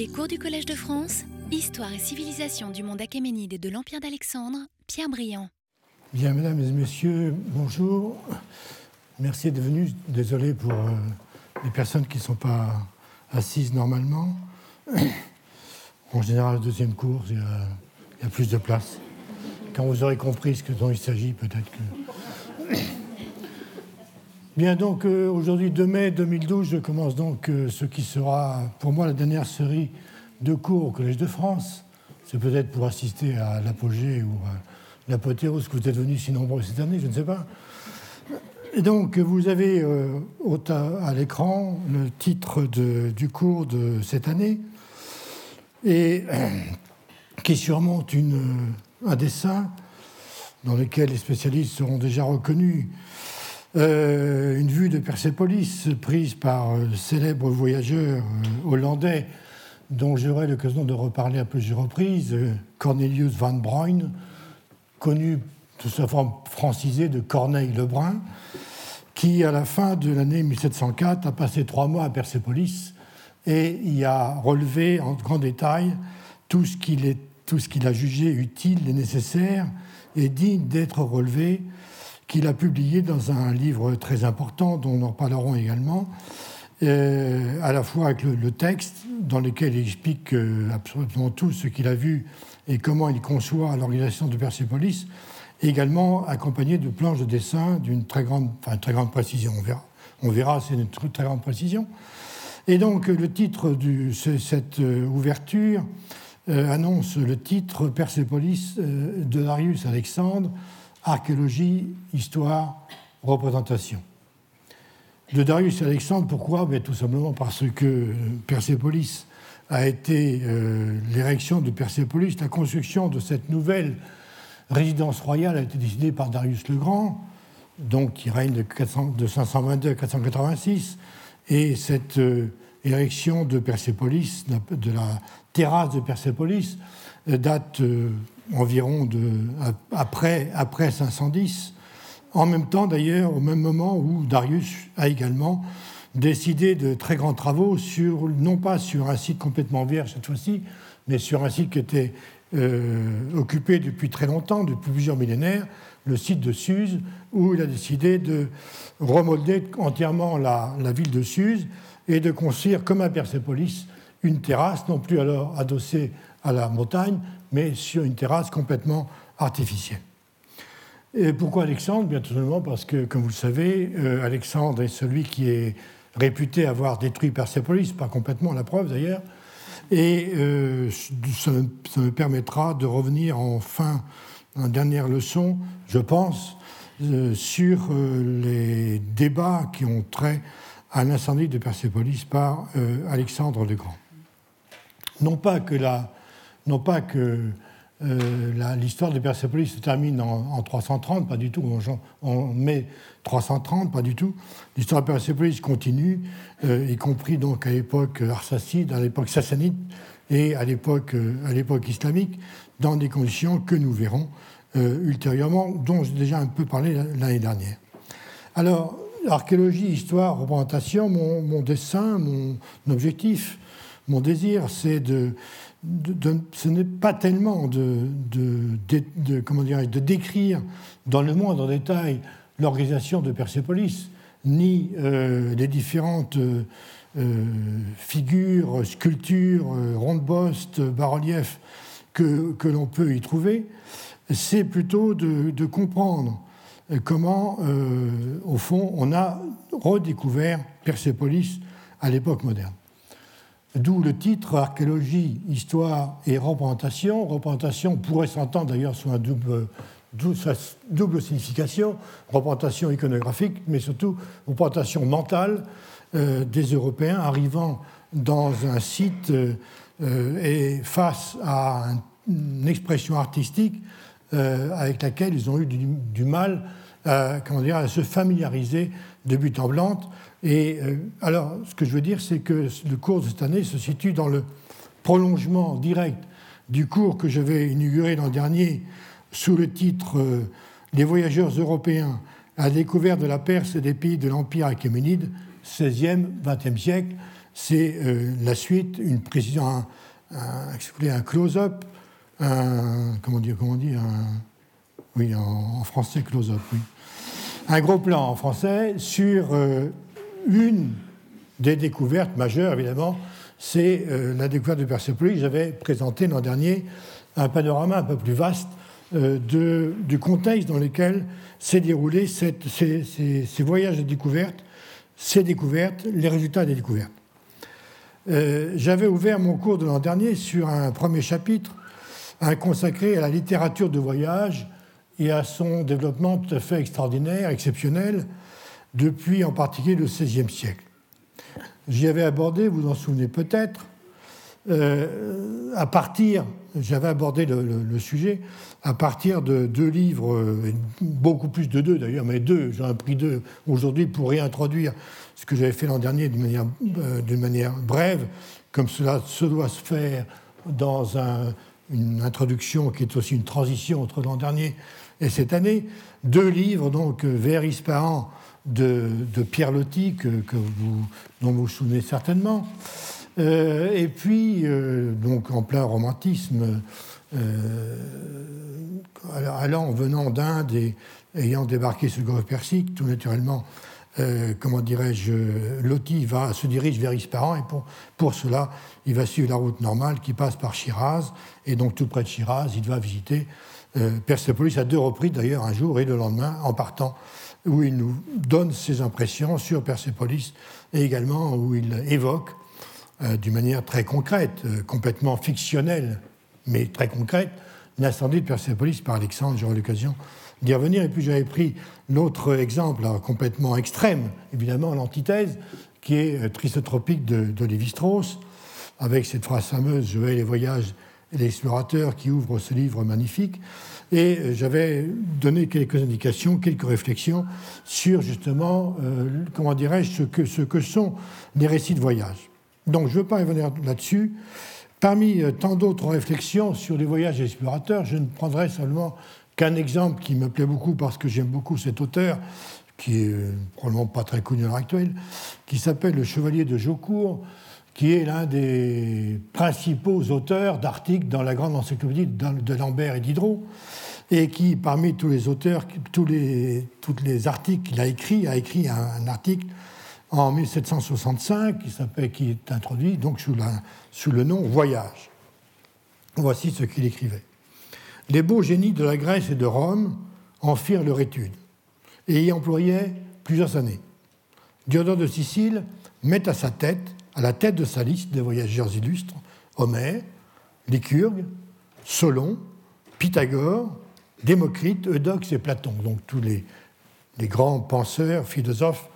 Les cours du Collège de France, Histoire et civilisation du monde achéménide et de l'Empire d'Alexandre, Pierre Briand. Bien, mesdames et messieurs, bonjour. Merci d'être venus. Désolé pour euh, les personnes qui ne sont pas assises normalement. En général, deuxième cours, il y, a, plus de place. Quand vous aurez compris ce dont il s'agit, peut-être que. Bien, donc euh, aujourd'hui, 2 mai 2012, je commence donc euh, ce qui sera pour moi la dernière série de cours au Collège de France. C'est peut-être pour assister à l'apogée ou à l'apothéose que vous êtes venus si nombreux cette année, je ne sais pas. Et donc, vous avez euh, à l'écran le titre du cours de cette année, et qui surmonte une, un dessin dans lequel les spécialistes seront déjà reconnus euh, une vue de Persépolis prise par le célèbre voyageur euh, hollandais dont j'aurai l'occasion de reparler à plusieurs reprises, euh, Cornelius van Bruyn, connu de sa forme francisée de Corneille Lebrun, qui, à la fin de l'année 1704, a passé trois mois à Persépolis et y a relevé en grand détail tout ce qu'il a jugé utile et nécessaire et digne d'être relevé qu'il a publié dans un livre très important, dont nous en parlerons également, euh, à la fois avec le, texte, dans lequel il explique euh, absolument tout ce qu'il a vu et comment il conçoit l'organisation de Persépolis, également accompagné de planches de dessin d'une très grande, enfin, très grande précision. On verra, on verra c'est une très grande précision. Et donc, le titre de cette euh, ouverture annonce le titre Persépolis de Darius Alexandre archéologie, histoire, représentation. De Darius Alexandre, pourquoi? Ben, Tout simplement parce que Persépolis a été euh, l'érection de Persépolis, la construction de cette nouvelle résidence royale a été décidée par Darius le Grand, donc qui règne de, 522 à 486, et cette euh, érection de Persépolis, de la terrasse de Persépolis, euh, date environ après, après 510, en même temps d'ailleurs, au même moment où Darius a également décidé de très grands travaux, sur, non pas sur un site complètement vierge cette fois-ci, mais sur un site qui était euh, occupé depuis très longtemps, depuis plusieurs millénaires, le site de Suse, où il a décidé de remolder entièrement la, la ville de Suse et de construire, comme à Persépolis, une terrasse, non plus alors adossée à la montagne, mais sur une terrasse complètement artificielle. Et pourquoi Alexandre? Bien tout simplement parce que, comme vous le savez, euh, Alexandre est celui qui est réputé avoir détruit Persépolis, pas complètement la preuve d'ailleurs, et euh, ça, me, permettra de revenir en fin, en dernière leçon, je pense, euh, sur les débats qui ont trait à l'incendie de Persépolis par Alexandre le Grand. Non pas que la non pas que euh, l'histoire de Persépolis se termine en, 330, pas du tout, en, mai 330, pas du tout. L'histoire de Persépolis continue, euh, y compris donc à l'époque arsacide, à l'époque sassanide et à l'époque euh, islamique, dans des conditions que nous verrons ultérieurement, dont j'ai déjà un peu parlé l'année dernière. Alors, archéologie, histoire, représentation, mon dessin, mon objectif, mon désir, c'est de ce n'est pas tellement de, de décrire dans le moindre détail l'organisation de Persépolis, ni euh, les différentes euh, euh, figures, sculptures, ronde-bostes, bas-reliefs que, que l'on peut y trouver, c'est plutôt de, comprendre comment, au fond, on a redécouvert Persépolis à l'époque moderne. D'où le titre Archéologie, Histoire et Représentation. Représentation pourrait s'entendre d'ailleurs sous double, double signification, représentation iconographique, mais surtout représentation mentale euh, des Européens arrivant dans un site euh, et face à une expression artistique euh, avec laquelle ils ont eu du, mal comment dire, à se familiariser de but en blanc et euh, alors, ce que je veux dire, c'est que le cours de cette année se situe dans le prolongement direct du cours que je vais inaugurer l'an dernier sous le titre euh, Les voyageurs européens à la découverte de la Perse et des pays de l'Empire achéménide, 16e, 20e siècle. c'est la suite, une précision, un, un, close-up, un, comment dire, comment dire, oui, en, français close-up, oui. Un gros plan en français sur une des découvertes majeures, évidemment, c'est la découverte de Persepolis. J'avais présenté l'an dernier un panorama un peu plus vaste euh, du contexte dans lequel s'est déroulé ces, voyages de découverte, ces découvertes, les résultats des découvertes. Euh, j'avais ouvert mon cours de l'an dernier sur un premier chapitre, un consacré à la littérature de voyage et à son développement tout à fait extraordinaire, exceptionnel, depuis en particulier le XVIe siècle. J'y avais abordé, vous en souvenez peut-être, euh, à partir, j'avais abordé le, sujet, à partir de deux livres, euh, beaucoup plus de deux d'ailleurs, mais deux, j'en ai pris deux aujourd'hui pour réintroduire ce que j'avais fait l'an dernier d'une manière, euh, manière, brève, comme cela se doit se faire dans une introduction qui est aussi une transition entre l'an dernier et cette année. Deux livres, donc, Vers Ispahan de, Pierre Loti, que, vous, dont vous vous souvenez certainement. Euh, et puis, euh, donc en plein romantisme, euh, allant, venant d'Inde et ayant débarqué sur le golfe Persique, tout naturellement, comment dirais-je, Loti va, se dirige vers Ispahan et pour, pour, cela, il va suivre la route normale qui passe par Shiraz. Et donc, tout près de Shiraz, il va visiter Persepolis à deux reprises d'ailleurs, un jour et le lendemain, en partant, où il nous donne ses impressions sur Persepolis et également où il évoque euh, d'une manière très concrète, euh, complètement fictionnelle, mais très concrète, l'incendie de Persépolis par Alexandre. J'aurai l'occasion d'y revenir. Et puis j'avais pris l'autre exemple complètement extrême, évidemment l'antithèse, qui est euh, Tristotropique de, Lévi-Strauss, avec cette phrase fameuse Je vais les voyages et l'explorateur qui ouvre ce livre magnifique. Et j'avais donné quelques indications, quelques réflexions sur justement, comment dirais-je, ce que, sont les récits de voyage. Donc je ne veux pas revenir là-dessus. Parmi euh, tant d'autres réflexions sur les voyages explorateurs, je ne prendrai seulement qu'un exemple qui me plaît beaucoup parce que j'aime beaucoup cet auteur, qui est euh, probablement pas très connu à l'heure actuelle, qui s'appelle Le Chevalier de Jaucourt, qui est l'un des principaux auteurs d'articles dans la grande encyclopédie de Lambert et Diderot, et qui, parmi tous les auteurs, tous les, les articles qu'il a écrits, a écrit un article en 1765 qui, qui est introduit donc sous, sous le nom Voyage. Voici ce qu'il écrivait. Les beaux génies de la Grèce et de Rome en firent leur étude et y employaient plusieurs années. Diodore de Sicile met à sa tête, à la tête de sa liste des voyageurs illustres, Homère, Lycurgue, Solon, Pythagore, Démocrite, Eudoxe et Platon, donc tous les, grands penseurs, philosophes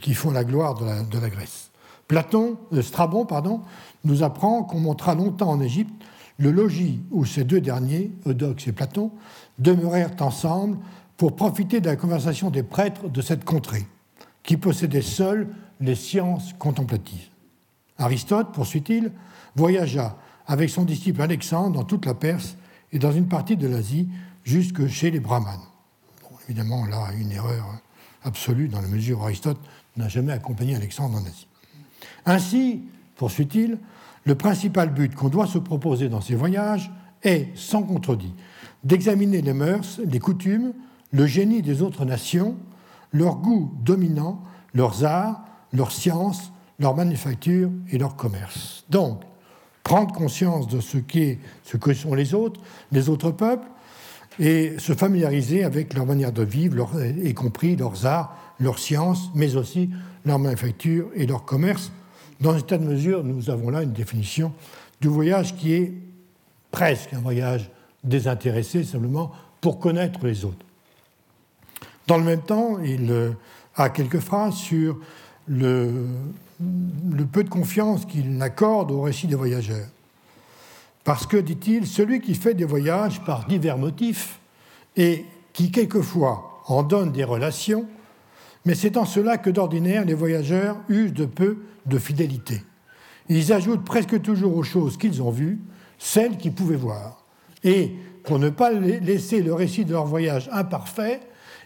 qui, font la gloire de la, Grèce. Platon, euh, Strabon pardon, nous apprend qu'on montra longtemps en Égypte le logis où ces deux derniers, Eudoxe et Platon, demeurèrent ensemble pour profiter de la conversation des prêtres de cette contrée, qui possédaient seuls les sciences contemplatives. Aristote, poursuit-il, voyagea avec son disciple Alexandre dans toute la Perse et dans une partie de l'Asie jusque chez les brahmanes. évidemment, là, une erreur absolue dans la mesure où Aristote n'a jamais accompagné Alexandre en Asie. Ainsi, poursuit-il, le principal but qu'on doit se proposer dans ces voyages est, sans contredit, d'examiner les mœurs, les coutumes, le génie des autres nations, leurs goûts dominants, leurs arts, leurs sciences, leurs manufactures et leur commerce. Donc, prendre conscience de ce, ce que sont les autres, les autres peuples, et se familiariser avec leur manière de vivre, y compris leurs arts, leurs sciences, mais aussi leur manufacture et leur commerce. Dans un tas de mesure, nous avons là une définition du voyage qui est presque un voyage désintéressé, simplement pour connaître les autres. Dans le même temps, il a quelques phrases sur le, peu de confiance qu'il accorde au récit des voyageurs. Parce que, dit-il, celui qui fait des voyages par divers motifs et qui quelquefois en donne des relations, mais c'est en cela que d'ordinaire les voyageurs usent de peu de fidélité. Ils ajoutent presque toujours aux choses qu'ils ont vues celles qu'ils pouvaient voir. Et pour ne pas laisser le récit de leur voyage imparfait,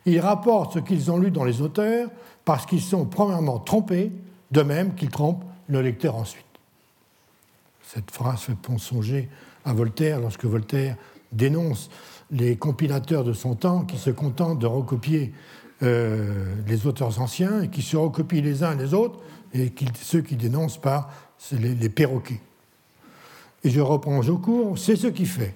ils rapportent ce qu'ils ont lu dans les auteurs parce qu'ils sont premièrement trompés, de même qu'il trompe le lecteur ensuite. Cette phrase fait songer à Voltaire lorsque Voltaire dénonce les compilateurs de son temps qui se contentent de recopier euh, les auteurs anciens et qui se recopient les uns les autres et ceux qui dénoncent par les, les perroquets. Et je reprends au cours, c'est ce qui fait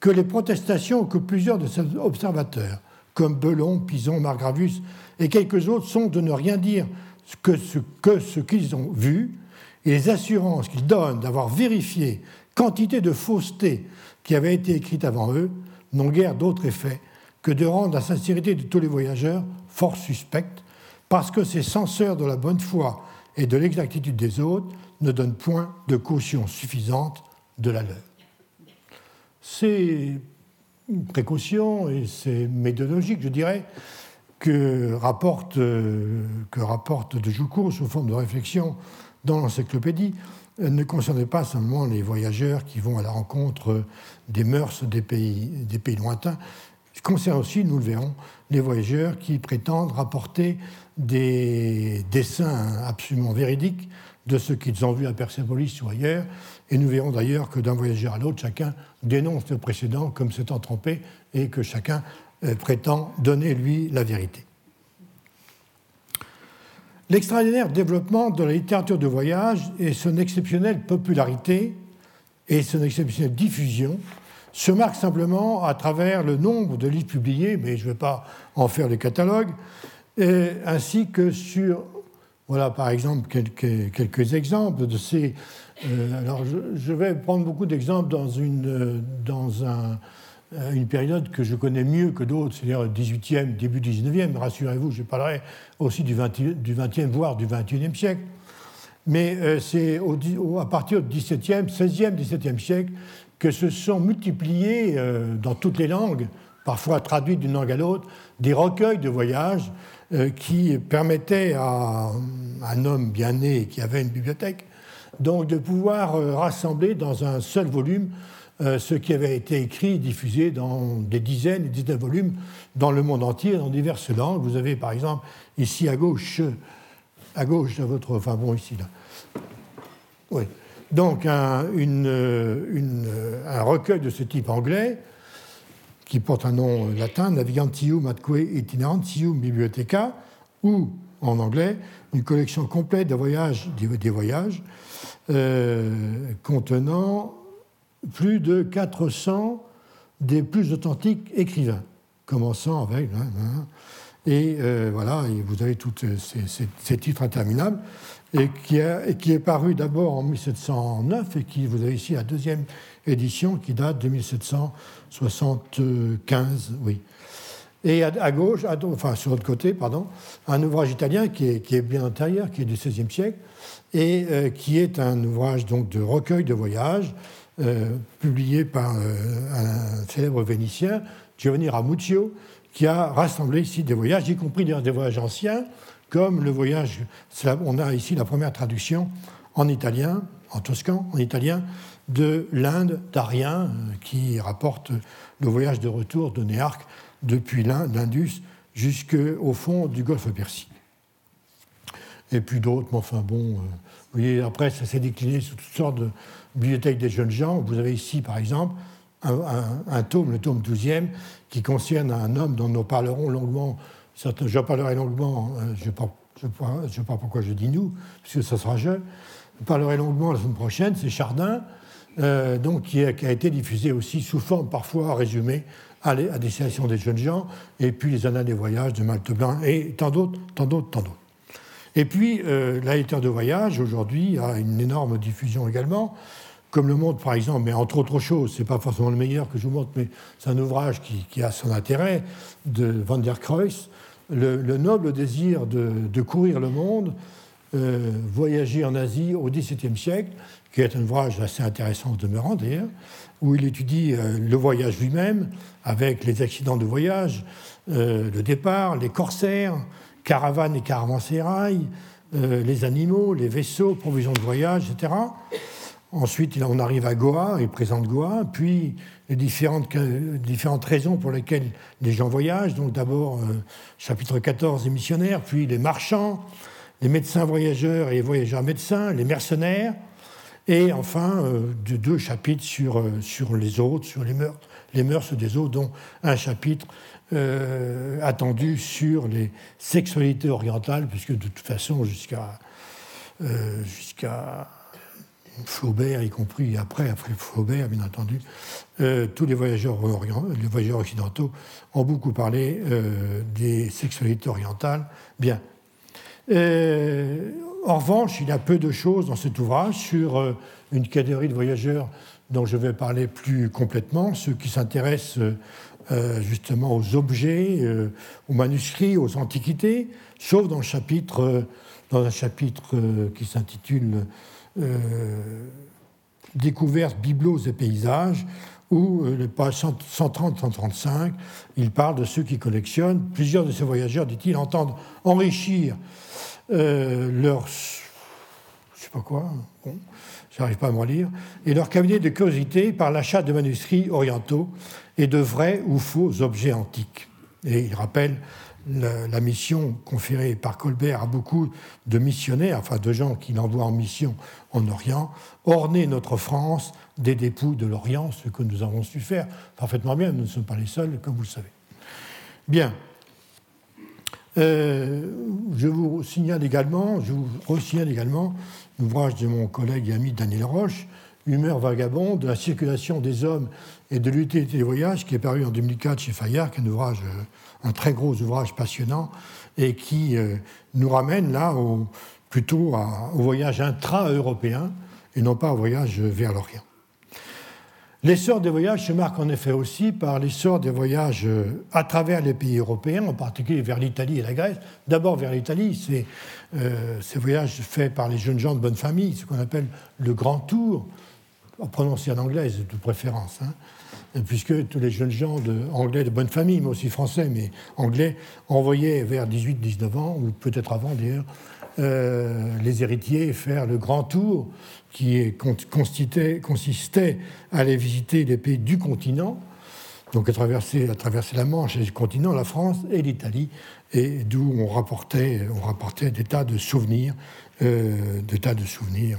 que les protestations que plusieurs de ces observateurs, comme Belon, Pison, Margravus et quelques autres, sont de ne rien dire que ce que ce qu'ils ont vu, et les assurances qu'ils donnent d'avoir vérifié quantité de fausseté qui avait été écrite avant eux, n'ont guère d'autre effet que de rendre la sincérité de tous les voyageurs fort suspecte, parce que ces censeurs de la bonne foi et de l'exactitude des autres ne donnent point de caution suffisante de la leur. Ces précautions et ces méthodologiques, je dirais, que rapporte, que rapporte de Joucourt sous forme de réflexion dans l'encyclopédie ne concernaient pas seulement les voyageurs qui vont à la rencontre des mœurs des pays, des pays lointains, concerne aussi, nous le verrons, les voyageurs qui prétendent rapporter des dessins absolument véridiques de ce qu'ils ont vu à Persépolis ou ailleurs. Et nous verrons d'ailleurs que d'un voyageur à l'autre, chacun dénonce le précédent comme s'étant trompé et que chacun euh, prétend donner, lui, la vérité. L'extraordinaire développement de la littérature de voyage et son exceptionnelle popularité et son exceptionnelle diffusion se marquent simplement à travers le nombre de livres publiés, mais je ne vais pas en faire le catalogue, ainsi que sur, voilà par exemple quelques, exemples de ces... Euh, alors je, vais prendre beaucoup d'exemples dans, un, euh, une période que je connais mieux que d'autres, c'est-à-dire le 18e, début 19e. Rassurez-vous, je parlerai aussi du 20e, voire du 21e siècle. Mais euh, c'est à partir du 17e, 16e, 17e siècle que se sont multipliés euh, dans toutes les langues, parfois traduits d'une langue à l'autre, des recueils de voyages qui permettaient à un homme bien né qui avait une bibliothèque donc de pouvoir rassembler dans un seul volume euh, ce qui avait été écrit et diffusé dans des dizaines et dizaines de volumes dans le monde entier, dans diverses langues. Vous avez par exemple ici à gauche, à gauche de votre. Enfin bon, ici là. Oui. Donc un recueil de ce type anglais qui porte un nom latin, Navigantium atque itinerantium bibliotheca, ou en anglais, une collection complète des voyages, des, voyages euh, contenant plus de 400 des plus authentiques écrivains, commençant avec. Hein, hein. et euh, voilà, et vous avez tous ces, titres interminables, et qui, qui est paru d'abord en 1709, et qui, vous avez ici la deuxième édition qui date de 1775, oui. Et à, gauche, enfin sur l'autre côté, pardon, un ouvrage italien qui est, bien antérieur, qui est du XVIe siècle, et euh, qui est un ouvrage donc de recueil de voyages euh, publié par euh, un célèbre vénitien, Giovanni Ramuccio, qui a rassemblé ici des voyages, y compris des voyages anciens, comme le voyage. On a ici la première traduction en italien, en toscan, en italien, de l'Inde d'Arien, euh, qui rapporte le voyage de retour de Néarque depuis l'Indus jusqu'au fond du golfe Persique. Et puis d'autres, mais enfin bon, vous voyez, après ça s'est décliné sous toutes sortes de, Bibliothèque des jeunes gens. Vous avez ici, par exemple, un, tome, le tome 12e, qui concerne un homme dont nous parlerons longuement. je parlerai longuement, euh, je ne sais pas pourquoi je dis nous, puisque ce sera je. Je parlerai longuement la semaine prochaine, c'est Chardin, euh, donc, qui a, été diffusé aussi sous forme parfois résumée à, à destination des jeunes gens, et puis les annales des voyages de Malte Blanc, et tant d'autres, tant d'autres, tant d'autres. Et puis, euh, lettre de voyage, aujourd'hui, a une énorme diffusion également comme le montre par exemple, mais entre autres choses, c'est pas forcément le meilleur que je vous montre, mais c'est un ouvrage qui, a son intérêt, de Van der Kreuz, le, noble désir de, courir le monde, euh, voyager en Asie au XVIIe siècle, qui est un ouvrage assez intéressant de demeurant d'ailleurs, où il étudie euh, le voyage lui-même, avec les accidents de voyage, euh, le départ, les corsaires, caravanes et caravansérails, les animaux, les vaisseaux, provisions de voyage, etc. Ensuite, on arrive à Goa, il présente Goa, puis les différentes, différentes raisons pour lesquelles les gens voyagent. Donc d'abord, chapitre 14, les missionnaires, puis les marchands, les médecins voyageurs et les voyageurs médecins, les mercenaires, et enfin deux chapitres sur, sur les autres, sur les mœurs, les mœurs des autres, dont un chapitre attendu sur les sexualités orientales, puisque de toute façon, jusqu'à jusqu'à Flaubert, y compris après, après Flaubert, bien entendu, euh, tous les voyageurs, les voyageurs occidentaux ont beaucoup parlé euh, des sexualités orientales. Bien. Euh, en revanche, il y a peu de choses dans cet ouvrage sur une catégorie de voyageurs dont je vais parler plus complètement, ceux qui s'intéressent justement aux objets, aux manuscrits, aux antiquités, sauf dans, un chapitre qui s'intitule euh, découvertes, bibelots et paysages, où, euh, les pages 130-135, il parle de ceux qui collectionnent. Plusieurs de ces voyageurs, dit-il, entendent enrichir euh, leur. Je sais pas quoi, bon, j'arrive pas à me relire, et leur cabinet de curiosité par l'achat de manuscrits orientaux et de vrais ou faux objets antiques. Et il rappelle la, mission conférée par Colbert à beaucoup de missionnaires, enfin de gens qui l'envoient en mission en Orient, orner notre France des dépouilles de l'Orient, ce que nous avons su faire parfaitement bien, nous ne sommes pas les seuls, comme vous le savez. Bien. Euh, je vous signale également, je vous resignale également l'ouvrage de mon collègue et ami Daniel Roche, Humeur vagabonde, de la circulation des hommes et de l'utilité des voyages, qui est paru en 2004 chez Fayard, un ouvrage euh, un très gros ouvrage passionnant et qui euh, nous ramène là plutôt au voyage intra-européen et non pas au voyage vers l'Orient. L'essor des voyages se marque en effet aussi par l'essor des voyages euh, à travers les pays européens, en particulier vers l'Italie et la Grèce. D'abord vers l'Italie, c'est euh, ces voyages faits par les jeunes gens de bonne famille, ce qu'on appelle le grand tour, prononcé en anglais de préférence. Hein puisque tous les jeunes gens anglais de bonne famille, mais aussi français, mais anglais, envoyaient vers 18-19 ans, ou peut-être avant d'ailleurs, euh, les héritiers faire le grand tour qui consistait, consistait à aller visiter les pays du continent, donc à traverser, à traverser la Manche et le continent, la France et l'Italie, et d'où on rapportait, on rapportait des tas de souvenirs, euh, des tas de souvenirs.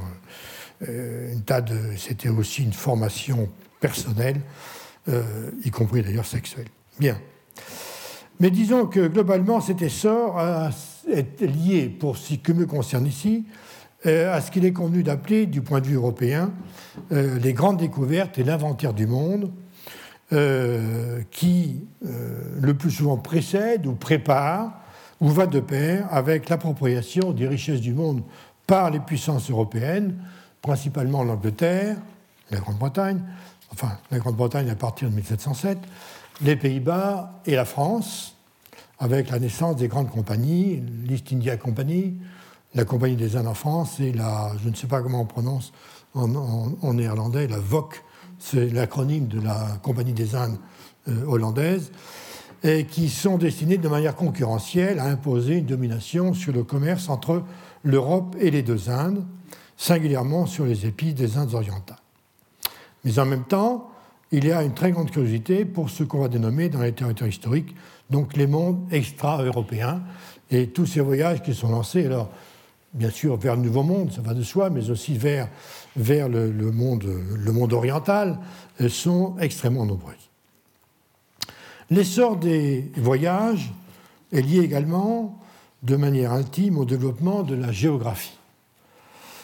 Euh, une tas de, c'était aussi une formation personnelle y compris d'ailleurs sexuel. Bien. Mais disons que globalement, cet essor est lié, pour ce qui me concerne ici, euh, à ce qu'il est convenu d'appeler, du point de vue européen, euh, les grandes découvertes et l'inventaire du monde, qui le plus souvent précède ou prépare ou va de pair avec l'appropriation des richesses du monde par les puissances européennes, principalement l'Angleterre, la Grande-Bretagne, enfin la Grande-Bretagne à partir de 1707, les Pays-Bas et la France, avec la naissance des grandes compagnies, l'East India Company, la Compagnie des Indes en France et la, je ne sais pas comment on prononce en, néerlandais, la VOC, c'est l'acronyme de la Compagnie des Indes euh, hollandaise, et qui sont destinées de manière concurrentielle à imposer une domination sur le commerce entre l'Europe et les deux Indes, singulièrement sur les épices des Indes orientales. Mais en même temps, il y a une très grande curiosité pour ce qu'on va dénommer dans les territoires historiques, donc les mondes extra-européens, et tous ces voyages qui sont lancés, alors bien sûr vers le Nouveau Monde, ça va de soi, mais aussi vers, le, monde, le monde oriental, euh, sont extrêmement nombreuses. L'essor des voyages est lié également de manière intime au développement de la géographie.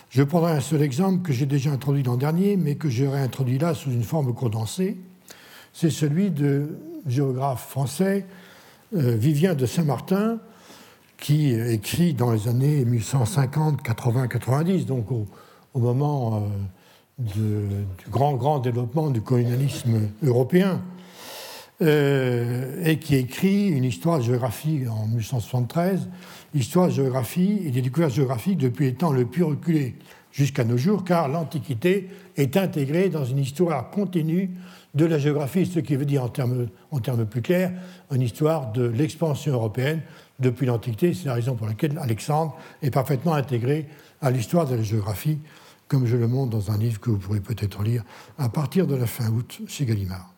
Je prendrai un seul exemple que j'ai déjà introduit l'an dernier, mais que j'ai réintroduit là sous une forme condensée. C'est celui de géographe français Vivien de Saint-Martin, qui écrit dans les années 1150, 80, 90, donc au, moment euh, du grand, grand développement du colonialisme européen, euh, et qui écrit une histoire de géographie en 1173 l'histoire de géographie et des découvertes géographiques depuis les temps le plus reculés jusqu'à nos jours, car l'Antiquité est intégrée dans une histoire continue de la géographie, ce qui veut dire en termes, plus clairs une histoire de l'expansion européenne depuis l'Antiquité. C'est la raison pour laquelle Alexandre est parfaitement intégré à l'histoire de la géographie, comme je le montre dans un livre que vous pourrez peut-être lire à partir de la fin août chez Gallimard.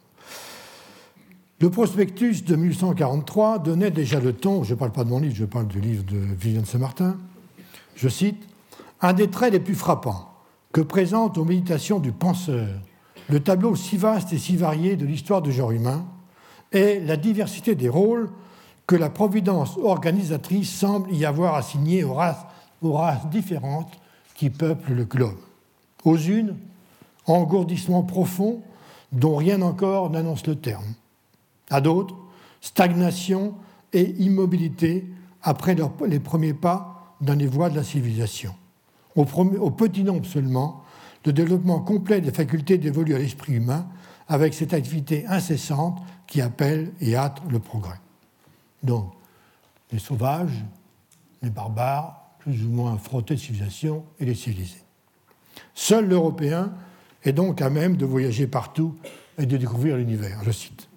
Le prospectus de 1143 donnait déjà le ton, je ne parle pas de mon livre, je parle du livre de Viviane Saint-Martin, je cite, Un des traits les plus frappants que présente aux méditations du penseur le tableau si vaste et si varié de l'histoire du genre humain est la diversité des rôles que la providence organisatrice semble y avoir assigné aux races, différentes qui peuplent le globe. Aux unes, engourdissement profond dont rien encore n'annonce le terme. À d'autres, stagnation et immobilité après les premiers pas dans les voies de la civilisation. Au petit nombre seulement, le développement complet des facultés dévolues à l'esprit humain avec cette activité incessante qui appelle et hâte le progrès. Donc, les sauvages, les barbares, plus ou moins frottés de civilisation, et les civilisés. Seul l'Européen est donc à même de voyager partout et de découvrir l'univers, je cite.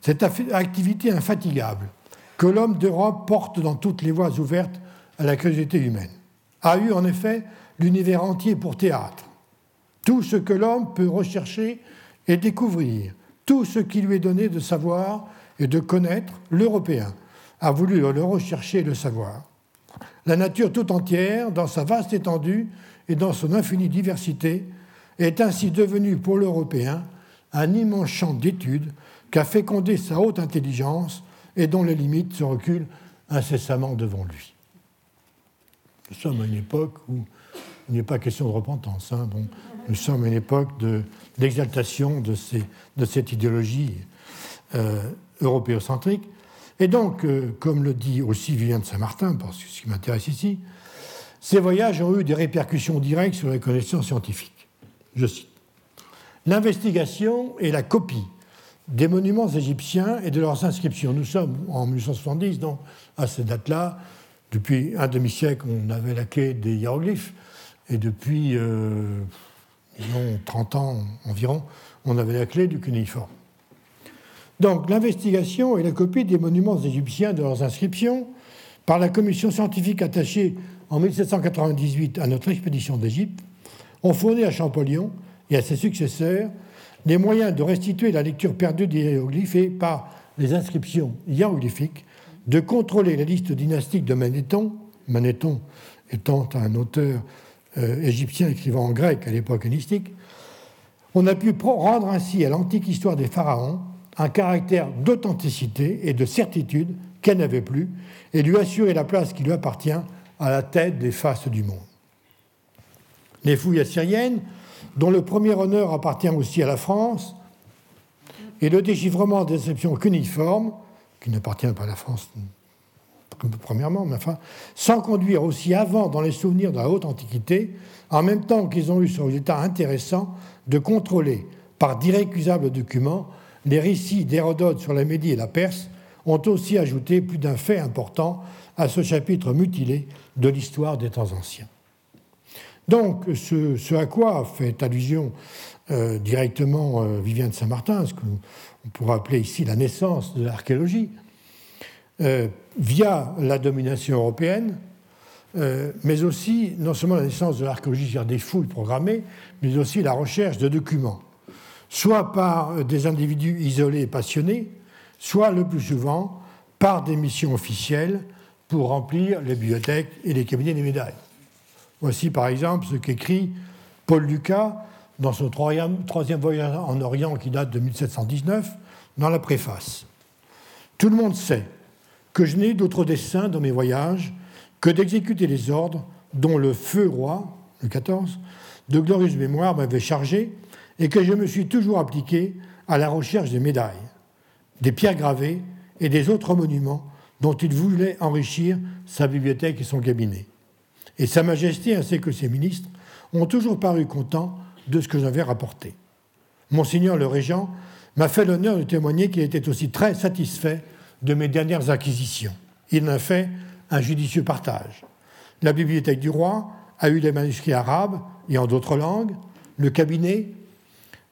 Cette activité infatigable que l'homme d'Europe porte dans toutes les voies ouvertes à la curiosité humaine a eu en effet l'univers entier pour théâtre. Tout ce que l'homme peut rechercher et découvrir, tout ce qui lui est donné de savoir et de connaître, l'Européen a voulu le rechercher et le savoir. La nature tout entière, dans sa vaste étendue et dans son infinie diversité, est ainsi devenue pour l'Européen un immense champ d'études qu'a fécondé sa haute intelligence et dont les limites se reculent incessamment devant lui. Nous sommes à une époque où il n'est pas question de repentance. Hein, nous sommes à une époque d'exaltation de, cette idéologie euh, européocentrique. Et donc, euh, comme le dit aussi Vivien de Saint-Martin, parce que ce qui m'intéresse ici, ces voyages ont eu des répercussions directes sur les connaissances scientifiques. Je cite. L'investigation et la copie des monuments égyptiens et de leurs inscriptions. Nous sommes en 1870, donc à cette date-là, depuis un demi-siècle, on avait la quai des hiéroglyphes, et depuis, euh, disons, 30 ans environ, on avait la clé du cunéiforme. Donc l'investigation et la copie des monuments égyptiens de leurs inscriptions par la commission scientifique attachée en 1798 à notre expédition d'Égypte ont fourni à Champollion et à ses successeurs les moyens de restituer la lecture perdue des hiéroglyphes et, par les inscriptions hiéroglyphiques, de contrôler la liste dynastique de Manéthon, Manéthon étant un auteur euh, égyptien écrivant en grec à l'époque hellénistique, on a pu rendre ainsi à l'antique histoire des pharaons un caractère d'authenticité et de certitude qu'elle n'avait plus, et lui assurer la place qui lui appartient à la tête des faces du monde. Les fouilles assyriennes, dont le premier honneur appartient aussi à la France, et le déchiffrement des inscriptions cuniformes, qui n'appartient pas à la France premièrement, enfin, sans conduire aussi avant dans les souvenirs de la haute antiquité, en même temps qu'ils ont eu ce résultat intéressant de contrôler par d'irrécusables documents les récits d'Hérodote sur la Médie et la Perse, ont aussi ajouté plus d'un fait important à ce chapitre mutilé de l'histoire des temps anciens. Donc, ce, à quoi fait allusion euh, directement euh, Vivien de Saint-Martin, ce qu'on pourrait appeler ici la naissance de l'archéologie, euh, via la domination européenne, mais aussi non seulement la naissance de l'archéologie, c'est-à-dire des fouilles programmées, mais aussi la recherche de documents, soit par des individus isolés et passionnés, soit le plus souvent par des missions officielles pour remplir les bibliothèques et les cabinets des médailles. Voici par exemple ce qu'écrit Paul Lucas dans son troisième, voyage en Orient qui date de 1719, dans la préface. Tout le monde sait que je n'ai d'autre dessein dans mes voyages que d'exécuter les ordres dont le feu roi, le 14, de glorieuse mémoire m'avait chargé et que je me suis toujours appliqué à la recherche des médailles, des pierres gravées et des autres monuments dont il voulait enrichir sa bibliothèque et son cabinet. Et Sa Majesté ainsi que ses ministres ont toujours paru contents de ce que j'avais rapporté. Monseigneur le Régent m'a fait l'honneur de témoigner qu'il était aussi très satisfait de mes dernières acquisitions. Il en a fait un judicieux partage. La bibliothèque du roi a eu les manuscrits arabes et en d'autres langues, le cabinet,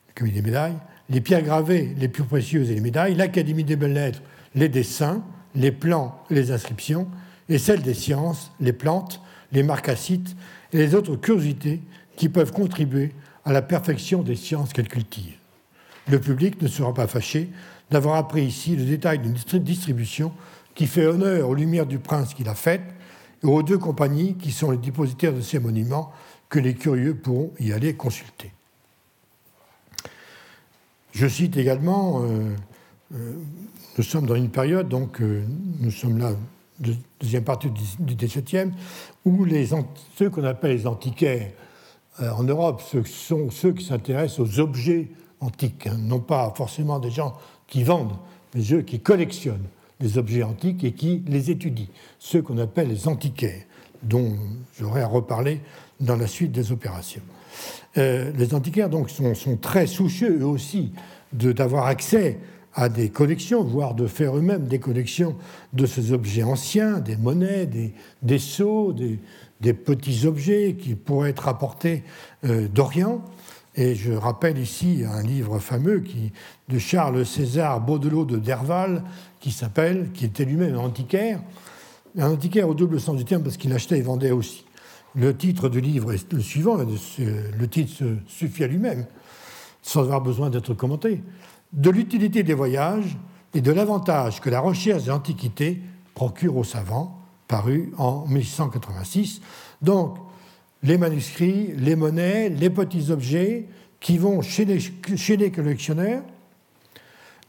le cabinet des médailles, les pierres gravées les plus précieuses et les médailles, l'Académie des belles-lettres, les dessins, les plans et les inscriptions, et celle des sciences, les plantes, les marcassites et les autres curiosités qui peuvent contribuer à la perfection des sciences qu'elle cultive. Le public ne sera pas fâché d'avoir appris ici le détail d'une distribution qui fait honneur aux lumières du prince qui l'a faite et aux deux compagnies qui sont les dépositaires de ces monuments que les curieux pourront y aller consulter. Je cite également, euh, euh, nous sommes dans une période, donc euh, nous sommes là, deuxième partie du XVIIe, où les, ceux qu'on appelle les antiquaires en Europe, sont ceux qui s'intéressent aux objets antiques, hein, non pas forcément des gens qui vendent, mais ceux qui collectionnent les objets antiques et qui les étudient, ceux qu'on appelle les antiquaires, dont j'aurai à reparler dans la suite des opérations. Euh, les antiquaires donc, sont, très soucieux eux aussi d'avoir accès à des collections, voire de faire eux-mêmes des collections de ces objets anciens, des monnaies, des, des sceaux, des, petits objets qui pourraient être apportés euh, d'Orient. Et je rappelle ici un livre fameux de Charles César Baudelot de Derval, qui s'appelle, qui était lui-même antiquaire, un antiquaire au double sens du terme parce qu'il achetait et vendait aussi. Le titre du livre est le suivant, le titre suffit à lui-même, sans avoir besoin d'être commenté. De l'utilité des voyages et de l'avantage que la recherche des antiquités procure aux savants, paru en 1686. Donc, les manuscrits, les monnaies, les petits objets qui vont chez les, collectionneurs.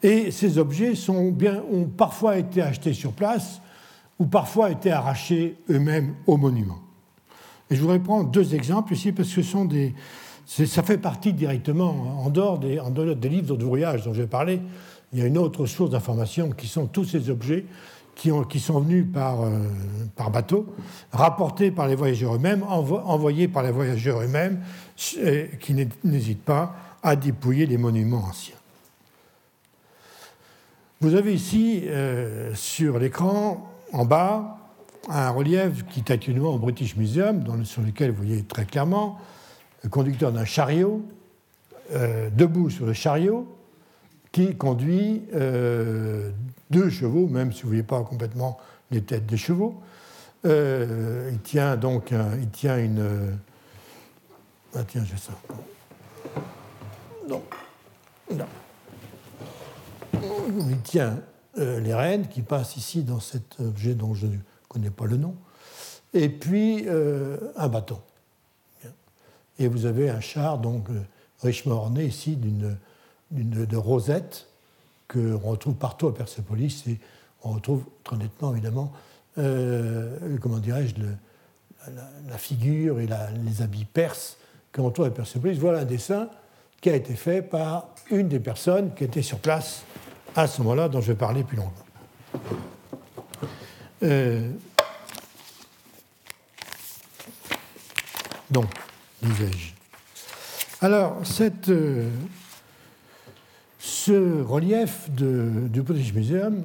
Et ces objets ont parfois été achetés sur place ou parfois été arrachés eux-mêmes au monument. Et je voudrais prendre deux exemples ici parce que ça fait partie directement, en dehors des, en dehors des livres de voyage dont j'ai parlé, il y a une autre source d'information qui sont tous ces objets qui, ont, qui sont venus par, euh, par bateau, rapportés par les voyageurs eux-mêmes, envoyés par les voyageurs eux-mêmes, qui n'hésitent pas à dépouiller les monuments anciens. Vous avez ici euh, sur l'écran, en bas, un relief qui est actuellement au British Museum, sur lequel vous voyez très clairement le conducteur d'un chariot, euh, debout sur le chariot, qui conduit deux chevaux, même si vous ne voyez pas complètement les têtes des chevaux. Euh, il tient donc il tient une. Ah tiens, j'ai ça. Non. Non. Il tient euh, les rênes qui passent ici dans cet objet dont je ne connais pas le nom, et puis euh, un bâton. Et vous avez un char donc richement orné ici d'une de rosette qu'on retrouve partout à Persépolis et on retrouve très nettement évidemment, euh, comment dirais-je, la, figure et les habits perses qu'on retrouve à Persépolis. Voilà un dessin qui a été fait par une des personnes qui était sur place à ce moment-là, dont je vais parler plus longtemps. Euh, donc, disais-je. Alors, cette, euh, ce relief du British Museum,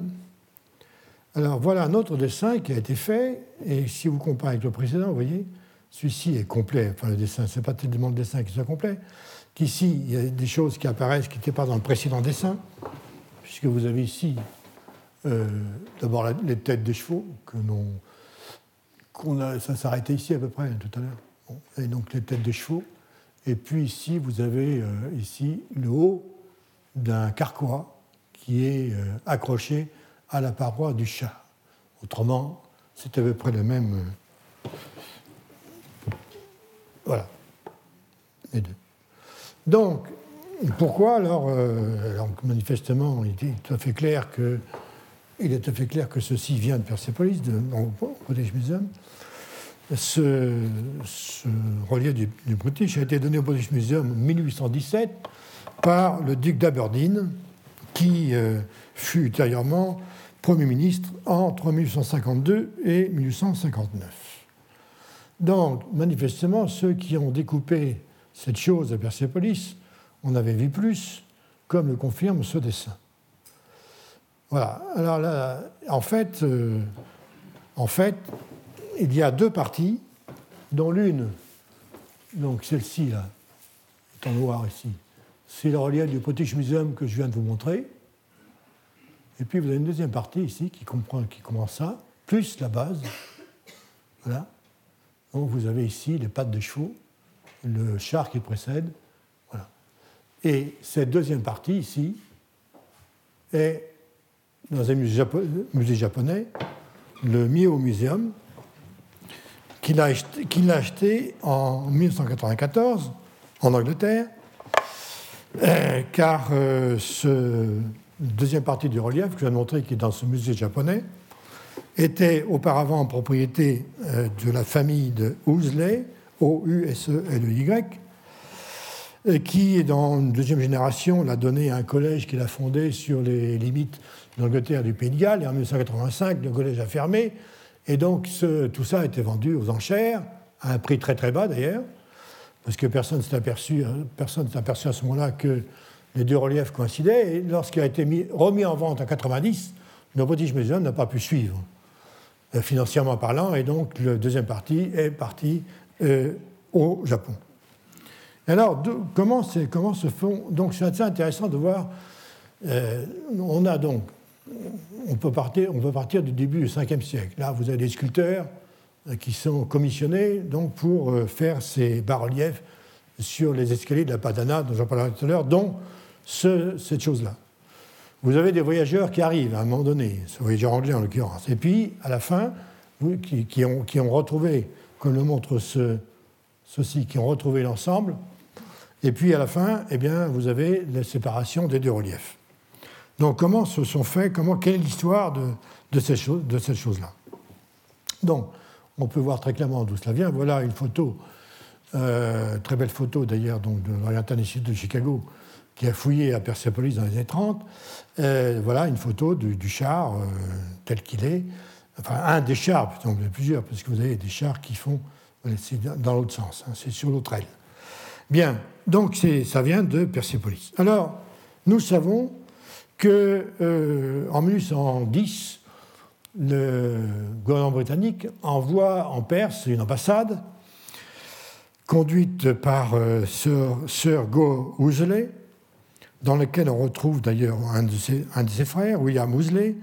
alors voilà un autre dessin qui a été fait, et si vous comparez avec le précédent, vous voyez, celui-ci est complet, enfin le dessin, ce n'est pas tellement le dessin qui soit complet, qu'ici, il y a des choses qui apparaissent qui n'étaient pas dans le précédent dessin, puisque vous avez ici euh, d'abord les têtes des chevaux, que qu'on a, ça s'arrêtait ici à peu près tout à l'heure, et donc les têtes des chevaux, et puis ici, vous avez euh, ici le haut d'un carquois qui est euh, accroché à la paroi du chat. Autrement, c'est à peu près le même. Euh, voilà. Les deux. Donc, pourquoi alors, manifestement, il est tout à fait clair que ceci vient de Persepolis, de, British Museum. Ce, ce relief du, du, British a été donné au British Museum en 1817 par le duc d'Aberdeen, qui euh, fut ultérieurement Premier ministre entre 1852 et 1859. Donc, manifestement, ceux qui ont découpé cette chose à Persépolis en avaient vu plus, comme le confirme ce dessin. Voilà. Alors là, en fait, euh, en fait, il y a deux parties, dont l'une, donc celle-ci là, est en noir ici, c'est le relief du British Museum que je viens de vous montrer. Et puis vous avez une deuxième partie ici qui, comprend, qui commence ça, plus la base. Voilà. Donc vous avez ici les pattes de chevaux, le char qui précède. Voilà. Et cette deuxième partie ici est dans un musée, japonais, le Mio Museum, qu'il a, a, acheté en 1994 en Angleterre, euh, car euh, ce deuxième partie du relief que je viens de montrer, qui est dans ce musée japonais, était auparavant en propriété euh, de la famille de Ousley, O-U-S-E-L-E-Y, qui, dans une deuxième génération, l'a donné à un collège qu'il a fondé sur les limites d'Angleterre et du Pays de Galles. Et en 1985, le collège a fermé. Et donc, tout ça a été vendu aux enchères, à un prix très très bas d'ailleurs, parce que personne ne s'est aperçu, personne aperçu à ce moment-là que les deux reliefs coïncidaient. Et lorsqu'il a été mis, remis en vente en 90, le British Museum n'a pas pu suivre, euh, financièrement parlant, et donc le deuxième parti est parti euh, au Japon. Alors, comment, comment, se font. Donc, c'est assez intéressant de voir. Euh, on a donc. On peut, partir, on peut partir du début du 5e siècle. Là, vous avez des sculpteurs qui sont commissionnés donc, pour faire ces bas-reliefs sur les escaliers de la Padana, dont j'en parlerai tout à l'heure, dont cette chose-là. Vous avez des voyageurs qui arrivent à un moment donné, ce voyageur anglais en l'occurrence, et puis à la fin, qui, ont, retrouvé, comme le montre ce, ceci, qui ont retrouvé l'ensemble, et puis à la fin, eh bien, vous avez la séparation des deux reliefs. Donc comment se sont faits, comment, quelle est l'histoire de, de, ces choses, de cette chose-là? Donc, on peut voir très clairement d'où cela vient. Voilà une photo, euh, très belle photo d'ailleurs, de l'Oriental Institute de Chicago, qui a fouillé à Persepolis dans les années 30. Euh, voilà une photo du, char euh, tel qu'il est. Enfin, un des chars, il y a plusieurs, parce que vous avez des chars qui font. C'est dans l'autre sens, hein, c'est sur l'autre aile. Bien, donc ça vient de Persepolis. Alors, nous savons que euh, en 1810, le gouvernement britannique envoie en Perse une ambassade conduite par Sir, Sir Go Ouseley, dans lequel on retrouve d'ailleurs un, de ses frères, William Ousley,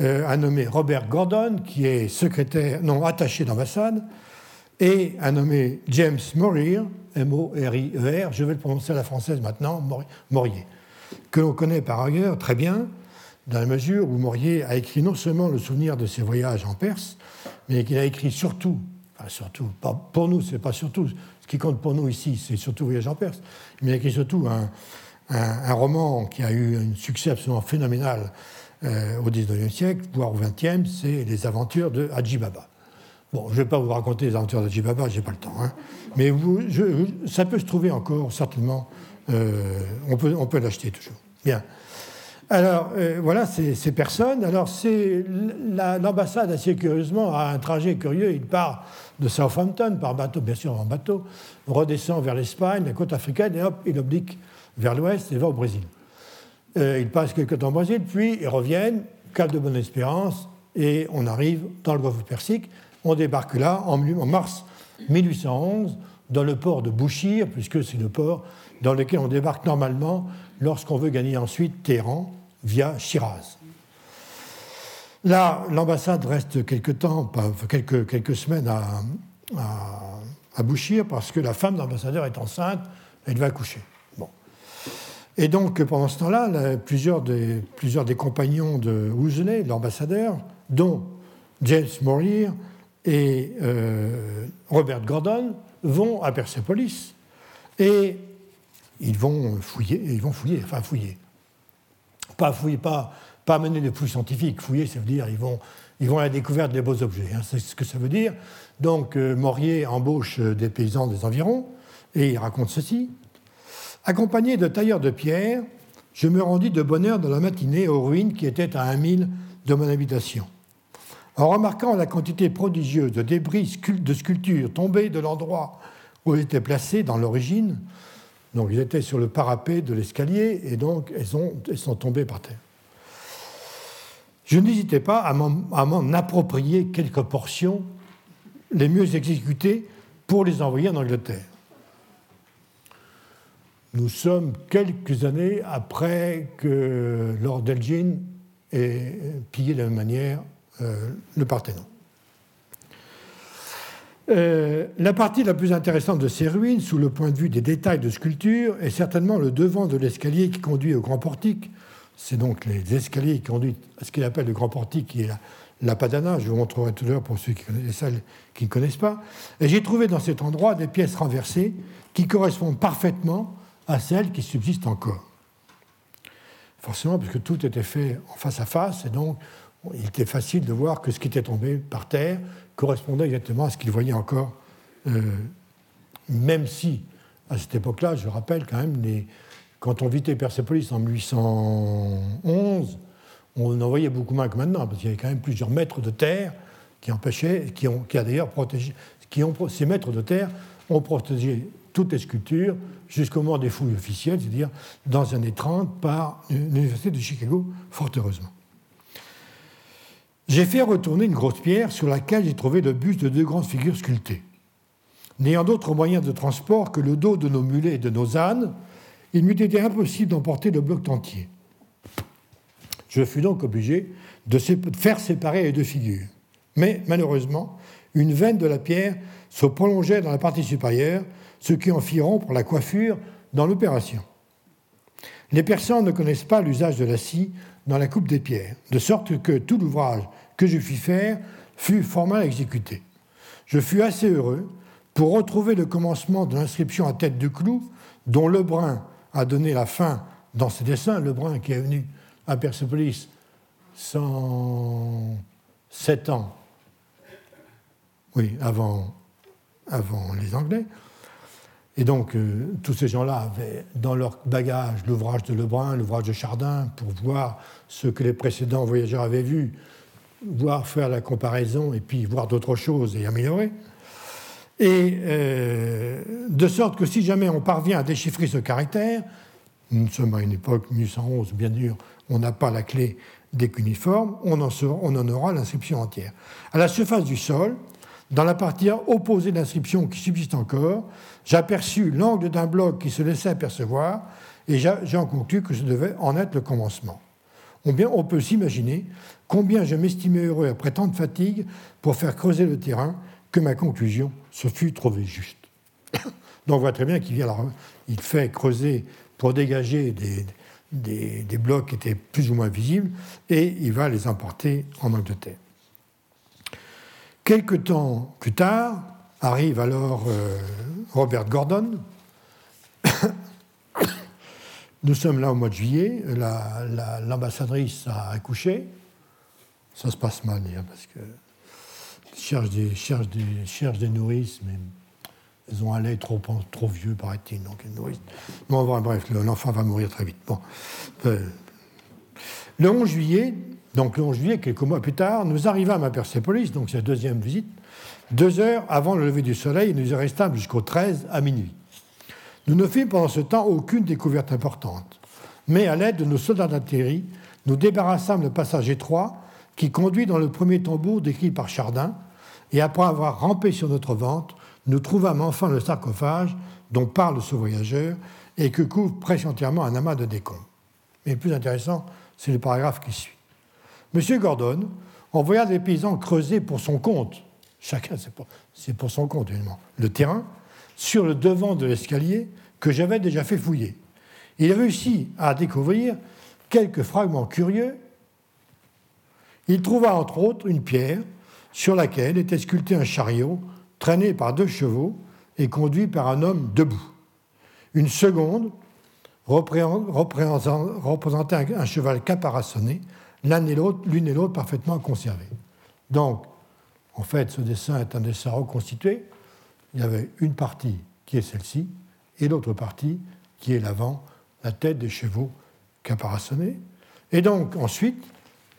euh, un nommé Robert Gordon, qui est secrétaire, non, attaché d'ambassade, et un nommé James Morier, M-O-R-I-E-R, e je vais le prononcer à la française maintenant, Morier, que l'on connaît par ailleurs très bien, dans la mesure où Morier a écrit non seulement le souvenir de ses voyages en Perse, mais qu'il a écrit surtout, surtout, pour nous, c'est pas surtout, ce qui compte pour nous ici, c'est surtout Voyage en Perse, mais il a écrit surtout un, roman qui a eu un succès absolument phénoménal euh, au XIXe siècle, voire au XXe, c'est Les aventures de Baba. Bon, je ne vais pas vous raconter les aventures d'Haji Baba, je n'ai pas le temps. Hein. Mais ça peut se trouver encore, certainement. Euh, on peut, on peut l'acheter toujours. Bien. Alors, euh, voilà ces, personnes. Alors, l'ambassade, assez curieusement, a un trajet curieux. Il part de Southampton par bateau, bien sûr en bateau, redescend vers l'Espagne, la côte africaine, et hop, il oblique vers l'ouest et va au Brésil. Euh, ils passent quelques temps au Brésil, puis ils reviennent, Cap de Bonne-Espérance, et on arrive dans le golfe Persique. On débarque là en, mars 1811 dans le port de Bouchir, puisque c'est le port dans lequel on débarque normalement lorsqu'on veut gagner ensuite Téhéran via Shiraz. Là, l'ambassade reste quelques temps, quelques, quelques semaines à, Bouchir parce que la femme d'ambassadeur est enceinte, elle va accoucher. Et donc, pendant ce temps-là, plusieurs des, compagnons de Ousley, l'ambassadeur, dont James Morier et euh, Robert Gordon, vont à Persepolis et ils vont fouiller, ils vont fouiller, enfin fouiller. Pas fouiller, pas, pas mener des fouilles scientifiques. Fouiller, ça veut dire ils vont, ils vont à la découverte des beaux objets. Hein, c'est ce que ça veut dire. Donc, euh, Morier embauche des paysans des environs et il raconte ceci. Accompagné de tailleurs de pierre, je me rendis de bonne heure dans la matinée aux ruines qui étaient à un mille de mon habitation. En remarquant la quantité prodigieuse de débris de sculptures tombés de l'endroit où ils étaient placés dans l'origine, donc ils étaient sur le parapet de l'escalier et donc elles, sont tombées par terre. Je n'hésitais pas à m'en approprier quelques portions les mieux exécutées pour les envoyer en Angleterre. Nous sommes quelques années après que Lord Elgin ait pillé de la même manière euh, le Parthénon. Euh, la partie la plus intéressante de ces ruines, sous le point de vue des détails de sculpture, est certainement le devant de l'escalier qui conduit au grand portique. C'est donc les escaliers qui conduisent à ce qu'il appelle le grand portique, qui est la Padana, je vous montrerai tout à l'heure pour ceux qui connaissent, ne connaissent pas. Et j'ai trouvé dans cet endroit des pièces renversées qui correspondent parfaitement à celles qui subsistent encore. Forcément, puisque tout était fait en face à face, et donc il était facile de voir que ce qui était tombé par terre correspondait exactement à ce qu'il voyait encore, euh, même si, à cette époque-là, je rappelle quand même, quand on vitait Persépolis en 1811, on en voyait beaucoup moins que maintenant, parce qu'il y avait quand même plusieurs mètres de terre qui empêchaient, qui, ont, qui d'ailleurs protégé, qui ont, ces mètres de terre ont protégé toutes les sculptures jusqu'au moment des fouilles officielles, c'est-à-dire dans les années 30 par l'Université de Chicago, fort heureusement. J'ai fait retourner une grosse pierre sur laquelle j'ai trouvé le buste de deux grandes figures sculptées. N'ayant d'autre moyen de transport que le dos de nos mulets et de nos ânes, il m'eût été impossible d'emporter le bloc entier. Je fus donc obligé de faire séparer les deux figures. Mais malheureusement, une veine de la pierre se prolongeait dans la partie supérieure, ce qui en fit rompre la coiffure dans l'opération. Les personnes ne connaissent pas l'usage de la scie dans la coupe des pierres, de sorte que tout l'ouvrage que je fis faire fut fort mal exécuté. Je fus assez heureux pour retrouver le commencement de l'inscription à tête de clou, dont Lebrun a donné la fin dans ses dessins. Lebrun qui est venu à Persepolis 107 ans, oui, avant les Anglais, et donc, euh, tous ces gens-là avaient dans leur bagage l'ouvrage de Lebrun, l'ouvrage de Chardin, pour voir ce que les précédents voyageurs avaient vu, voir faire la comparaison et puis voir d'autres choses et améliorer. Et euh, de sorte que si jamais on parvient à déchiffrer ce caractère, nous sommes à une époque 1811, bien sûr, on n'a pas la clé des cuniformes, on en aura l'inscription entière. À la surface du sol, dans la partie opposée de l'inscription qui subsiste encore, j'aperçus l'angle d'un bloc qui se laissait apercevoir et j'en conclus que ce devait en être le commencement. On, peut s'imaginer combien je m'estimais heureux après tant de fatigue pour faire creuser le terrain que ma conclusion se fut trouvée juste. Donc on voit très bien qu'il il fait creuser pour dégager des, des, des, blocs qui étaient plus ou moins visibles et il va les emporter en Angleterre. Quelque temps plus tard, arrive alors euh, Robert Gordon. Nous sommes là au mois de juillet, l'ambassadrice a accouché. Ça se passe mal, parce que cherchent des, des nourrices, mais elles ont un trop, vieux, paraît-il, donc elles nourrissent. Bon, bref, l'enfant va mourir très vite. Euh, le 11 juillet, donc le 11 juillet, quelques mois plus tard, nous arrivâmes à Persépolis, donc c'est la deuxième visite, deux heures avant le lever du soleil, nous y restâmes jusqu'au 13 à minuit. Nous ne fîmes pendant ce temps aucune découverte importante, mais à l'aide de nos soldats d'artillerie, nous débarrassâmes le passage étroit qui conduit dans le premier tombeau décrit par Chardin, et après avoir rampé sur notre ventre, nous trouvâmes enfin le sarcophage dont parle ce voyageur et que couvre presque entièrement un amas de décombres. Mais le plus intéressant, c'est le paragraphe qui suit. M. Gordon envoya des paysans creuser pour son compte, chacun c'est pour, son compte évidemment, le terrain sur le devant de l'escalier que j'avais déjà fait fouiller. Il réussit à découvrir quelques fragments curieux. Il trouva entre autres une pierre sur laquelle était sculpté un chariot traîné par deux chevaux et conduit par un homme debout. Une seconde représentait un cheval caparaçonné l'une et l'autre, parfaitement conservées. Donc, en fait, ce dessin est un dessin reconstitué. Il y avait une partie qui est celle-ci et l'autre partie qui est l'avant, la tête des chevaux caparaçonnés. Et donc, ensuite,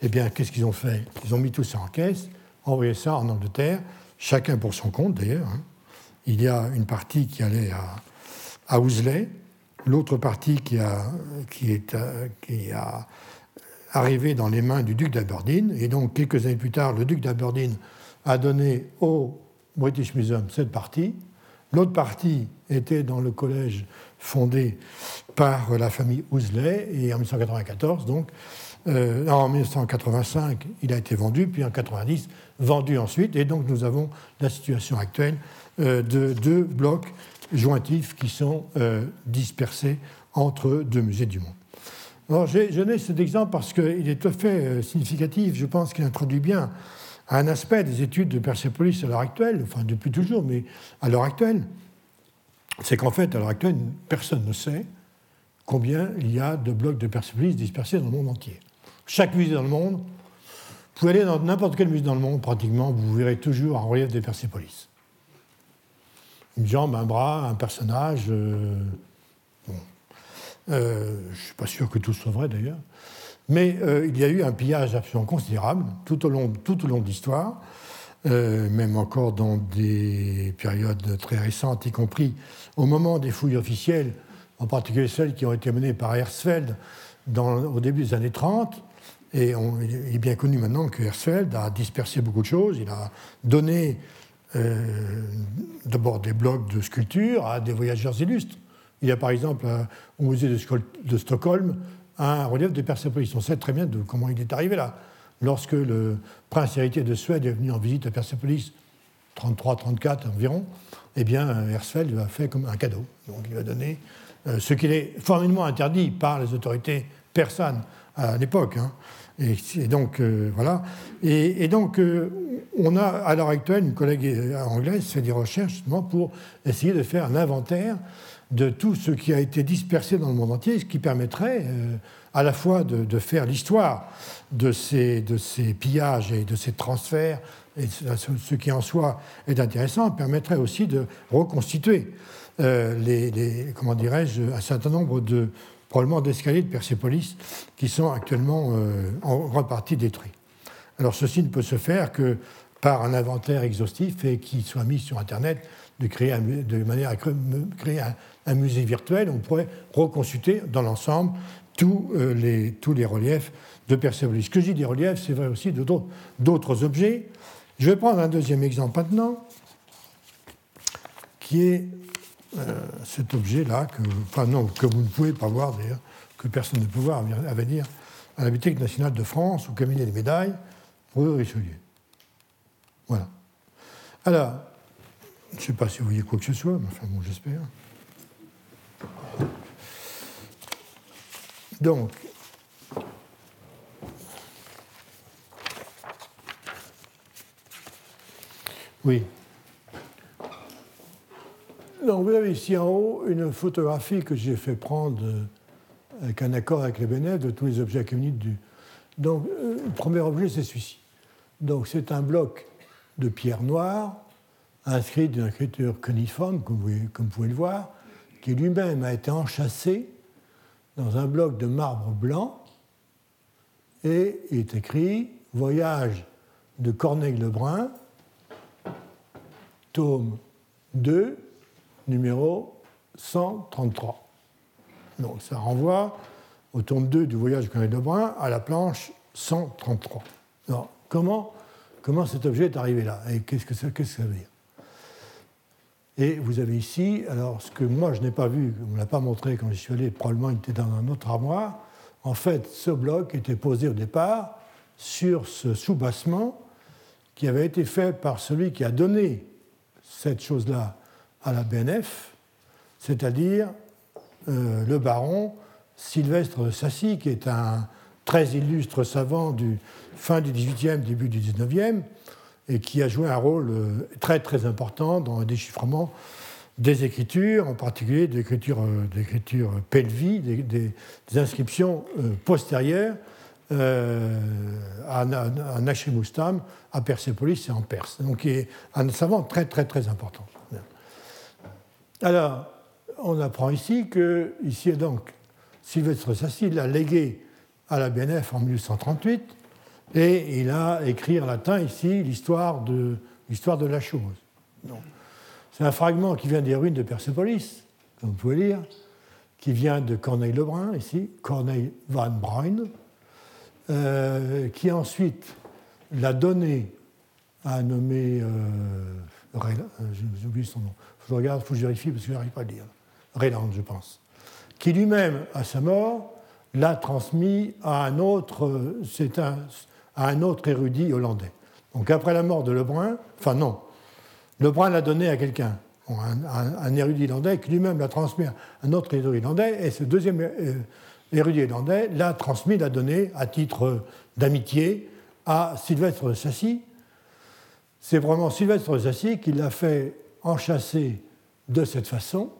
eh bien, qu'est-ce qu'ils ont fait? Ils ont mis tout ça en caisse, envoyé ça en Angleterre, chacun pour son compte d'ailleurs. Hein. Il y a une partie qui allait à, à l'autre partie qui a, qui, est, qui a arrivé dans les mains du duc d'Aberdeen. Et donc, quelques années plus tard, le duc d'Aberdeen a donné au British Museum cette partie. L'autre partie était dans le collège fondé par la famille Ousley, et en 1994, donc, euh, en 1985, il a été vendu, puis en 1990, vendu ensuite, et donc nous avons la situation actuelle euh, de deux blocs jointifs qui sont euh, dispersés entre deux musées du monde. Alors, j'ai donné cet exemple parce qu'il est tout à fait significatif. Je pense qu'il introduit bien un aspect des études de Persepolis à l'heure actuelle, enfin depuis toujours, mais à l'heure actuelle. C'est qu'en fait, à l'heure actuelle, personne ne sait combien il y a de blocs de Persepolis dispersés dans le monde entier. Chaque musée dans le monde, vous pouvez aller dans n'importe quel musée dans le monde, pratiquement, vous verrez toujours un relief de Persepolis. Une jambe, un bras, un personnage. Euh, bon. Euh, je ne suis pas sûr que tout soit vrai d'ailleurs. Mais euh, il y a eu un pillage absolument considérable tout au long, tout au long de l'histoire, même encore dans des périodes très récentes, y compris au moment des fouilles officielles, en particulier celles qui ont été menées par Hersfeld au début des années 30. Et il est bien connu maintenant que Hersfeld a dispersé beaucoup de choses. Il a donné euh, d'abord des blocs de sculpture à des voyageurs illustres. Il y a par exemple au musée de, Stockholm un relief de Persépolis. On sait très bien de comment il est arrivé là. Lorsque le prince héritier de Suède est venu en visite à Persépolis, 33-34 environ, eh bien Hersfeld lui a fait comme un cadeau. Donc il lui a donné euh, ce qu'il est formellement interdit par les autorités persanes à l'époque. Hein. Et, donc, euh, voilà. Et, donc, euh, on a à l'heure actuelle une collègue anglaise fait des recherches justement pour essayer de faire un inventaire de tout ce qui a été dispersé dans le monde entier, ce qui permettrait à la fois de, faire l'histoire de ces, de ces pillages et de ces transferts, et ce qui en soi est intéressant, permettrait aussi de reconstituer euh, les, comment dirais-je, un certain nombre de probablement d'escaliers de Persépolis qui sont actuellement euh, en grande partie détruits. Alors ceci ne peut se faire que par un inventaire exhaustif et qui soit mis sur Internet, de, créer de manière à créer un, musée virtuel. On pourrait reconsulter dans l'ensemble tous, euh, les, tous les reliefs de Persépolis. Ce que je dis des reliefs, c'est vrai aussi d'autres objets. Je vais prendre un deuxième exemple maintenant, qui est euh, cet objet-là, que, enfin non, que vous ne pouvez pas voir d'ailleurs, que personne ne peut voir à venir à la Bibliothèque nationale de France, au cabinet des médailles, Rue Richelieu. Voilà. Alors, je ne sais pas si vous voyez quoi que ce soit, mais enfin bon, j'espère. Donc, oui, donc, vous avez ici en haut une photographie que j'ai fait prendre euh, avec un accord avec les bénéfices de tous les objets accueillis du. Donc, euh, le premier objet, c'est celui-ci. Donc, c'est un bloc de pierre noire, inscrit d'une écriture cuniforme, comme vous, comme vous pouvez le voir, qui lui-même a été enchâssé dans un bloc de marbre blanc, et il est écrit Voyage de Corneille-Lebrun, tome 2, numéro 133. Donc ça renvoie au tome 2 du voyage du Corneille de Brun à la planche 133. Alors, comment, comment cet objet est arrivé là? Et qu'est-ce que ça, que ça veut dire? Et vous avez ici, alors ce que moi je n'ai pas vu, on ne l'a pas montré quand je suis allé, probablement il était dans un autre armoire. En fait, ce bloc était posé au départ sur ce soubassement qui avait été fait par celui qui a donné cette chose-là à la BNF, c'est-à-dire euh, le baron Sylvestre de Sassy, qui est un très illustre savant du fin du XVIIIe, début du XIXe, et qui a joué un rôle euh, très très important dans le déchiffrement des écritures, en particulier des écritures, euh, pelvis, des, inscriptions postérieures à, à Nachemustam, à Persépolis et en Perse. Donc il est un savant très très très important. Alors, on apprend ici que, ici donc, Sylvestre Sassy l'a légué à la BNF en 1838 et il a écrit en latin ici l'histoire de, l'histoire de la chose. C'est un fragment qui vient des ruines de Persepolis, comme vous pouvez lire, qui vient de Corneille Lebrun, ici, Corneille van Bruyn, euh, qui ensuite l'a donné à un nommé, euh, euh j'ai oublié son nom, je regarde, il faut que je vérifie parce que je n'arrive pas à le dire. Rayland, je pense. Qui lui-même, à sa mort, l'a transmis à un autre, c'est un, à un autre érudit hollandais. Donc après la mort de Lebrun, enfin non, Lebrun l'a donné à quelqu'un, un, érudit hollandais qui lui-même l'a transmis à un autre érudit hollandais, et ce deuxième euh, l'érudit irlandais l'a transmis, l'a donné à titre d'amitié à Sylvestre Sassy. C'est vraiment Sylvestre Sassy qui l'a fait enchasser de cette façon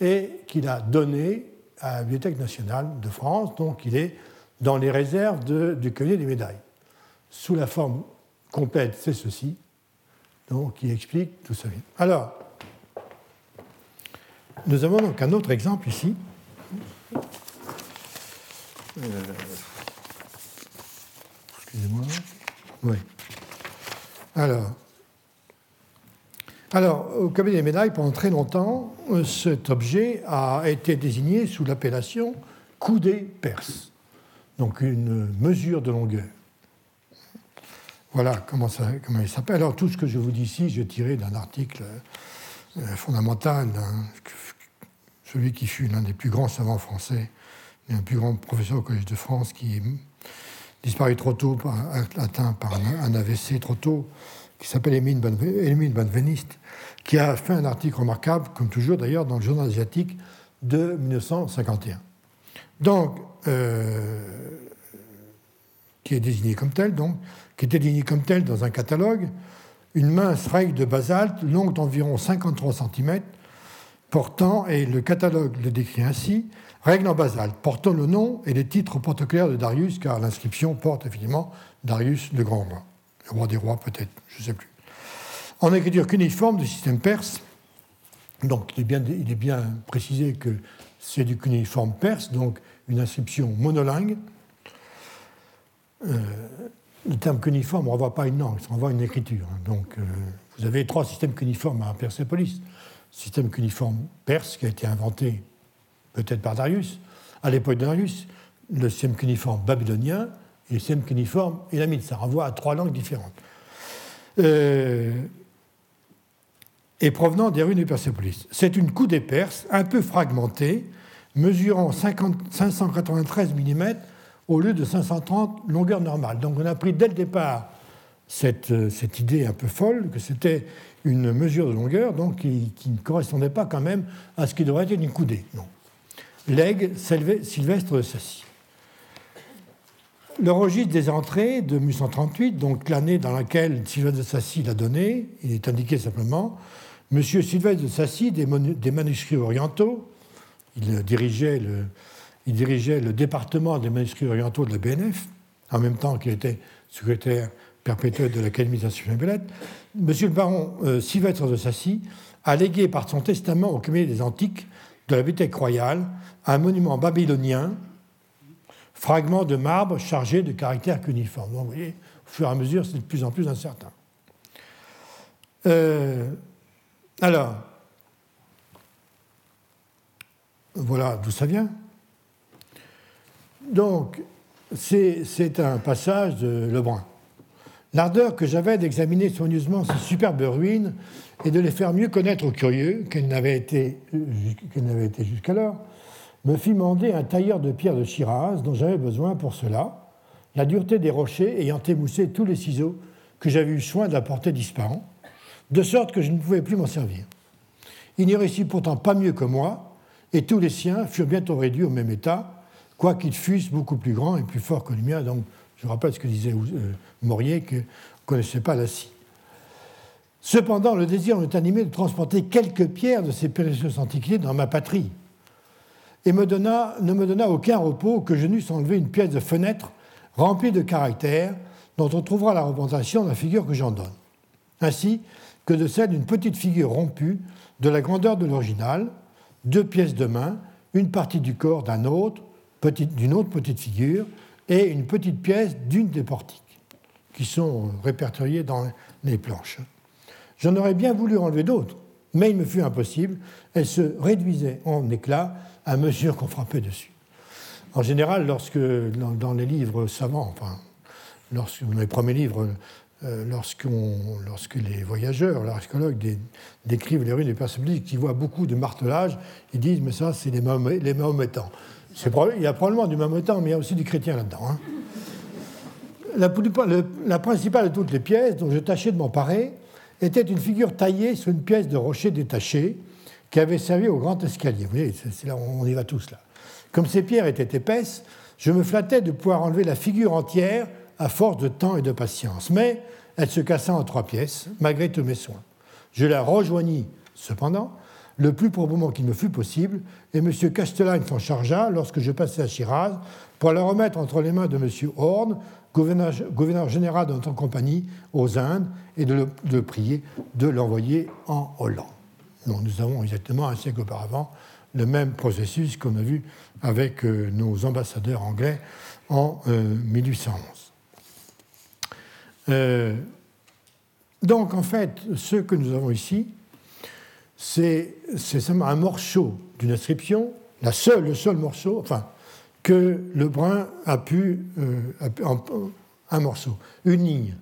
et qu'il a donné à la Bibliothèque nationale de France. Donc il est dans les réserves du collier des médailles. Sous la forme complète, c'est ceci, donc qui explique tout ça. Alors, nous avons donc un autre exemple ici. Euh, excusez-moi. Oui. Alors, alors, au cabinet des médailles, pendant très longtemps, cet objet a été désigné sous l'appellation coudée perse, donc une mesure de longueur. Voilà comment, il s'appelle. Alors, tout ce que je vous dis ici, j'ai tiré d'un article euh, fondamental, celui qui fut l'un des plus grands savants français, un plus grand professeur au Collège de France, qui est disparu trop tôt, atteint par un AVC trop tôt, qui s'appelle Émile Benveniste, qui a fait un article remarquable, comme toujours d'ailleurs, dans le journal asiatique de 1951. Donc, euh, qui est désigné comme tel, donc, qui était désigné comme tel dans un catalogue, une mince règle de basalte longue d'environ 53 cm, portant, et le catalogue le décrit ainsi, règle en basalte, portant le nom et les titres protocolaires de Darius, car l'inscription porte effectivement Darius le Grand Roi. Le roi des rois peut-être, je ne sais plus en écriture cuniforme du système perse. Donc il est bien, précisé que c'est du cuniforme perse, donc une inscription monolingue. Euh, le terme cuniforme ne renvoie pas une langue, ça renvoie à une écriture. Hein. Donc euh, vous avez trois systèmes cuniformes à Persépolis. Système cuniforme perse qui a été inventé peut-être par Darius, à l'époque de Darius, le système cuniforme babylonien et le système cuniforme élamite. Ça renvoie à trois langues différentes. Euh, et provenant des ruines de Persépolis. C'est une coudée perse un peu fragmentée, mesurant 593 mm au lieu de 530 longueur normale. Donc on a pris dès le départ cette, euh, cette idée un peu folle que c'était une mesure de longueur donc qui, ne correspondait pas quand même à ce qui devrait être une coudée. Non. L'aigle Sylvestre de Sassy. Le registre des entrées de 1838, donc l'année dans laquelle Sylvestre de Sassy l'a donné, il est indiqué simplement M. Sylvestre de Sassy, des, manuscrits orientaux, il dirigeait, le, département des manuscrits orientaux de la BNF, en même temps qu'il était secrétaire perpétuel de l'Académie des sciences M. le baron euh, Sylvestre de Sassy a légué par son testament au comité des Antiques de la Bibliothèque royale un monument babylonien, fragment de marbre chargé de caractères cuniformes. Vous voyez, au fur et à mesure, c'est de plus en plus incertain. Euh, alors, voilà d'où ça vient. Donc, c'est un passage de Lebrun. L'ardeur que j'avais d'examiner soigneusement ces superbes ruines et de les faire mieux connaître aux curieux qu'elles n'avaient été, jusqu'alors me fit mander un tailleur de pierre de Shiraz dont j'avais besoin pour cela, la dureté des rochers ayant émoussé tous les ciseaux que j'avais eu soin d'apporter disparants, de sorte que je ne pouvais plus m'en servir. Il n'y réussit pourtant pas mieux que moi, et tous les siens furent bientôt réduits au même état, quoiqu'ils fussent beaucoup plus grands et plus forts que les miens. Donc, je rappelle ce que disait euh, Maurier, que ne connaissait pas la scie. Cependant, le désir m'est animé de transporter quelques pierres de ces précieuses antiquités dans ma patrie, et ne me donna aucun repos que je n'eusse enlevé une pièce de fenêtre remplie de caractères dont on trouvera la représentation de la figure que j'en donne. Ainsi, que de celle d'une petite figure rompue de la grandeur de l'original, deux pièces de main, une partie du corps d'un autre, d'une autre petite figure, et une petite pièce d'une des portiques, qui sont répertoriées dans les planches. J'en aurais bien voulu enlever d'autres, mais il me fut impossible. Elles se réduisaient en éclats à mesure qu'on frappait dessus. En général, lorsque dans, les livres savants, enfin, dans les premiers livres euh, lorsque les voyageurs, l'archéologue décrivent les ruines des Persépolis, qui voient beaucoup de martelage, ils disent Mais ça, c'est les, Mahométans. Il y a probablement du Mahométan, mais il y a aussi du chrétien là-dedans. Hein. La, principale de toutes les pièces dont je tâchais de m'emparer était une figure taillée sur une pièce de rocher détaché, qui avait servi au grand escalier. Vous voyez, là, on y va tous là. Comme ces pierres étaient épaisses, je me flattais de pouvoir enlever la figure entière à force de temps et de patience. Mais elle se cassa en trois pièces, malgré tous mes soins. Je la rejoignis, cependant, le plus probablement qu'il me fut possible, et M. Castellane s'en chargea lorsque je passai à Shiraz pour la remettre entre les mains de M. Horn, gouverneur, général de notre compagnie aux Indes, et de le prier de l'envoyer en Hollande. nous avons exactement un siècle auparavant le même processus qu'on a vu avec euh, nos ambassadeurs anglais en 1811. Euh, euh, donc en fait, ce que nous avons ici, c'est seulement un morceau d'une inscription, la seule, le seul morceau, enfin, que Lebrun a pu, un morceau, une ligne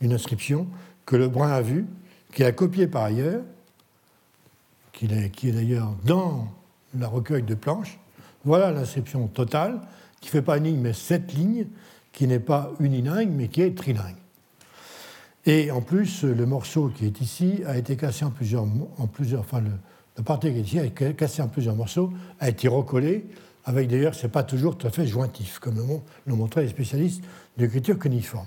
d'une inscription que Lebrun a vue, qu'il a copiée par ailleurs, qui est d'ailleurs dans la recueil de planches. Voilà l'inscription totale, qui ne fait pas une ligne, mais sept lignes, qui n'est pas unilingue, mais qui est trilingue. Et en plus, le morceau qui est ici a été cassé en plusieurs, en plusieurs enfin le partie qui est ici a été cassé en plusieurs morceaux, a été recollé, avec d'ailleurs, ce n'est pas toujours tout à fait jointif, comme l'ont montré les spécialistes d'écriture cuniforme.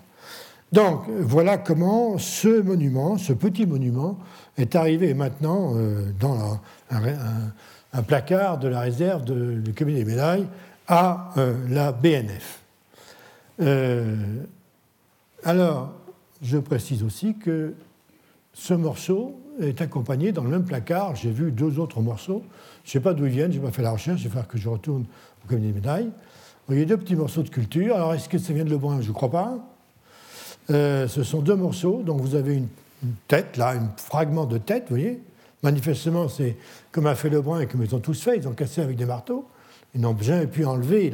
Donc voilà comment ce monument, ce petit monument, est arrivé maintenant euh, dans un, un placard de la réserve du cabinet des médailles à euh, la BNF. Euh, alors, je précise aussi que ce morceau est accompagné dans le même placard. J'ai vu deux autres morceaux. Je ne sais pas d'où ils viennent, je n'ai pas fait la recherche, il va falloir que je retourne au cabinet des médailles. Vous voyez deux petits morceaux de culture. Alors, est-ce que ça vient de Lebrun? Je ne crois pas. Euh, ce sont deux morceaux. Donc, vous avez une, tête, là, un fragment de tête, vous voyez, Manifestement, c'est comme a fait Lebrun et comme ils ont tous fait, ils ont cassé avec des marteaux. Ils n'ont jamais pu enlever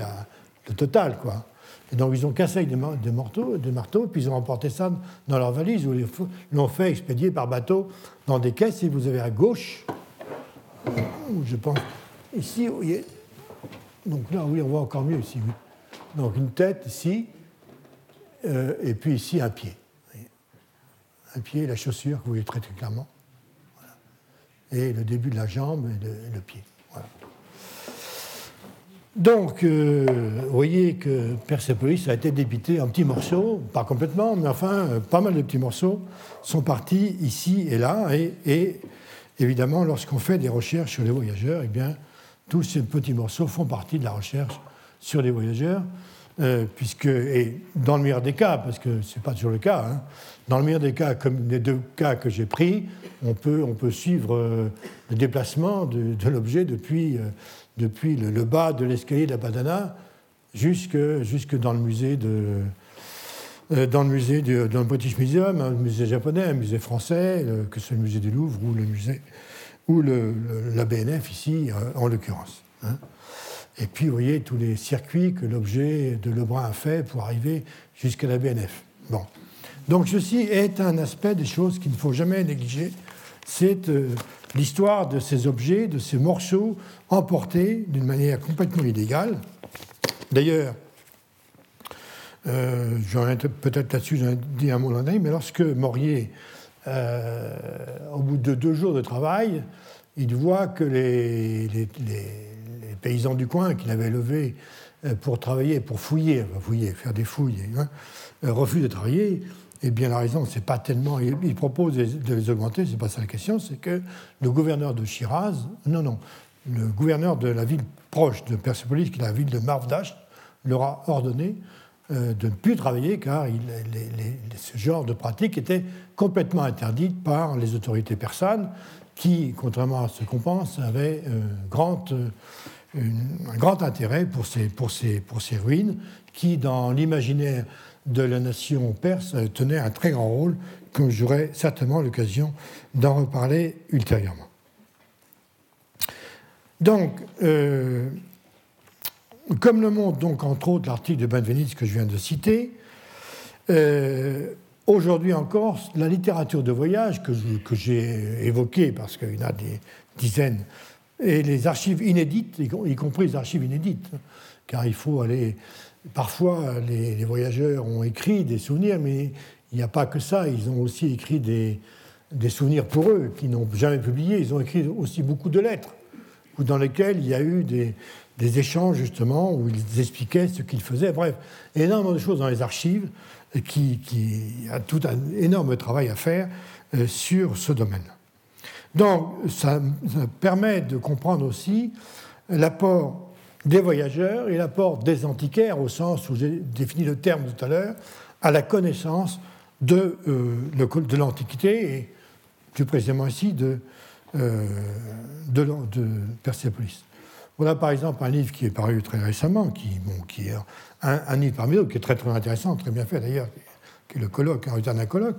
le total, quoi. Et donc ils ont cassé avec des, marteaux, des marteaux, puis ils ont emporté ça dans leur valise, ou ils l'ont fait expédier par bateau dans des caisses. Et vous avez à gauche, je pense, ici, voyez, donc là, oui, on voit encore mieux ici. Donc une tête ici, euh, et puis ici un pied. Un pied, la chaussure, vous voyez très, très clairement et le début de la jambe et, le pied. Donc, euh, vous voyez que Persepolis a été débité en petits morceaux, pas complètement, mais enfin, pas mal de petits morceaux sont partis ici et là. Et, évidemment, lorsqu'on fait des recherches sur les voyageurs, eh bien, tous ces petits morceaux font partie de la recherche sur les voyageurs. Euh, puisque, et dans le meilleur des cas, parce que ce n'est pas toujours le cas, hein, dans le meilleur des cas, comme les deux cas que j'ai pris, on peut, on peut suivre euh, le déplacement de, l'objet depuis, depuis le, bas de l'escalier de la Badana jusque, jusque dans le musée de, dans le musée dans le British Museum, un musée japonais, un musée français, que ce soit le musée du Louvre ou le musée ou le, la BNF ici en l'occurrence. Hein. Et puis, vous voyez tous les circuits que l'objet de Lebrun a fait pour arriver jusqu'à la BNF. Bon. Donc, ceci est un aspect des choses qu'il ne faut jamais négliger. C'est euh, l'histoire de ces objets, de ces morceaux emportés d'une manière complètement illégale. D'ailleurs, euh, peut-être là-dessus, j'en dit un mot l'an mais lorsque Morier, euh, au bout de deux jours de travail, il voit que les, paysans du coin qu'il avait levés euh, pour travailler, pour fouiller, fouiller faire des fouilles, hein, refusent de travailler, eh bien la raison, c'est pas tellement. Il, propose de les augmenter, c'est pas ça la question, c'est que le gouverneur de Shiraz, non, non, le gouverneur de la ville proche de Persepolis, qui est la ville de Marvdash, leur a ordonné euh, de ne plus travailler car ce genre de pratique était complètement interdite par les autorités persanes qui, contrairement à ce qu'on pense, avaient grande un grand intérêt pour ces ruines qui, dans l'imaginaire de la nation perse, tenaient un très grand rôle, comme j'aurai certainement l'occasion d'en reparler ultérieurement. Donc, euh, comme le montre donc entre autres l'article de Benveniste que je viens de citer, euh, aujourd'hui encore, la littérature de voyage que, que j'ai évoquée, parce qu'il y en a des dizaines et les archives inédites, y compris les archives inédites, car il faut aller. Parfois, les, voyageurs ont écrit des souvenirs, mais il n'y a pas que ça. Ils ont aussi écrit des, des souvenirs pour eux, qui n'ont jamais publié. Ils ont écrit aussi beaucoup de lettres, dans lesquelles il y a eu des, échanges, justement, où ils expliquaient ce qu'ils faisaient. Bref, énormément de choses dans les archives qui, qui a tout un énorme travail à faire euh, sur ce domaine. Donc, ça, permet de comprendre aussi l'apport des voyageurs et l'apport des antiquaires, au sens où j'ai défini le terme tout à l'heure, à la connaissance de, euh, l'Antiquité et plus précisément ici de, euh, de, Persépolis. Voilà par exemple un livre qui est paru très récemment, qui, est un, livre parmi d'autres, qui est très intéressant, très bien fait d'ailleurs, qui est le colloque, un return colloque,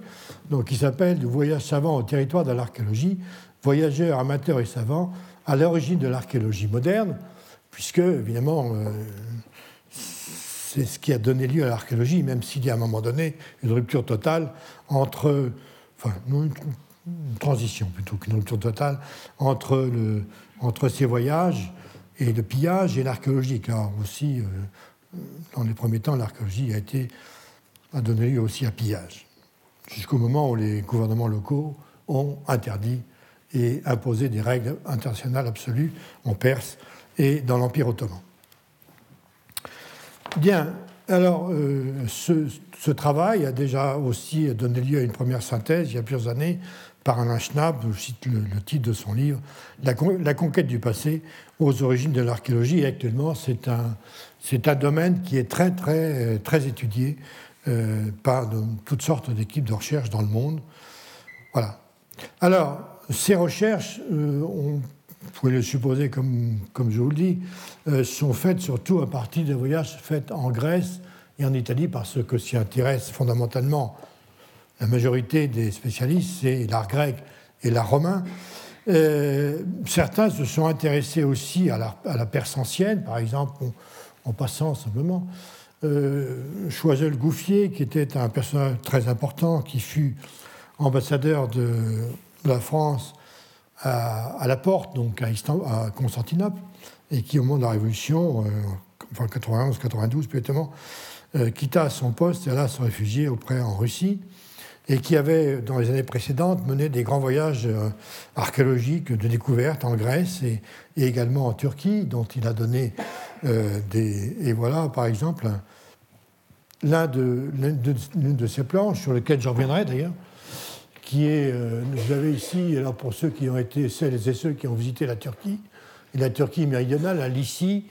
donc qui s'appelle Le voyage savant au territoire de l'archéologie, voyageurs, amateurs et savants à l'origine de l'archéologie moderne, puisque évidemment euh, c'est ce qui a donné lieu à l'archéologie, même s'il y a à un moment donné une rupture totale entre, enfin, une, transition plutôt qu'une rupture totale entre, le, entre ces voyages et le pillage et l'archéologie, car aussi, euh, dans les premiers temps, l'archéologie a, a donné lieu aussi à pillage, jusqu'au moment où les gouvernements locaux ont interdit et imposé des règles internationales absolues en Perse et dans l'Empire ottoman. Bien, alors euh, ce, travail a déjà aussi donné lieu à une première synthèse il y a plusieurs années par Alain Schnapp, je cite le, titre de son livre, la, conquête du passé aux origines de l'archéologie. Actuellement, c'est un, un, domaine qui est très, très, très étudié euh, par toutes sortes d'équipes de recherche dans le monde. Voilà. Alors, ces recherches, euh, on pouvez le supposer comme, comme je vous le dis, euh, sont faites surtout à partir des voyages faits en Grèce et en Italie, parce que s'y intéresse fondamentalement la majorité des spécialistes, c'est l'art grec et l'art romain. Euh, certains se sont intéressés aussi à la, Perse ancienne, par exemple, en, passant simplement. Euh, Choiseul-Gouffier, qui était un personnage très important, qui fut ambassadeur de, la France à, la porte, donc à, Constantinople, et qui, au moment de la Révolution, euh, enfin 91-92 peut-être, euh, quitta son poste et alla se réfugier auprès en Russie, et qui avait, dans les années précédentes, mené des grands voyages euh, archéologiques de découverte en Grèce et, également en Turquie, dont il a donné des... Et voilà, par exemple, l'un de, l'une de, ces planches, sur lesquelles je reviendrai d'ailleurs, qui est, euh, vous avez ici, alors pour ceux qui ont été, celles et ceux qui ont visité la Turquie, la Turquie méridionale, à Lycie,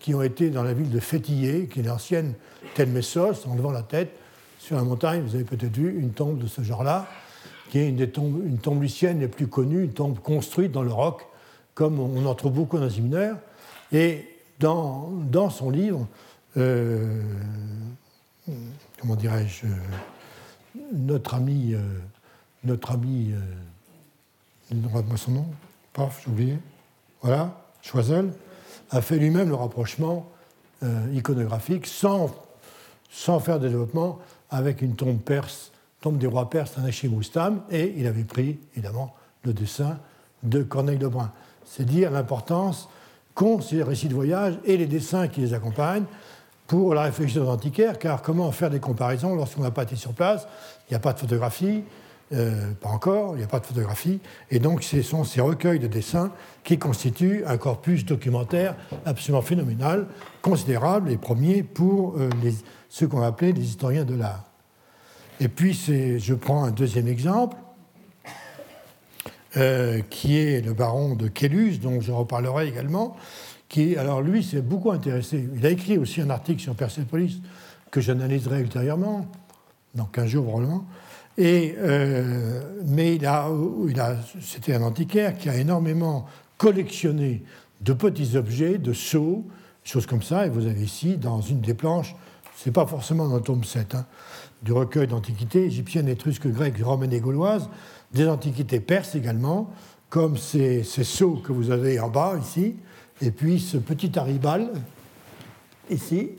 qui ont été dans la ville de Fétillé, qui est l'ancienne Telmessos, en levant la tête, sur la montagne, vous avez peut-être vu une tombe de ce genre-là, qui est une, des tombes, une tombe lycienne les plus connues, une tombe construite dans le roc, comme on en trouve beaucoup en Asie mineure. Et dans, dans son livre, euh, comment dirais-je, notre ami, euh, notre ami, euh, moi son nom, paf, j'ai oublié, voilà, Choiseul, a fait lui-même le rapprochement euh, iconographique sans, faire de développement avec une tombe perse, tombe des rois perses, Moustam, et il avait pris évidemment le dessin de Corneille Lebrun. C'est dire l'importance qu'ont ces récits de voyage et les dessins qui les accompagnent pour la réflexion antiquaire, car comment faire des comparaisons lorsqu'on n'a pas été sur place? Il n'y a pas de photographie, euh, pas encore, il n'y a pas de photographie, et donc ce sont ces recueils de dessins qui constituent un corpus documentaire absolument phénoménal, considérable et premier pour euh, ceux qu'on appelait les historiens de l'art. Et puis je prends un deuxième exemple, euh, qui est le baron de Kélus, dont je reparlerai également, alors lui, s'est beaucoup intéressé. Il a écrit aussi un article sur Persepolis que j'analyserai ultérieurement, dans 15 jours probablement. Euh, mais il a, c'était un antiquaire qui a énormément collectionné de petits objets, de sceaux, choses comme ça. Et vous avez ici, dans une des planches, c'est pas forcément dans le tome 7, hein, du recueil d'antiquités égyptiennes, étrusques, grecques, romaines et gauloises, des antiquités perses également, comme ces, ces sceaux que vous avez en bas ici, et puis ce petit aribal, ici,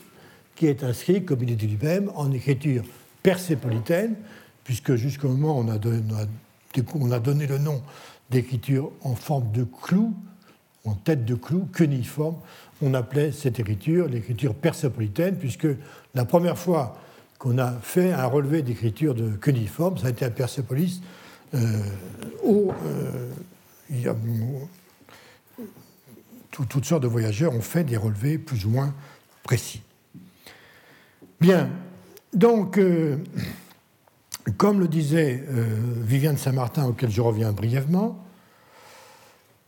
qui est inscrit, comme il est dit lui-même, en écriture persépolitaine, puisque jusqu'au moment on a donné, on a donné le nom d'écriture en forme de clou, en tête de clou, cuniforme, on appelait cette écriture l'écriture persépolitaine, puisque la première fois qu'on a fait un relevé d'écriture de cuniforme, ça a été à Persépolis, il y toutes sortes de voyageurs ont fait des relevés plus ou moins précis. Bien, donc, comme le disait Viviane Saint-Martin, auquel je reviens brièvement,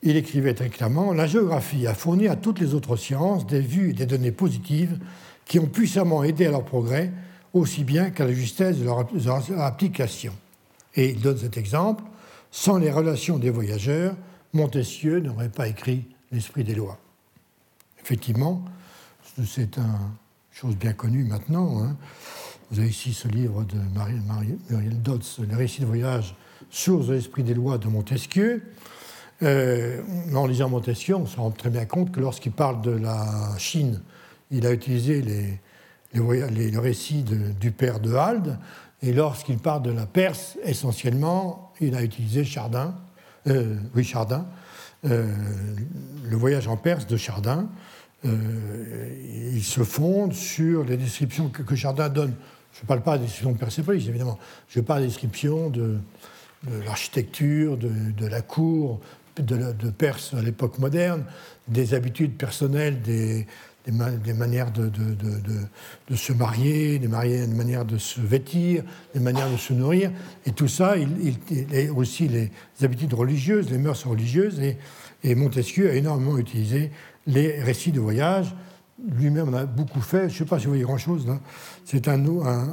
il écrivait très clairement La géographie a fourni à toutes les autres sciences des vues et des données positives qui ont puissamment aidé à leur progrès, aussi bien qu'à la justesse de leur, application. Et il donne cet exemple Sans les relations des voyageurs, Montesquieu n'aurait pas écrit L'esprit des lois. Effectivement, c'est une chose bien connue maintenant. Hein. Vous avez ici ce livre de Muriel Dodds, Le récit de voyage, source de l'esprit des lois de Montesquieu. Euh, en lisant Montesquieu, on se rend très bien compte que lorsqu'il parle de la Chine, il a utilisé les, les, récits du père de Halde, et lorsqu'il parle de la Perse, essentiellement, il a utilisé Chardin, euh, oui, Chardin, le voyage en Perse de Chardin. il se fonde sur les descriptions que, Chardin donne. Je ne parle pas des descriptions de Persépolis, évidemment. Je parle des descriptions de, l'architecture, de, de, la cour, de, Perse à l'époque moderne, des habitudes personnelles, des, manières de, se marier, des, manières de se vêtir, des manières de se nourrir. Et tout ça, il, et aussi les habitudes religieuses, les mœurs religieuses. Et, Montesquieu a énormément utilisé les récits de voyage. Lui-même en a beaucoup fait. Je ne sais pas si vous voyez grand-chose. C'est un,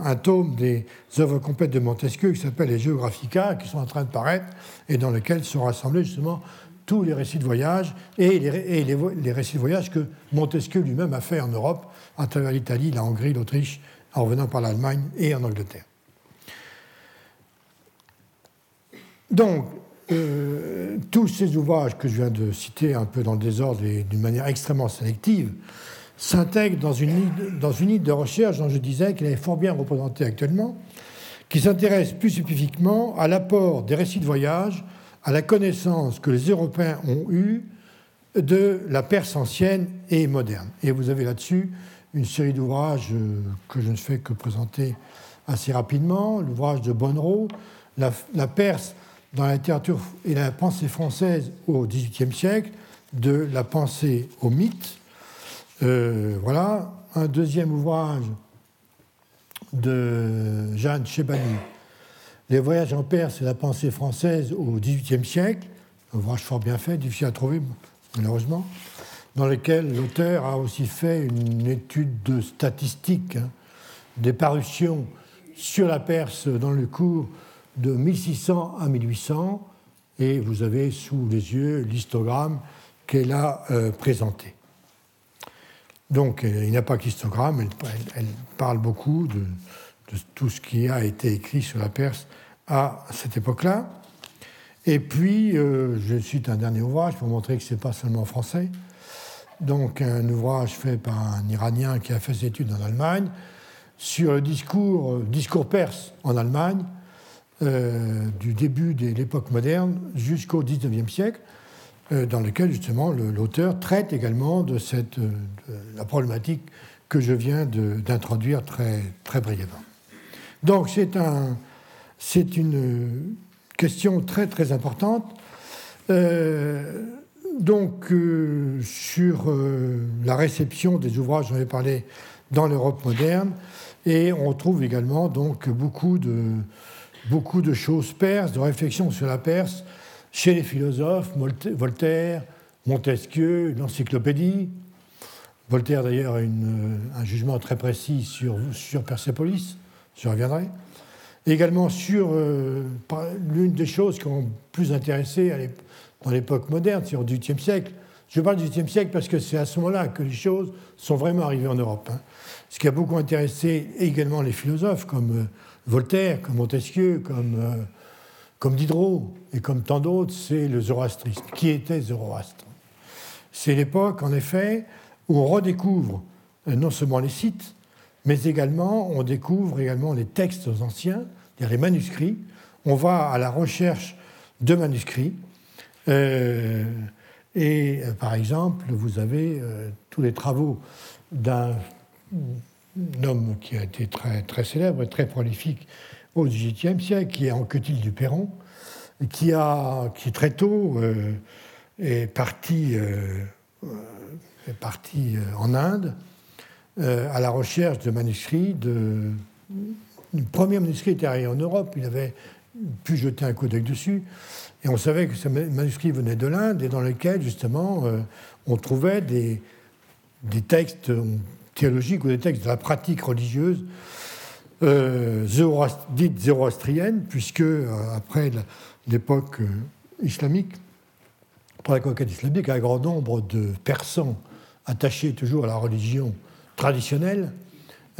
un, tome des œuvres complètes de Montesquieu qui s'appelle les Geographica, qui sont en train de paraître et dans lesquels sont rassemblés justement tous les récits de voyage et, les, récits de voyage que Montesquieu lui-même a fait en Europe, à travers l'Italie, la Hongrie, l'Autriche, en revenant par l'Allemagne et en Angleterre. Donc, euh, tous ces ouvrages que je viens de citer un peu dans le désordre et d'une manière extrêmement sélective s'intègrent dans une, dans de recherche dont je disais qu'elle est fort bien représentée actuellement, qui s'intéresse plus spécifiquement à l'apport des récits de voyage à la connaissance que les Européens ont eue de la Perse ancienne et moderne. Et vous avez là-dessus une série d'ouvrages euh, que je ne fais que présenter assez rapidement. L'ouvrage de Bonnereau, la, Perse dans la littérature et la pensée française au XVIIIe siècle, de la pensée au mythe. Euh, voilà. Un deuxième ouvrage de Jeanne Chebani, les voyages en Perse et la pensée française au XVIIIe siècle, ouvrage fort bien fait, difficile à trouver malheureusement, dans lequel l'auteur a aussi fait une étude de statistiques hein, des parutions sur la Perse dans le cours de 1600 à 1800, et vous avez sous les yeux l'histogramme qu'elle a euh, présenté. Donc il n'y a pas qu'histogramme, elle, parle beaucoup de, tout ce qui a été écrit sur la Perse à cette époque-là. Et puis, euh, je cite un dernier ouvrage pour montrer que ce n'est pas seulement français. Donc, un ouvrage fait par un Iranien qui a fait ses études en Allemagne sur le discours, euh, discours perse en Allemagne euh, du début de l'époque moderne jusqu'au XIXe siècle, dans lequel justement l'auteur traite également de, cette, la problématique que je viens d'introduire très, très brièvement. Donc, c'est un c'est une question très très importante. Euh, donc, euh, sur euh, la réception des ouvrages, j'en ai parlé dans l'Europe moderne, et on trouve également donc beaucoup de, beaucoup de choses perses, de réflexions sur la Perse chez les philosophes, Voltaire, Montesquieu, l'encyclopédie. Voltaire d'ailleurs a un jugement très précis sur, sur Persépolis, j'y reviendrai. Également sur euh, l'une des choses qui ont plus intéressé dans l'époque moderne, c'est au XVIIIe siècle. Je parle du XVIIIe siècle parce que c'est à ce moment-là que les choses sont vraiment arrivées en Europe. Hein. Ce qui a beaucoup intéressé également les philosophes comme euh, Voltaire, comme Montesquieu, comme, euh, comme Diderot et comme tant d'autres, c'est le zoroastrisme. Qui était Zoroastre? C'est l'époque, en effet, où on redécouvre non seulement les sites, mais également on découvre également les textes anciens, les manuscrits. On va à la recherche de manuscrits. Euh, et euh, par exemple, vous avez euh, tous les travaux d'un homme qui a été très, très célèbre et très prolifique au XVIIIe siècle, qui est Anquetil du Perron, qui, a, qui très tôt est parti, est parti en Inde à la recherche de manuscrits de, le premier manuscrit était arrivé en Europe, il avait pu jeter un coup d'œil dessus, et on savait que ce manuscrit venait de l'Inde et dans lequel, justement, euh, on trouvait des, textes théologiques ou des textes de la pratique religieuse euh, dite zoroastrienne, puisque euh, après l'époque islamique, pour la conquête islamique, un grand nombre de Persans attachés toujours à la religion traditionnelle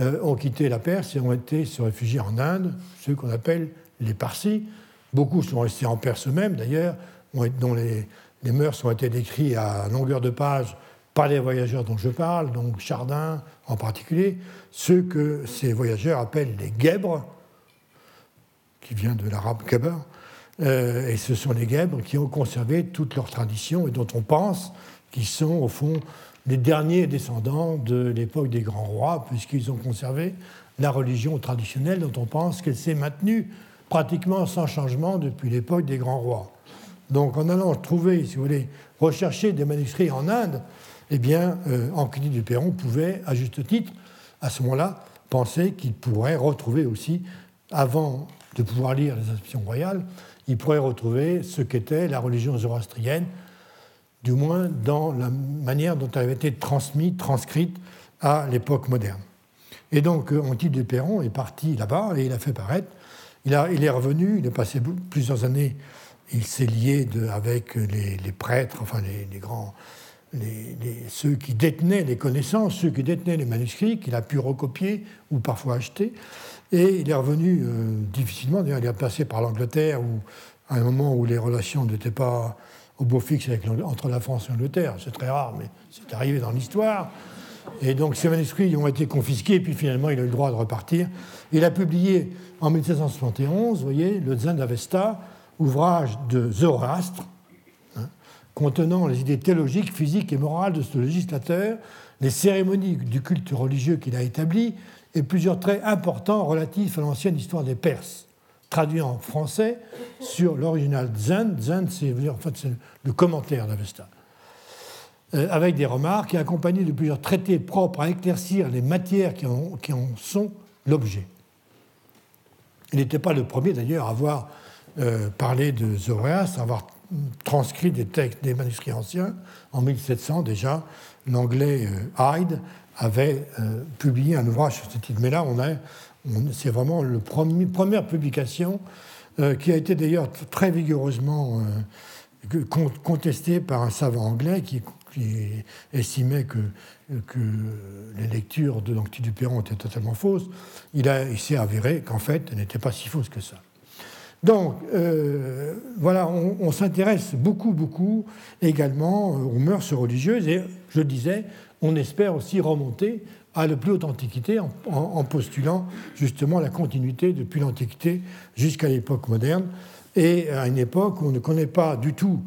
euh, ont quitté la Perse et ont été se réfugier en Inde, ceux qu'on appelle les Parsis. Beaucoup sont restés en Perse eux-mêmes, d'ailleurs, dont les, les, mœurs ont été décrites à longueur de page par les voyageurs dont je parle, donc Chardin en particulier, ceux que ces voyageurs appellent les Guèbres, qui vient de l'arabe Gabr, euh, et ce sont les Guèbres qui ont conservé toutes leurs traditions et dont on pense qu'ils sont au fond les derniers descendants de l'époque des grands rois, puisqu'ils ont conservé la religion traditionnelle dont on pense qu'elle s'est maintenue pratiquement sans changement depuis l'époque des grands rois. Donc en allant trouver, si vous voulez, rechercher des manuscrits en Inde, eh bien, euh, du Perron pouvait, à juste titre, à ce moment-là, penser qu'il pourrait retrouver aussi, avant de pouvoir lire les inscriptions royales, il pourrait retrouver ce qu'était la religion zoroastrienne, du moins dans la manière dont elle avait été transmise, transcrite à l'époque moderne. Et donc, euh, Antique de Perron est parti là-bas et il a fait paraître. Il, est revenu, il a passé plusieurs années, il s'est lié avec les, prêtres, enfin les, grands, ceux qui détenaient les connaissances, ceux qui détenaient les manuscrits, qu'il a pu recopier ou parfois acheter. Et il est revenu euh, difficilement, il est passé par l'Angleterre, à un moment où les relations n'étaient pas au beau fixe entre la France et l'Angleterre. C'est très rare, mais c'est arrivé dans l'histoire. Et donc ces manuscrits ont été confisqués, et puis finalement il a eu le droit de repartir. Il a publié en 1771, vous voyez, le Zen Avesta, ouvrage de Zoroastre, hein, contenant les idées théologiques, physiques et morales de ce législateur, les cérémonies du culte religieux qu'il a établi, et plusieurs traits importants relatifs à l'ancienne histoire des Perses traduit en français sur l'original Zen. Zen, c'est en fait, le commentaire d'Avesta. Euh, avec des remarques et accompagné de plusieurs traités propres à éclaircir les matières qui en, sont l'objet. Il n'était pas le premier d'ailleurs à avoir euh, parlé de Zoroastre, à avoir transcrit des textes, des manuscrits anciens. En 1700 déjà, l'anglais euh, Hyde avait publié un ouvrage sur ce titre. Mais là, on a c'est vraiment la première publication euh, qui a été d'ailleurs très vigoureusement euh, contestée par un savant anglais qui, estimait que, les lectures de l'Anctil du Perron étaient totalement fausses. Il, s'est avéré qu'en fait, elles n'étaient pas si fausses que ça. Donc, euh, voilà, on, on s'intéresse beaucoup, beaucoup également aux mœurs religieuses et, je disais, on espère aussi remonter à la plus haute antiquité en, postulant justement la continuité depuis l'Antiquité jusqu'à l'époque moderne et à une époque où on ne connaît pas du tout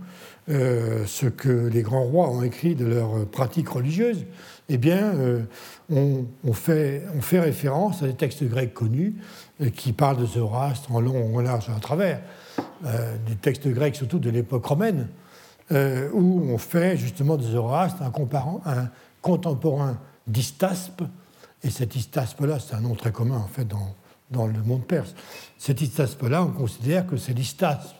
euh, ce que les grands rois ont écrit de leurs pratiques religieuses, eh bien, euh, on, fait, référence à des textes grecs connus euh, qui parlent de Zoroastre en long, en large en travers, des textes grecs surtout de l'époque romaine, où on fait justement de Zoroastre un contemporain d'Istaspe, et cet Istaspe-là, c'est un nom très commun en fait dans, le monde perse. Cet Istaspe-là, on considère que c'est l'Istaspe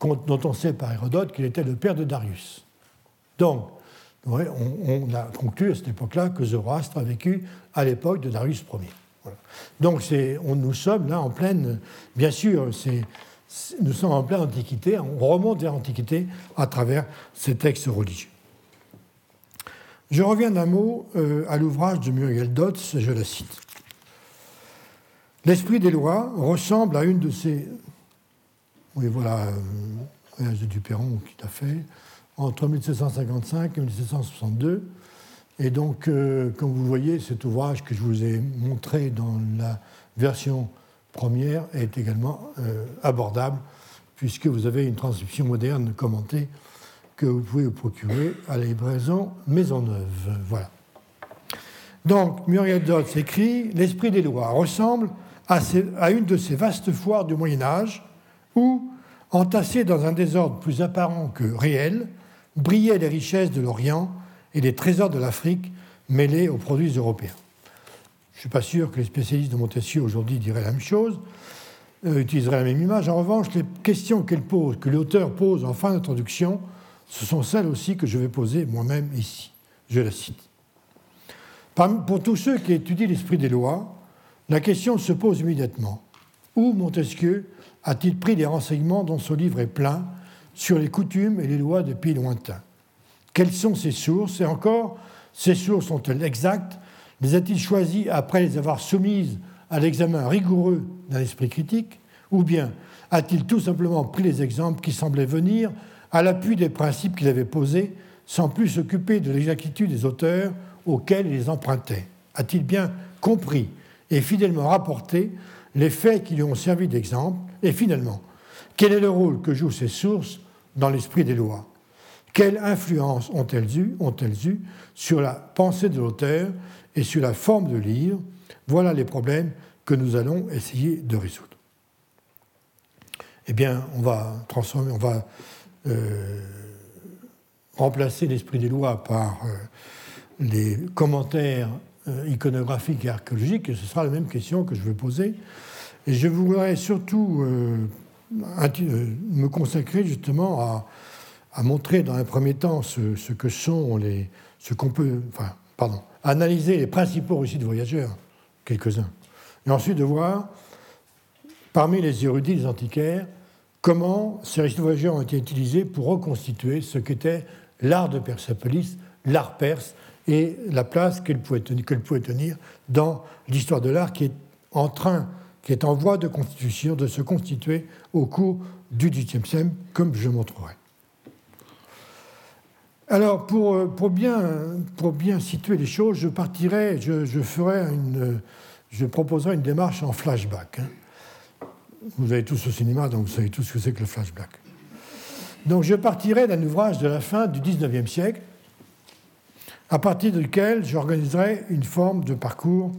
dont on sait par Hérodote qu'il était le père de Darius. Donc, on, a conclu à cette époque-là que Zoroastre a vécu à l'époque de Darius Ier. Donc on, nous sommes là en pleine, bien sûr, nous sommes en pleine Antiquité, on remonte vers l'Antiquité à travers ces textes religieux. Je reviens d'un mot euh, à l'ouvrage de Muriel Dotz, je la cite. L'esprit des lois ressemble à une de ces. Oui, voilà, euh, de Duperron qui l'a fait, entre 1755 et 1762. Et donc, euh, comme vous voyez, cet ouvrage que je vous ai montré dans la version première est également abordable, puisque vous avez une transcription moderne commentée que vous pouvez vous procurer à la livraison Maisonneuve. Voilà. Donc, Muriel Dodds écrit L'esprit des lois ressemble à, une de ces vastes foires du Moyen-Âge où, entassés dans un désordre plus apparent que réel, brillaient les richesses de l'Orient et les trésors de l'Afrique mêlés aux produits européens. Je ne suis pas sûr que les spécialistes de Montesquieu aujourd'hui diraient la même chose, euh, utiliseraient la même image. En revanche, les questions qu'elle pose, que l'auteur pose en fin d'introduction, ce sont celles aussi que je vais poser moi-même ici. Je la cite. Pour tous ceux qui étudient l'esprit des lois, la question se pose immédiatement. Où Montesquieu a-t-il pris les renseignements dont ce livre est plein sur les coutumes et les lois de pays lointains? Quelles sont ses sources? Et encore, ces sources sont-elles exactes? Les a-t-il choisies après les avoir soumises à l'examen rigoureux d'un esprit critique? Ou bien a-t-il tout simplement pris les exemples qui semblaient venir à l'appui des principes qu'il avait posés sans plus s'occuper de l'exactitude des auteurs auxquels il les empruntait A-t-il bien compris et fidèlement rapporté les faits qui lui ont servi d'exemple Et finalement, quel est le rôle que jouent ces sources dans l'esprit des lois Quelle influence ont-elles eu, ont sur la pensée de l'auteur et sur la forme de lire Voilà les problèmes que nous allons essayer de résoudre. Eh bien, on va transformer, on va remplacer l'esprit des lois par euh, les commentaires euh, iconographiques et archéologiques, ce sera la même question que je vais poser. Et je voudrais surtout me consacrer justement à, montrer dans un premier temps ce, que sont les. ce qu'on peut. Enfin, pardon, analyser les principaux récits de voyageurs, quelques-uns, et ensuite de voir, parmi les érudits, les antiquaires, comment ces récits voyageurs ont été utilisés pour reconstituer ce qu'était l'art de Persepolis, l'art perse, et la place qu'elle pouvait, tenir dans l'histoire de l'art qui est en train, qui est en voie de constitution, de se constituer au cours du XVIIIe siècle, comme je montrerai. Alors, pour, bien, situer les choses, je partirai, je, ferai je proposerai une démarche en flashback. Hein. Vous avez tous au cinéma, donc vous savez tous ce que c'est que le flashback. Donc je partirai d'un ouvrage de la fin du XIXe siècle, à partir duquel j'organiserai une forme de parcours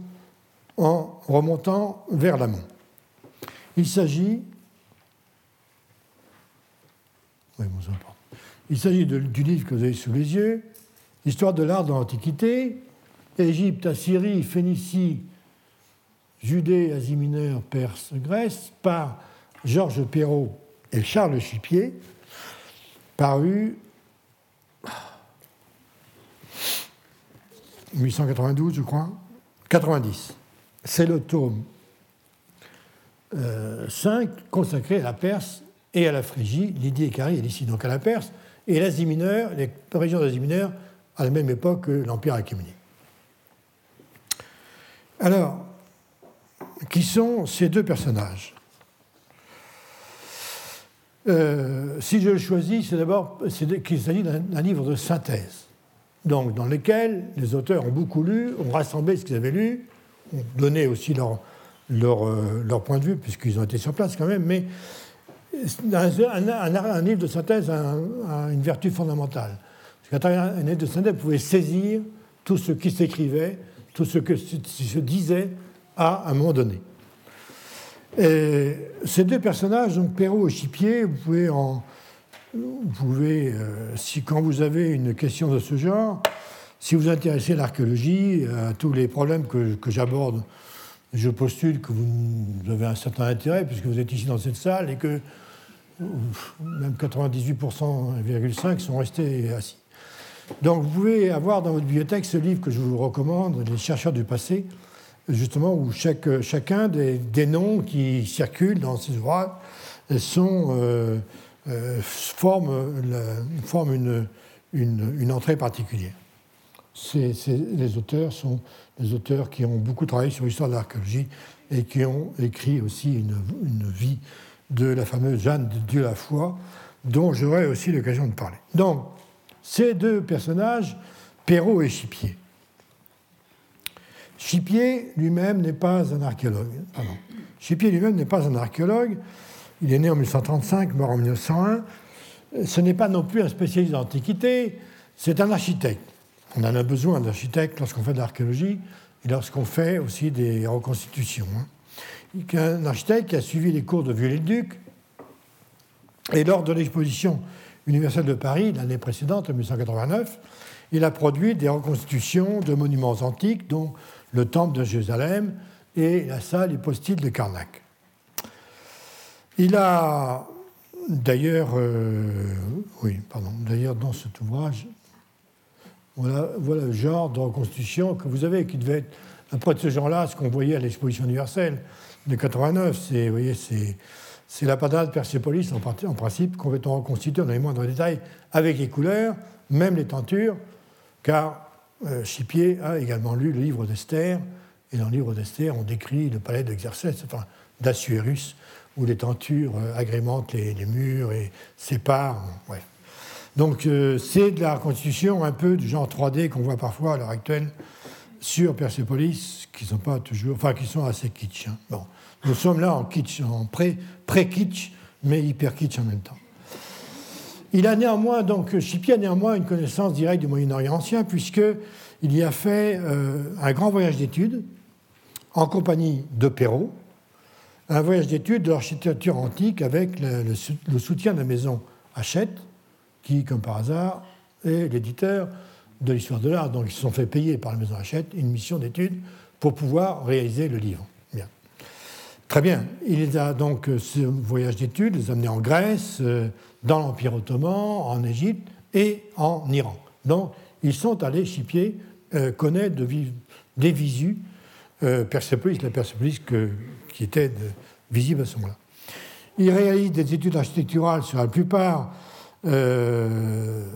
en remontant vers l'amont. Il s'agit il s'agit du livre que vous avez sous les yeux, Histoire de l'art dans l'Antiquité, Égypte, Assyrie, Phénicie, Judée, Asie mineure, Perse, Grèce, par Georges Perrault et Charles Chipier, paru 1892, je crois, 90. C'est le tome 5 euh, consacré à la Perse et à la Phrygie, Lydie et Carie, ici donc à la Perse, et l'Asie mineure, les régions d'Asie mineure, à la même époque que l'Empire achéménide. Alors, qui sont ces deux personnages euh, Si je le choisis, c'est d'abord qu'il s'agit d'un livre de synthèse donc, dans lesquels les auteurs ont beaucoup lu, ont rassemblé ce qu'ils avaient lu, ont donné aussi leur, leur, euh, leur point de vue, puisqu'ils ont été sur place quand même, mais un, livre de synthèse a, une vertu fondamentale. Parce qu'un livre de synthèse, vous pouvez saisir tout ce qui s'écrivait, tout ce qui se disait à un moment donné. Ces deux personnages, donc Perrault et Chipier, vous pouvez en, euh, si quand vous avez une question de ce genre, si vous intéressez l'archéologie, à tous les problèmes que, j'aborde, je postule que vous avez un certain intérêt puisque vous êtes ici dans cette salle et que même 98,5% sont restés assis. Donc vous pouvez avoir dans votre bibliothèque ce livre que je vous recommande, Les chercheurs du passé, justement où chacun des, noms qui circulent dans ces ouvrages sont... Euh, euh, forme, forme une, entrée particulière. les auteurs sont des auteurs qui ont beaucoup travaillé sur l'histoire de l'archéologie et qui ont écrit aussi une, une, vie de la fameuse Jeanne de Dieu la foi, dont j'aurai aussi l'occasion de parler. Donc, ces deux personnages, Perrault et Chipier. Chipier lui-même n'est pas un archéologue. Chipier lui-même n'est pas un archéologue. Il est né en 1135, mort en 1901. Ce n'est pas non plus un spécialiste d'antiquité, c'est un architecte. On en a besoin d'architectes lorsqu'on fait de l'archéologie et lorsqu'on fait aussi des reconstitutions. Hein. Un architecte qui a suivi les cours de Viollet-le-Duc Et lors de l'exposition universelle de Paris, l'année précédente, en 1889, il a produit des reconstitutions de monuments antiques, dont le temple de Jérusalem et la salle hypostyle de Karnak. Il a d'ailleurs, euh, oui, pardon, d'ailleurs dans cet ouvrage, voilà, voilà, le genre de reconstitution que vous avez, qui devait être un peu de ce genre-là, ce qu'on voyait à l'exposition universelle de 89. C'est, vous voyez, c'est, c'est la panade Persepolis en, en, principe complètement reconstituée dans les moindres détails, avec les couleurs, même les tentures, car Chipier a également lu le livre d'Esther, et dans le livre d'Esther, on décrit le palais d'Exercès, enfin, d'Assuérus, où les tentures euh, agrémentent les, murs et séparent. Donc euh, c'est de la reconstitution un peu du genre 3D qu'on voit parfois à l'heure actuelle sur Persepolis, qui sont pas toujours, enfin qui sont assez kitsch. Hein. Bon, nous sommes là en kitsch, en pré-kitsch, mais hyper kitsch en même temps. Il a néanmoins, donc, néanmoins une connaissance directe du Moyen-Orient ancien, puisqu'il y a fait euh, un grand voyage d'études en compagnie de Perrault, un voyage d'études de l'architecture antique avec le, soutien de la maison Hachette, qui, comme par hasard, est l'éditeur de l'histoire de l'art. Donc ils se sont fait payer par la maison Hachette une mission d'études pour pouvoir réaliser le livre. Très bien. Il a donc euh, ce voyage d'études, les a amenés en Grèce, euh, dans l'Empire ottoman, en Égypte et en Iran. Donc ils sont allés, Chipier euh, connaît de des visus Persepolis, la Persepolis qui était visible à ce moment-là. Il réalise des études architecturales sur la plupart euh,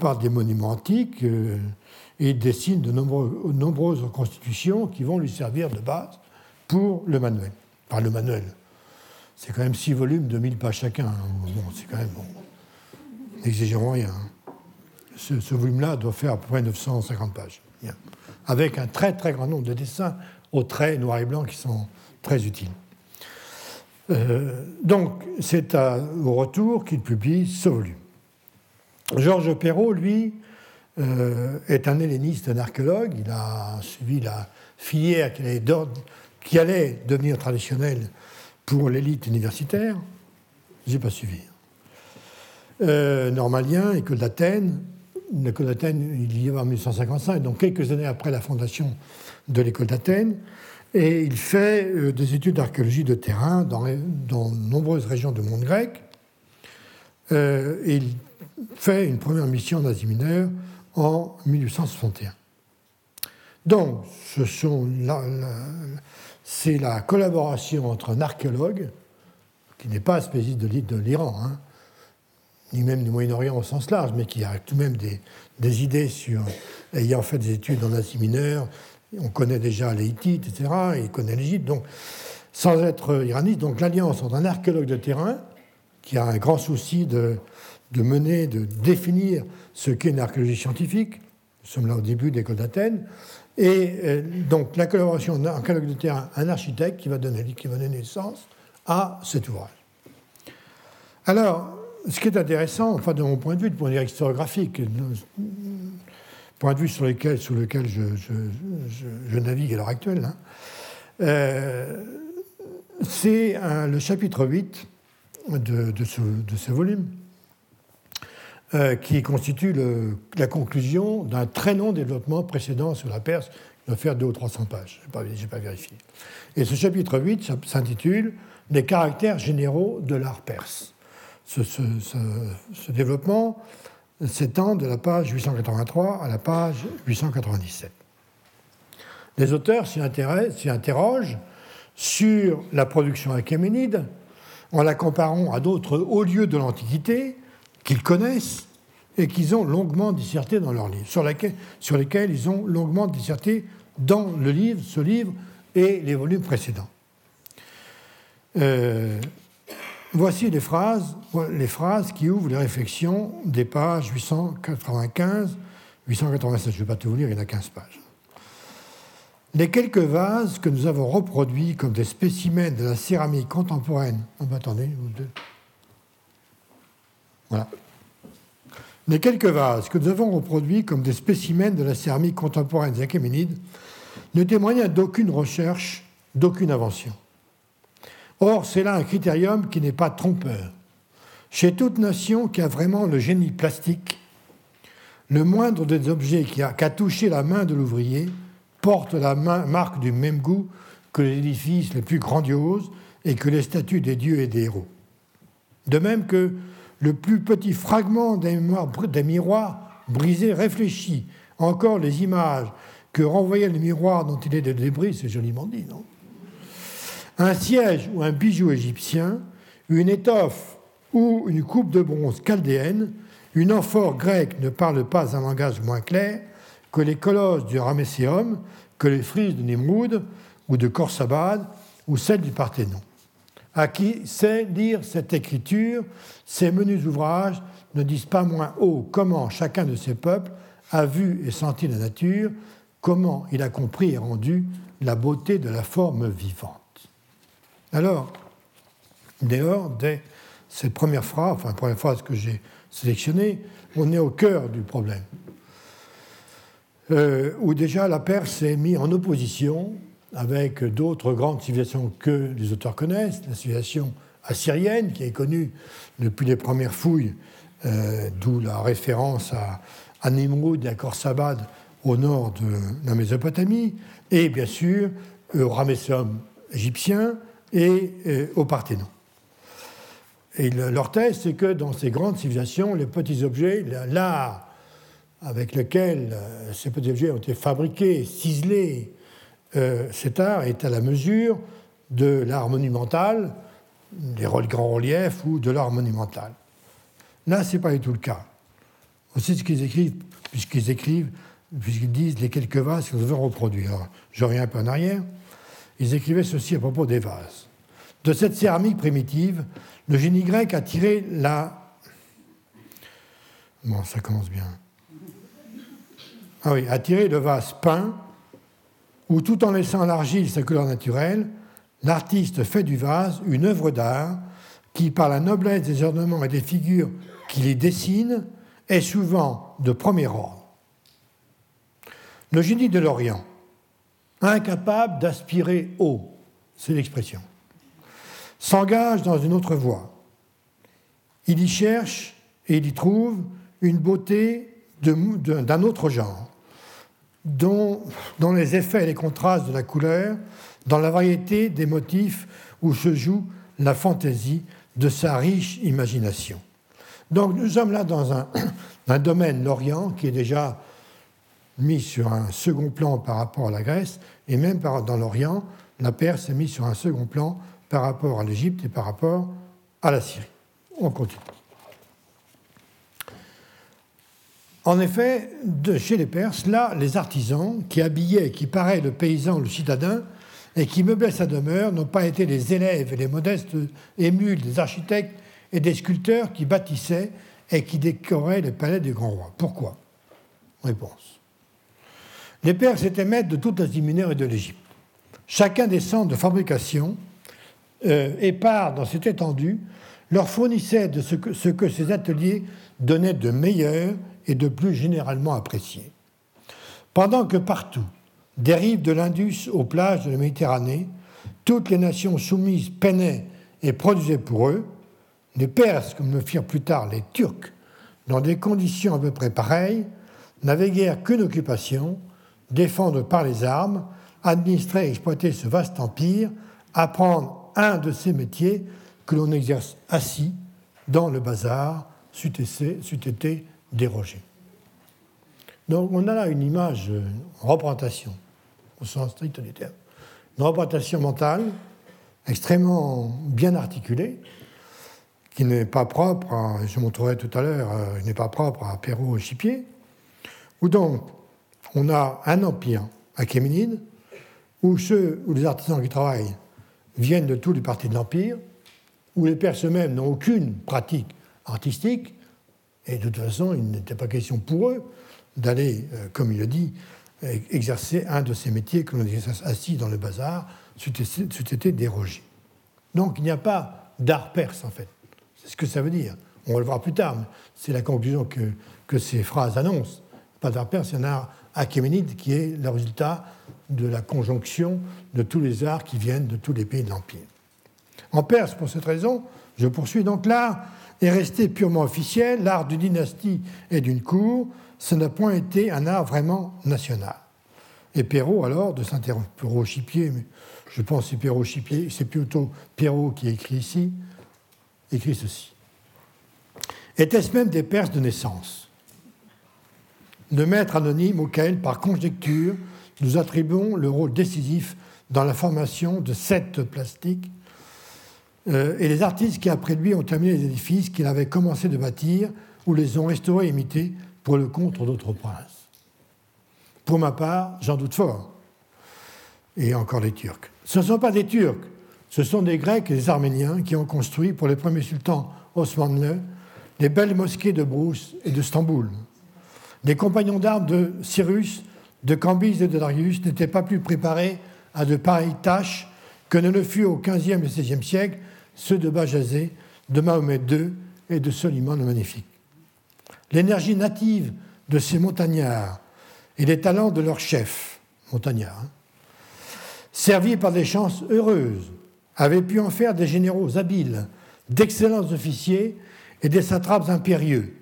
par des monuments antiques euh, et il dessine de nombreuses reconstitutions qui vont lui servir de base pour le manuel. Enfin, le manuel. C'est quand même six volumes de 1000 pages chacun. Hein. Bon, c'est quand même bon. N'exagérons rien. Hein. Ce, volume-là doit faire à peu près 950 pages. Avec un très très grand nombre de dessins au trait noir et blanc qui sont très utiles. Euh, donc, c'est au retour qu'il publie ce volume. Georges Perrault, lui, euh, est un helléniste, un archéologue. Il a suivi la filière qui allait devenir traditionnelle pour l'élite universitaire. Je n'ai pas suivi. Euh, normalien, école d'Athènes. L'école d'Athènes, il y va en 1855, donc quelques années après la fondation de l'école d'Athènes. Et il fait euh, des études d'archéologie de terrain dans, dans, nombreuses régions du monde grec. Euh, il fait une première mission en Asie mineure en 1861. Donc, c'est la collaboration entre un archéologue, qui n'est pas spécialiste de l'Iran, hein, ni même du Moyen-Orient au sens large, mais qui a tout de même des, idées sur, ayant fait des études en Asie mineure, on connaît déjà les etc., il connaît l'Égypte, donc sans être iraniste, donc l'alliance entre un archéologue de terrain, qui a un grand souci de, de mener, de définir ce qu'est une archéologie scientifique, nous sommes là au début de l'école d'Athènes, et euh, donc la collaboration d'un archéologue de terrain, un architecte qui va donner, qui va donner naissance à cet ouvrage. Alors, ce qui est intéressant, enfin de mon point de vue, de point de vue historiographique, point de vue sur, lequel je, navigue à l'heure actuelle, hein. euh, c'est le chapitre 8 de, ce, volume, euh, qui constitue la conclusion d'un très long développement précédent sur la Perse, qui doit faire 200 ou 300 pages, je n'ai pas, vérifié. Et ce chapitre 8 s'intitule Les caractères généraux de l'art perse. ce développement s'étend de la page 883 à la page 897. Les auteurs s'y interrogent sur la production achéménide en la comparant à d'autres hauts lieux de l'Antiquité qu'ils connaissent et qu'ils ont longuement disserté dans leurs livres, sur, lesquels ils ont longuement disserté dans le livre, ce livre et les volumes précédents. Euh, Voici les phrases, les phrases qui ouvrent les réflexions des pages 895, 887. Je ne vais pas tout vous lire, il y en a 15 pages. Les quelques vases que nous avons reproduits comme des spécimens de la céramique contemporaine. Oh, attendez, Les quelques vases que nous avons reproduits comme des spécimens de la céramique contemporaine des Achéménides ne témoignent d'aucune recherche, d'aucune invention. Or, c'est là un critérium qui n'est pas trompeur. Chez toute nation qui a vraiment le génie plastique, le moindre des objets qui a, touché la main de l'ouvrier porte la marque du même goût que les édifices les plus grandioses et que les statues des dieux et des héros. De même que le plus petit fragment des miroirs brisés réfléchit encore les images que renvoyait le miroir dont il est de débris, c'est joliment dit, non? Un siège ou un bijou égyptien, une étoffe ou une coupe de bronze chaldéenne, une amphore grecque ne parle pas un langage moins clair que les colosses du Ramesséum, que les frises de Nimrud ou de Khorsabad ou celles du Parthénon. À qui sait lire cette écriture, ces menus ouvrages ne disent pas moins haut comment chacun de ces peuples a vu et senti la nature, comment il a compris et rendu la beauté de la forme vivante. Alors, dehors, dès cette première phrase, enfin, la première phrase que j'ai sélectionnée, on est au cœur du problème. Euh, où déjà la Perse est mise en opposition avec d'autres grandes civilisations que les auteurs connaissent, la civilisation assyrienne, qui est connue depuis les premières fouilles, euh, d'où la référence à, à Nimrud et à Khorsabad au nord de la Mésopotamie, et bien sûr au Ramesseum égyptien et euh, au Parthénon. Et leur thèse, c'est que dans ces grandes civilisations, les petits objets, l'art avec lequel euh, ces petits objets ont été fabriqués, ciselés, euh, cet art est à la mesure de l'art monumental, des grands reliefs ou de l'art monumental. Là, ce n'est pas du tout le cas. Aussi ce qu'ils écrivent, puisqu'ils écrivent puisqu'ils disent les quelques vases qu'ils veulent reproduire. je reviens un peu en arrière. Ils écrivaient ceci à propos des vases. De cette céramique primitive, le génie grec a tiré la. Bon, ça commence bien. Ah oui, a tiré le vase peint, où tout en laissant l'argile sa couleur naturelle, l'artiste fait du vase une œuvre d'art qui, par la noblesse des ornements et des figures qu'il y dessine, est souvent de premier ordre. Le génie de l'Orient, incapable d'aspirer haut, c'est l'expression, s'engage dans une autre voie. Il y cherche et il y trouve une beauté d'un autre genre, dans les effets et les contrastes de la couleur, dans la variété des motifs où se joue la fantaisie de sa riche imagination. Donc nous sommes là dans un, un domaine, l'Orient, qui est déjà mis sur un second plan par rapport à la Grèce, et même dans l'Orient, la Perse est mise sur un second plan par rapport à l'Égypte et par rapport à la Syrie. On continue. En effet, de chez les Perses, là, les artisans qui habillaient, qui paraient le paysan, le citadin, et qui meublaient sa demeure, n'ont pas été les élèves et les modestes émules des architectes et des sculpteurs qui bâtissaient et qui décoraient les palais des grands rois. Pourquoi? Réponse. Les Perses étaient maîtres de toute l'Asie mineure et de l'Égypte. Chacun des centres de fabrication, euh, épars dans cette étendue, leur fournissait de ce que, ce que ces ateliers donnaient de meilleur et de plus généralement apprécié. Pendant que partout, des rives de l'Indus aux plages de la Méditerranée, toutes les nations soumises peinaient et produisaient pour eux, les Perses, comme me firent plus tard les Turcs, dans des conditions à peu près pareilles, n'avaient guère qu'une occupation, défendre par les armes, administrer et exploiter ce vaste empire, apprendre un de ces métiers que l'on exerce assis dans le bazar, c'eût été dérogé. Donc on a là une image, une représentation, au sens strict du terme, une représentation mentale extrêmement bien articulée, qui n'est pas propre, je montrerai tout à l'heure, euh, n'est pas propre à Perrault et Chipier, où donc on a un empire achéménide où, ceux, où les artisans qui travaillent viennent de tous les parties de l'empire, où les Perses eux-mêmes n'ont aucune pratique artistique, et de toute façon, il n'était pas question pour eux d'aller, euh, comme il le dit, exercer un de ces métiers que l'on exerce assis dans le bazar, c'eût été dérogé. Donc il n'y a pas d'art perse, en fait. C'est ce que ça veut dire. On va le voir plus tard, mais c'est la conclusion que, que ces phrases annoncent. Pas d'art perse, il y en a achéménide qui est le résultat de la conjonction de tous les arts qui viennent de tous les pays de l'Empire. En Perse, pour cette raison, Je poursuis donc l'art est resté purement officiel, l'art d'une dynastie et d'une cour, ce n'a point été un art vraiment national. Et Perrault, alors, de s'interroger, Perrault Chipier, mais je pense que c'est Perrault Chipier, c'est plutôt Perrault qui écrit ici, écrit ceci. Était-ce même des Perses de naissance? De maîtres anonymes auxquels, par conjecture, nous attribuons le rôle décisif dans la formation de sept plastiques euh, et les artistes qui, après lui, ont terminé les édifices qu'il avait commencé de bâtir ou les ont restaurés et imités pour le compte d'autres princes. Pour ma part, j'en doute fort. Et encore les Turcs. Ce ne sont pas des Turcs, ce sont des Grecs et des Arméniens qui ont construit pour les premiers sultans osmanlais les belles mosquées de Brousse et de Stamboul. Les compagnons d'armes de Cyrus, de Cambyse et de Darius n'étaient pas plus préparés à de pareilles tâches que ne le fut au XVe et XVIe siècle ceux de Bajazet, de Mahomet II et de Soliman le Magnifique. L'énergie native de ces montagnards et les talents de leurs chefs, montagnards, hein, servis par des chances heureuses, avaient pu en faire des généraux habiles, d'excellents officiers et des satrapes impérieux.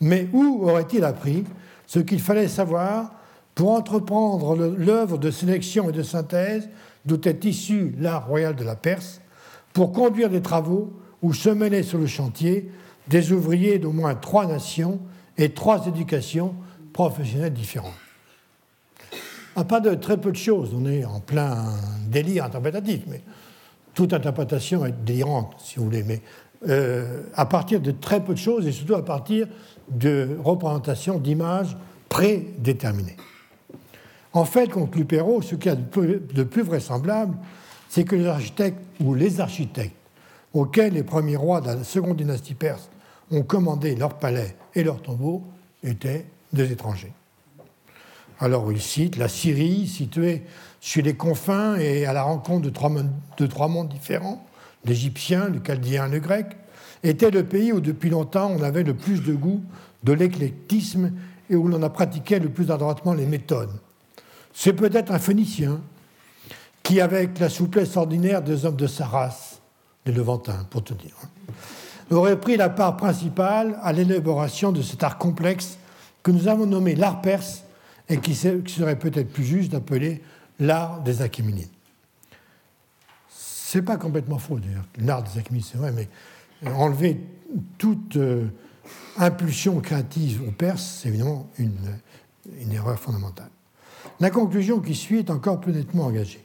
Mais où aurait-il appris ce qu'il fallait savoir pour entreprendre l'œuvre de sélection et de synthèse d'où est issu l'art royal de la Perse, pour conduire des travaux où se mêlaient sur le chantier des ouvriers d'au moins trois nations et trois éducations professionnelles différentes. À part de très peu de choses, on est en plein délire interprétatif, mais toute interprétation est délirante, si vous voulez, mais euh, à partir de très peu de choses et surtout à partir de représentations d'images prédéterminées. En fait, conclut Perrault, ce qu'il y a de plus vraisemblable, c'est que les architectes ou les architectes auxquels les premiers rois de la seconde dynastie perse ont commandé leurs palais et leurs tombeaux étaient des étrangers. Alors il cite la Syrie, située sur les confins et à la rencontre de trois, de trois mondes différents, l'Égyptien, le Chaldéen le Grec, était le pays où depuis longtemps on avait le plus de goût de l'éclectisme et où l'on a pratiqué le plus adroitement les méthodes. C'est peut-être un Phénicien qui, avec la souplesse ordinaire des hommes de sa race, les Levantins, pour te dire, hein, aurait pris la part principale à l'élaboration de cet art complexe que nous avons nommé l'art perse et qui serait peut-être plus juste d'appeler l'art des Achéménides. C'est pas complètement faux d'ailleurs, l'art des Achéménides, c'est vrai, mais enlever toute euh, impulsion créative aux Perses, c'est évidemment une erreur fondamentale. La conclusion qui suit est encore plus nettement engagée.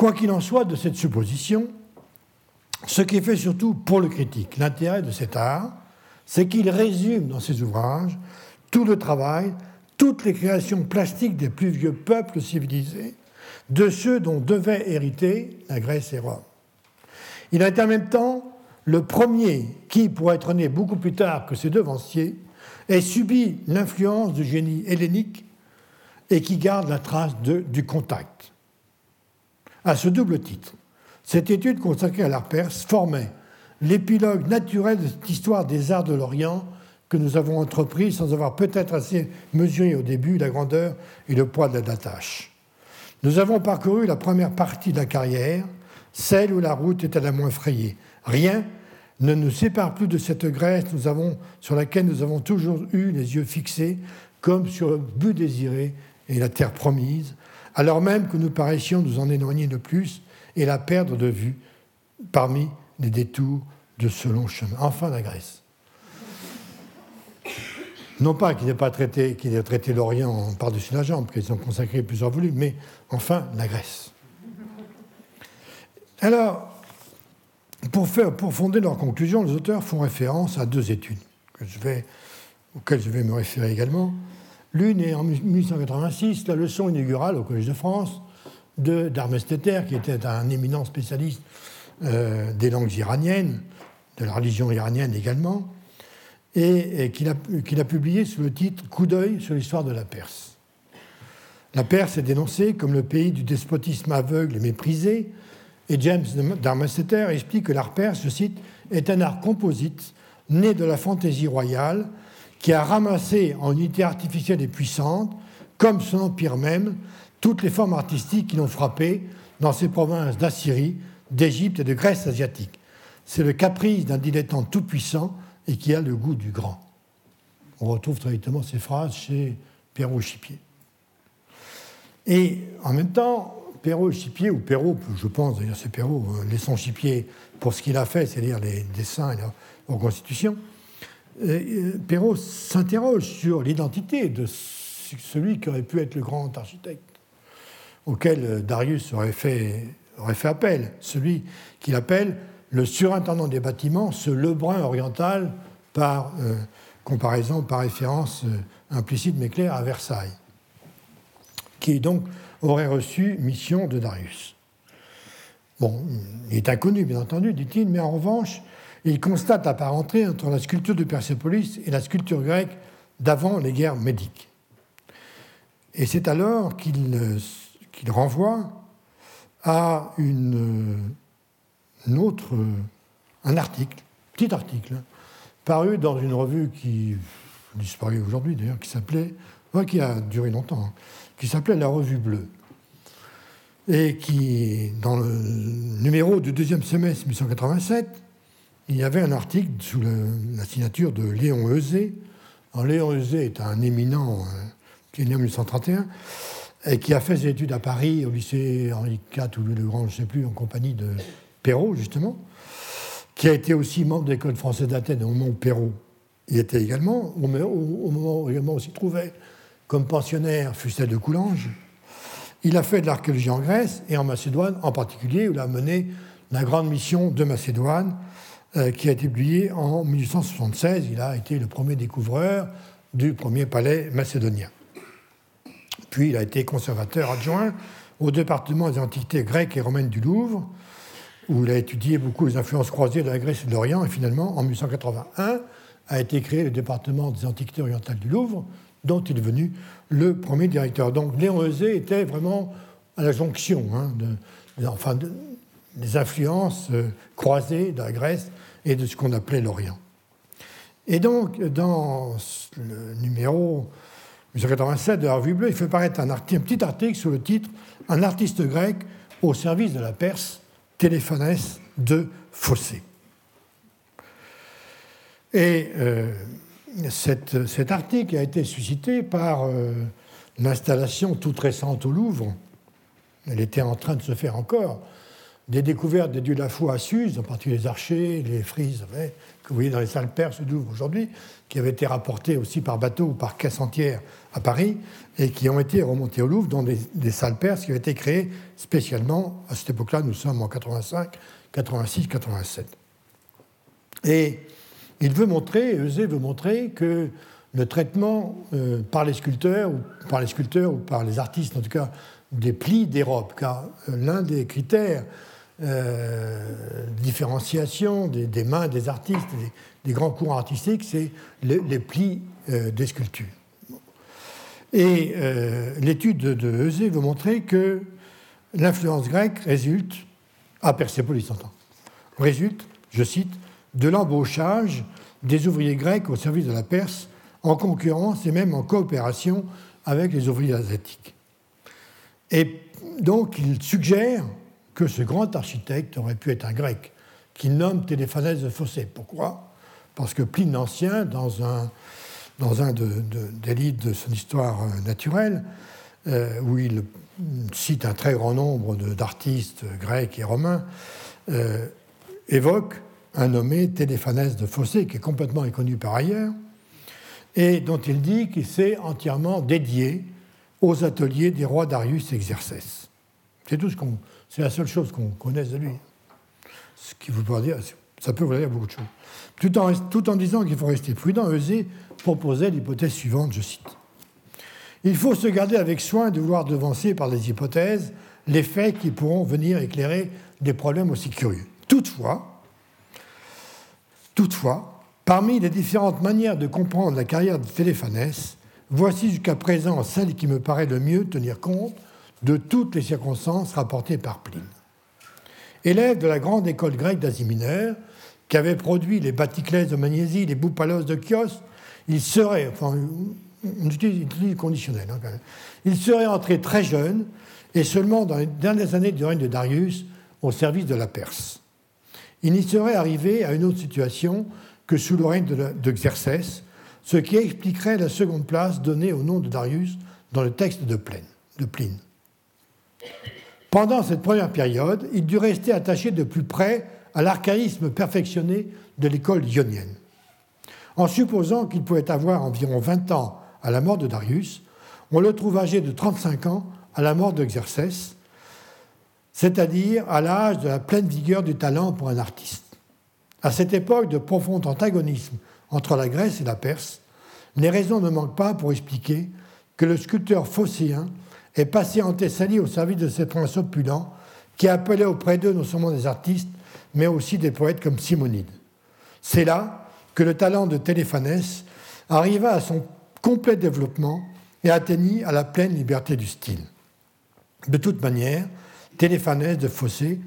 Quoi qu'il en soit de cette supposition, ce qui fait surtout pour le critique l'intérêt de cet art, c'est qu'il résume dans ses ouvrages tout le travail, toutes les créations plastiques des plus vieux peuples civilisés, de ceux dont devaient hériter la Grèce et Rome. Il a en même temps le premier qui, pour être né beaucoup plus tard que ses devanciers, ait subi l'influence du génie hellénique et qui garde la trace du contact. À ce double titre, cette étude consacrée à l'art perse formait l'épilogue naturel de cette histoire des arts de l'Orient que nous avons entrepris sans avoir peut-être assez mesuré au début la grandeur et le poids de la tâche. Nous avons parcouru la première partie de la carrière, celle où la route était la moins frayée. Rien ne nous sépare plus de cette Grèce nous avons, sur laquelle nous avons toujours eu les yeux fixés, comme sur le but désiré et la terre promise, alors même que nous paraissions nous en éloigner de plus et la perdre de vue parmi les détours de ce long chemin. Enfin, la Grèce. Non pas qu'il n'ait pas traité, qu'il ait traité l'Orient par-dessus la jambe, qu'ils ont consacré plusieurs volumes, mais enfin, la Grèce. Alors, pour, fonder leur conclusion, les auteurs font référence à deux études auxquelles je vais me référer également. L'une est en 1886, la leçon inaugurale au Collège de France d'Armesteter, qui était un éminent spécialiste euh, des langues iraniennes, de la religion iranienne également, et, qu'il a, a, publié sous le titre Coup d'œil sur l'histoire de la Perse. La Perse est dénoncée comme le pays du despotisme aveugle et méprisé, et James Darmesteter explique que l'art perse, je cite, est un art composite né de la fantaisie royale qui a ramassé en unité artificielle et puissante, comme son empire même, toutes les formes artistiques qui l'ont frappé dans ces provinces d'Assyrie, d'Égypte et de Grèce asiatique. C'est le caprice d'un dilettante tout-puissant et qui a le goût du grand. On retrouve très directement ces phrases chez Perrault Chipier. Et en même temps, Perrault Chipier, ou Perrault, je pense d'ailleurs c'est Perrault, euh, laissons Chipier pour ce qu'il a fait, c'est-à-dire les dessins et la reconstitution, Perrault s'interroge sur l'identité de celui qui aurait pu être le grand architecte auquel euh, Darius aurait fait, aurait fait appel, celui qu'il appelle le surintendant des bâtiments, ce Lebrun oriental par comparaison, par référence implicite mais claire à Versailles, qui donc aurait reçu mission de Darius. Bon, il est inconnu, bien entendu, dit-il, mais en revanche, il constate la parenté entre la sculpture de Persépolis et la sculpture grecque d'avant les guerres médiques. Et c'est alors qu'il renvoie à une, autre, un article, petit article, paru dans une revue qui disparu aujourd'hui d'ailleurs, qui s'appelait, qui a duré longtemps, hein, qui s'appelait La Revue Bleue, et qui, dans le numéro du deuxième semestre 1887, il y avait un article sous la signature de Léon Eusé. Léon Eusé est un éminent euh, qui est né en 1831 et qui a fait ses études à Paris, au lycée Henri IV ou Louis le Grand, je ne sais plus, en compagnie de Perrault, justement, qui a été aussi membre de l'école française d'Athènes au moment où Perrault y était également, au moment où où s'y trouvait comme pensionnaire Fustel de Coulanges. Il a fait de l'archéologie en Grèce et en Macédoine en particulier, où il a mené la grande mission de Macédoine, euh, qui a été publiée en 1876. Il a été le premier découvreur du premier palais macédonien. Puis il a été conservateur adjoint au département des antiquités grecques et romaines du Louvre, où il a étudié beaucoup les influences croisées de la Grèce et de l'Orient, et finalement, en 1881, a été créé le département des antiquités orientales du Louvre, dont il est devenu le premier directeur. Donc Léon Eusé était vraiment à la jonction hein, de, enfin, des influences euh, croisées de la Grèce et de ce qu'on appelait l'Orient. Et donc, dans le numéro 1987 de la Revue Bleue, il fait paraître un, un petit article sous le titre Un artiste grec au service de la Perse, Téléphanès de Fossé. Et euh, cet article a été suscité par euh, l'installation toute récente au Louvre. Elle était en train de se faire encore. Des découvertes des dieux de la foi à Suse, en particulier les archers, les frises, que vous voyez dans les salles perses du Louvre aujourd'hui, qui avaient été rapportées aussi par bateau ou par caisse entière à Paris, et qui ont été remontées au Louvre dans des, salles perses qui avaient été créées spécialement, à cette époque-là, nous sommes en 85, 86, 87. Et il veut montrer, Eusé veut montrer que le traitement euh, par les sculpteurs, ou par les sculpteurs ou par les artistes en tout cas, des plis des robes, car euh, l'un des critères euh, différenciation des, mains des artistes, des, grands courants artistiques, c'est les, plis des sculptures. Et l'étude de, Eusé veut montrer que l'influence grecque résulte, à Persépolis entend, résulte, je cite, de l'embauchage des ouvriers grecs au service de la Perse, en concurrence et même en coopération avec les ouvriers asiatiques. Et donc il suggère que ce grand architecte aurait pu être un grec, qu'il nomme Téléphanès de Fossé. Pourquoi? Parce que Pline l'Ancien, dans un, dans un de, des livres de son histoire euh, naturelle, euh, où il cite un très grand nombre d'artistes grecs et romains, euh, évoque un nommé Téléphanès de Fossé, qui est complètement inconnu par ailleurs, et dont il dit qu'il s'est entièrement dédié aux ateliers des rois Darius et Xerxès. C'est tout ce qu'on, c'est la seule chose qu'on connaisse de lui. Ce qui vous dire, ça peut vous dire beaucoup de choses. Tout en, tout en disant qu'il faut rester prudent, Eusé proposait l'hypothèse suivante, je cite. Il faut se garder avec soin de vouloir devancer par des hypothèses les faits qui pourront venir éclairer des problèmes aussi curieux. Toutefois, Toutefois, parmi les différentes manières de comprendre la carrière de Téléphanès, voici jusqu'à présent celle qui me paraît le mieux tenir compte de toutes les circonstances rapportées par Pline. Élève de la grande école grecque d'Asie mineure, qui avait produit les Baticlès de Magnésie, les Boupalos de Chios, il serait, enfin, on utilise, conditionnel, hein, il serait entré très jeune, et seulement dans les dernières années du règne de Darius, au service de la Perse. Il n'y serait arrivé à une autre situation que sous le règne de Xerxès, ce qui expliquerait la seconde place donnée au nom de Darius dans le texte de, de Pline. Pendant cette première période, il dut rester attaché de plus près à l'archaïsme perfectionné de l'école ionienne. En supposant qu'il pouvait avoir environ 20 ans à la mort de Darius, on le trouve âgé de 35 ans à la mort de Xerxès, c'est-à-dire à, l'âge de la pleine vigueur du talent pour un artiste. À cette époque de profond antagonisme entre la Grèce et la Perse, les raisons ne manquent pas pour expliquer que le sculpteur phocéen est passé en Thessalie au service de ces princes opulents qui appelaient auprès d'eux non seulement des artistes, mais aussi des poètes comme Simonide. C'est là que le talent de Téléphanès arriva à son complet développement et atteignit à la pleine liberté du style. De toute manière, Téléphanès de Phocée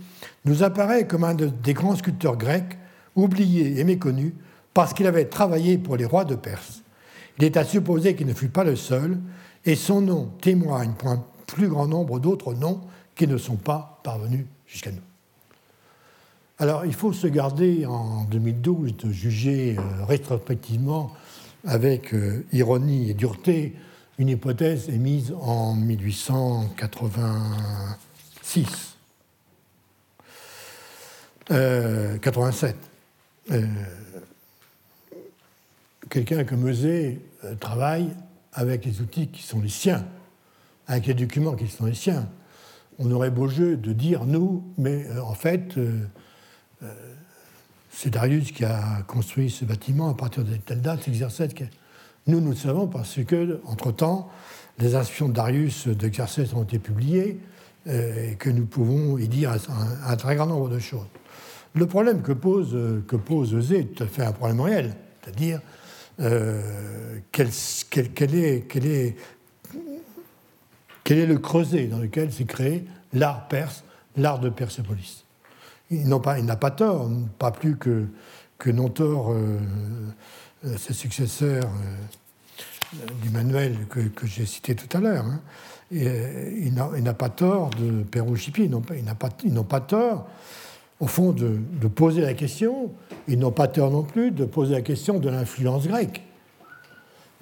nous apparaît comme un des grands sculpteurs grecs, oubliés et méconnus parce qu'il avait travaillé pour les rois de Perse. Il est à supposer qu'il ne fut pas le seul, et son nom témoigne pour un plus grand nombre d'autres noms qui ne sont pas parvenus jusqu'à nous. Alors, il faut se garder en 2012 de juger euh, rétrospectivement avec euh, ironie et dureté une hypothèse émise en 1886. 87. Euh, quelqu'un comme Eusé travaille avec les outils qui sont les siens, avec les documents qui sont les siens. On aurait beau jeu de dire nous, mais en fait, c'est Darius qui a construit ce bâtiment à partir de telle date, Xerxès. Nous, nous le savons parce que, entre-temps, les inscriptions de Darius d'Exercès ont été publiées euh, et que nous pouvons y dire un, très grand nombre de choses. Le problème que pose, que pose Zé est tout à fait un problème réel, c'est-à-dire euh, quel, est, le creuset dans lequel s'est créé l'art perse, l'art de Persépolis il n'a pas, tort, pas plus que, que tort euh, euh, ses successeurs euh, du manuel que, j'ai cité tout à l'heure. Hein. il n'a pas tort de Perouchipi, ils n'ont pas, tort, au fond, de, poser la question, ils n'ont pas tort non plus de poser la question de l'influence grecque.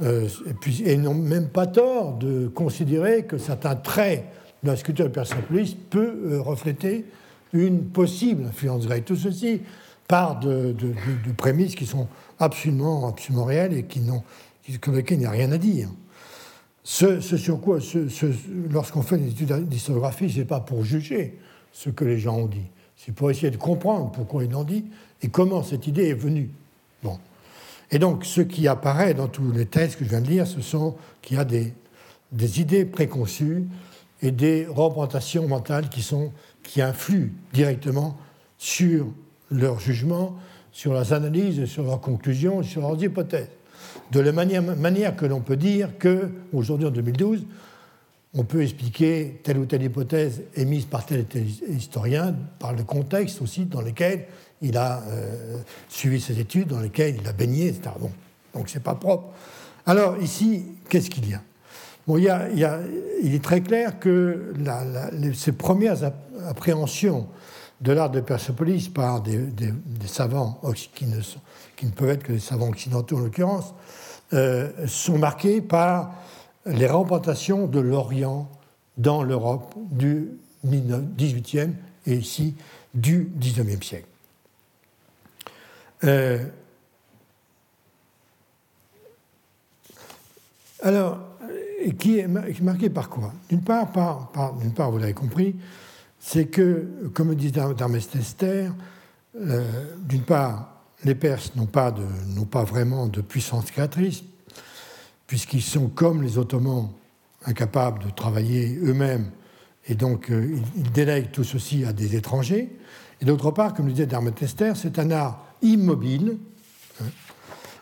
et puis, ils n'ont même pas tort de considérer que certains traits de la sculpture de Persepolis peuvent refléter une possible influence grecque. Tout ceci part de, prémices qui sont absolument, absolument réelles et qui sur lesquelles il n'y a rien à dire. Ce, sur quoi, lorsqu'on fait des études d'historiographie, ce n'est pas pour juger ce que les gens ont dit, c'est pour essayer de comprendre pourquoi ils l'ont dit et comment cette idée est venue. Bon. Et donc, ce qui apparaît dans tous les textes que je viens de lire, ce sont qu'il y a des, idées préconçues et des représentations mentales qui sont qui influent directement sur leur jugement, sur leurs analyses, sur leurs conclusions, sur leurs hypothèses. De la manière, manière que l'on peut dire qu'aujourd'hui, en 2012, on peut expliquer telle ou telle hypothèse émise par tel ou tel historien par le contexte aussi dans lequel il a euh, suivi ses études, dans lequel il a baigné, etc. Bon, donc c'est pas propre. Alors ici, qu'est-ce qu'il y a? Bon, il, y a, il, est très clair que ces premières appréhensions de l'art de Persepolis par des, savants qui ne, peuvent être que des savants occidentaux en l'occurrence, euh, sont marquées par les représentations de l'Orient dans l'Europe du 18e et ici du 19e siècle. Euh, alors, qui est marqué par quoi? D'une part, par, part, vous l'avez compris, c'est que, comme dit Darmestester, euh, d'une part, les Perses n'ont pas, pas vraiment de puissance créatrice, puisqu'ils sont comme les Ottomans incapables de travailler eux-mêmes, et donc euh, ils, délèguent tout ceci à des étrangers. Et d'autre part, comme le disait Darmestester, c'est un art immobile, hein,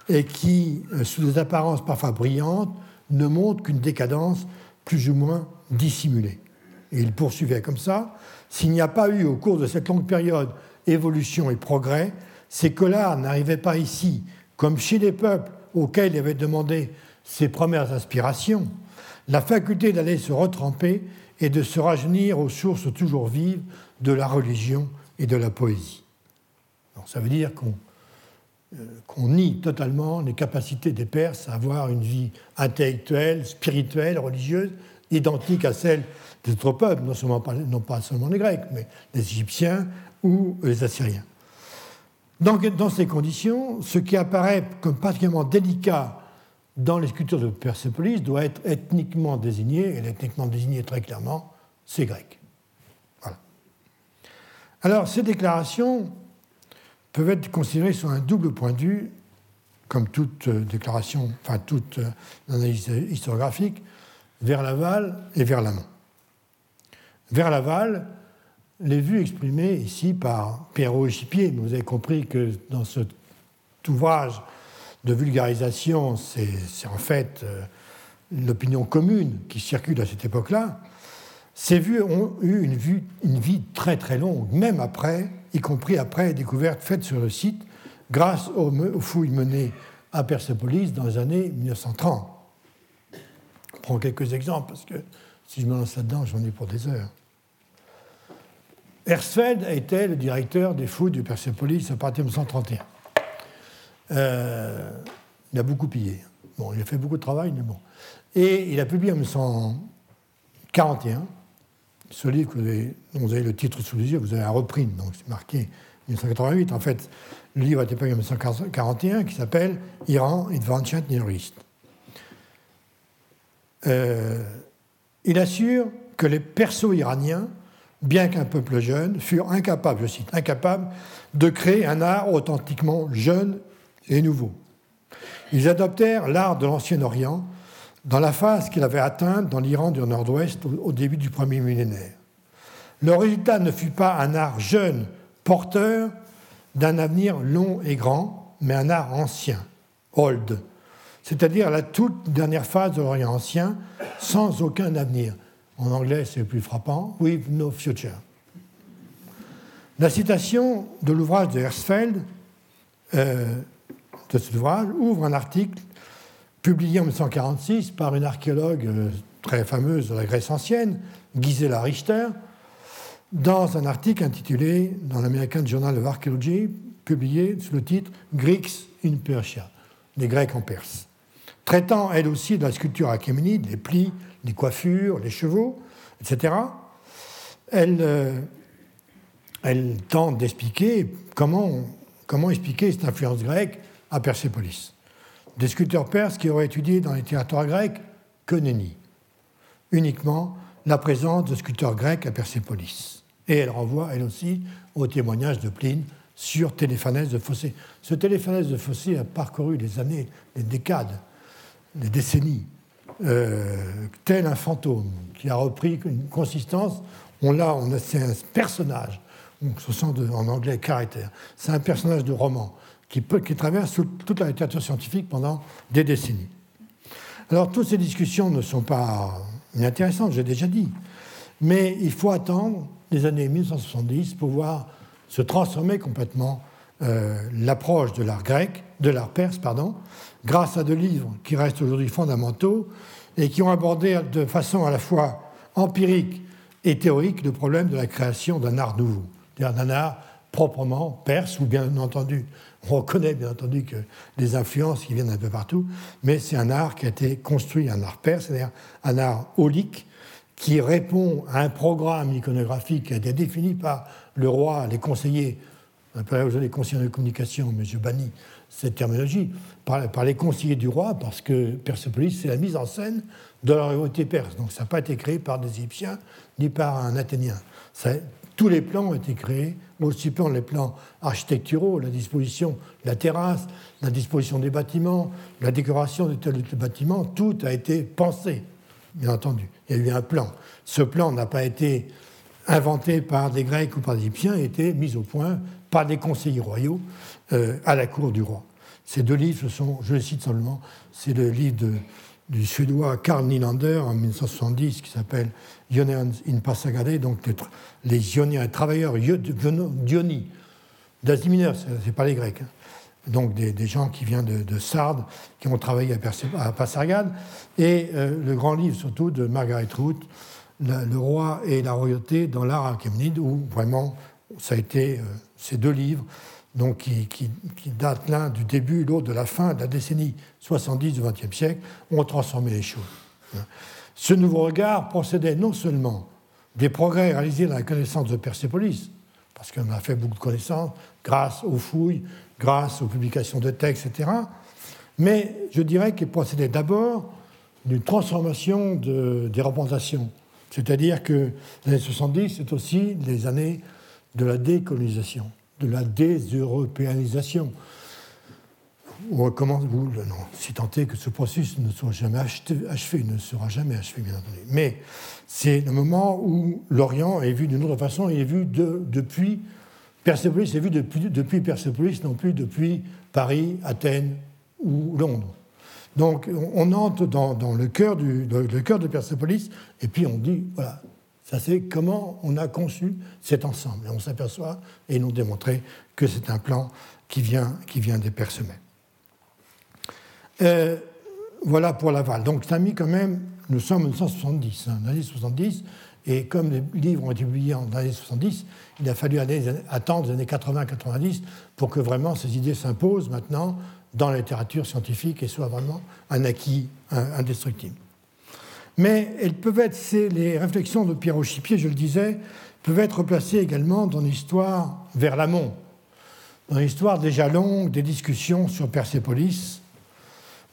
et qui, euh, sous des apparences parfois brillantes, ne montre qu'une décadence plus ou moins dissimulée. Et il poursuivait comme ça, s'il n'y a pas eu au cours de cette longue période évolution et progrès, c'est que l'art n'arrivait pas ici, comme chez les peuples auxquels il avait demandé ses premières inspirations, la faculté d'aller se retremper et de se rajeunir aux sources toujours vives de la religion et de la poésie. ça veut dire euh, qu'on nie totalement les capacités des Perses à avoir une vie intellectuelle, spirituelle, religieuse, identique à celle des autres peuples, non, seulement pas, non pas seulement les Grecs, mais les Égyptiens ou les Assyriens. Donc, dans ces conditions, ce qui apparaît comme particulièrement délicat dans les sculptures de Persépolis doit être ethniquement désigné, et ethniquement désigné très clairement, c'est grec. Alors, ces déclarations peuvent être considérées sur un double point de vue, comme toute euh, déclaration, enfin toute euh, analyse historiographique, vers l'aval et vers l'amont. Vers l'aval, les vues exprimées ici par Pierrot Échipier, vous avez compris que dans cet ouvrage de vulgarisation, c'est en fait euh, l'opinion commune qui circule à cette époque-là, ces vues ont eu une, vie très très longue, même après, y compris après les découvertes faites sur le site, grâce aux, fouilles menées à Persepolis dans les années 1930. Je prends quelques exemples parce que si je me lance là-dedans, j'en ai pour des heures. Hersfeld était le directeur des fouilles de Persepolis à partir de 1931. Euh, il a beaucoup pillé. Bon, il a fait beaucoup de travail, mais bon. Et il a publié en 1941 ce livre que vous avez, dont vous avez le titre sous les yeux, vous avez un reprint, donc c'est marqué 1988. En fait, le livre a été publié en 1941 qui s'appelle Iran Advanced Near East. Euh, il assure que les perso-iraniens, bien qu'un peuple jeune, furent incapables, je cite, incapables de créer un art authentiquement jeune et nouveau. Ils adoptèrent l'art de l'Ancien Orient dans la phase qu'il avait atteinte dans l'Iran du Nord-Ouest au début du premier millénaire. Le résultat ne fut pas un art jeune, porteur d'un avenir long et grand, mais un art ancien, old, c'est-à-dire la toute dernière phase de l'Orient ancien, sans aucun avenir. En anglais, c'est le plus frappant, with no future. La citation de l'ouvrage de Hersfeld euh, de cet ouvrage ouvre un article publié en 1946 par une archéologue euh, très fameuse de la Grèce ancienne, Gisela Richter, dans un article intitulé dans l'American Journal of Archaeology, publié sous le titre Greeks in Persia, les Grecs en Perse, traitant elle aussi de la sculpture achéménide, les plis, les coiffures, les chevaux, etc. Elle, euh, elle tente d'expliquer comment expliquer cette influence grecque à Persépolis. Des sculpteurs perses qui auraient étudié dans les territoires grecs que nenni. Uniquement la présence de sculpteurs grecs à Persépolis. Et elle renvoie, elle aussi, au témoignage de Pline sur Téléphanès de Fossé. Ce Téléphanès de Fossé a parcouru les années, les décades, les décennies, euh, tel un fantôme qui a repris une consistance. On l'a, on a, c'est un personnage, on se sent en anglais caractère. C'est un personnage de roman qui, traverse toute la littérature scientifique pendant des décennies. Alors, toutes ces discussions ne sont pas inintéressantes, j'ai déjà dit, mais il faut attendre les années 1970 pour voir se transformer complètement euh, l'approche de l'art grec, de l'art perse, pardon, grâce à deux livres qui restent aujourd'hui fondamentaux et qui ont abordé de façon à la fois empirique et théorique le problème de la création d'un art nouveau, d'un art proprement perse ou bien entendu on reconnaît bien entendu que des influences qui viennent un peu partout, mais c'est un art qui a été construit, un art perse, c'est-à-dire un art holique qui répond à un programme iconographique qui a été défini par le roi, les conseillers, on appelle aujourd'hui les conseillers de communication, mais je cette terminologie, par, les conseillers du roi, parce que Persepolis, c'est la mise en scène de la royauté perse. Donc ça n'a pas été créé par des Égyptiens ni par un Athénien. tous les plans ont été créés aussi les plans architecturaux, la disposition, la terrasse, la disposition des bâtiments, la décoration de tel ou tel bâtiment, tout a été pensé, bien entendu. Il y a eu un plan. Ce plan n'a pas été inventé par des Grecs ou par des Égyptiens, il a été mis au point par des conseillers royaux euh, à la cour du roi. Ces deux livres, sont, je le cite seulement, c'est le livre de du suédois Karl Nylander en 1970 qui s'appelle Ionians in Passagade, donc les Ioniens, les travailleurs Dioni, d'Asie mineure, c'est pas les Grecs, hein. donc des, gens qui viennent de, Sardes, qui ont travaillé à, Passargade, et le grand livre surtout de Margaret Root, Le roi et la royauté dans l'art achéménide, où vraiment ça a été ces deux livres donc qui, datent l'un du début, l'autre de la fin de la décennie 70 du XXe siècle, ont transformé les choses. Ce nouveau regard procédait non seulement des progrès réalisés dans la connaissance de Persépolis, parce qu'on a fait beaucoup de connaissances grâce aux fouilles, grâce aux publications de textes, etc., mais je dirais qu'il procédait d'abord d'une transformation des représentations. C'est-à-dire que les années 70, c'est aussi les années de la décolonisation de la déseuropéanisation. On recommence, vous, non, si tant que ce processus ne soit jamais achevé, ne sera jamais achevé, bien entendu. Mais c'est le moment où l'Orient est vu d'une autre façon, il est vu de, depuis Persépolis, est vu depuis, depuis Persépolis, non plus depuis Paris, Athènes ou Londres. Donc on entre dans, dans le, cœur du, le cœur de Persépolis, et puis on dit, voilà, ça, c'est comment on a conçu cet ensemble. Et on s'aperçoit, et nous démontrer, que c'est un plan qui vient, qui vient des Persemets. Euh, voilà pour l'aval. Donc, ça a mis quand même, nous sommes en 1970, hein, 70, et comme les livres ont été publiés en années 70, il a fallu attendre les années 80-90 pour que vraiment ces idées s'imposent maintenant dans la littérature scientifique et soient vraiment un acquis indestructible. Mais elles peuvent être, les réflexions de Pierre Auchipier, je le disais, peuvent être placées également dans l'histoire vers l'amont, dans l'histoire déjà longue des discussions sur Persépolis,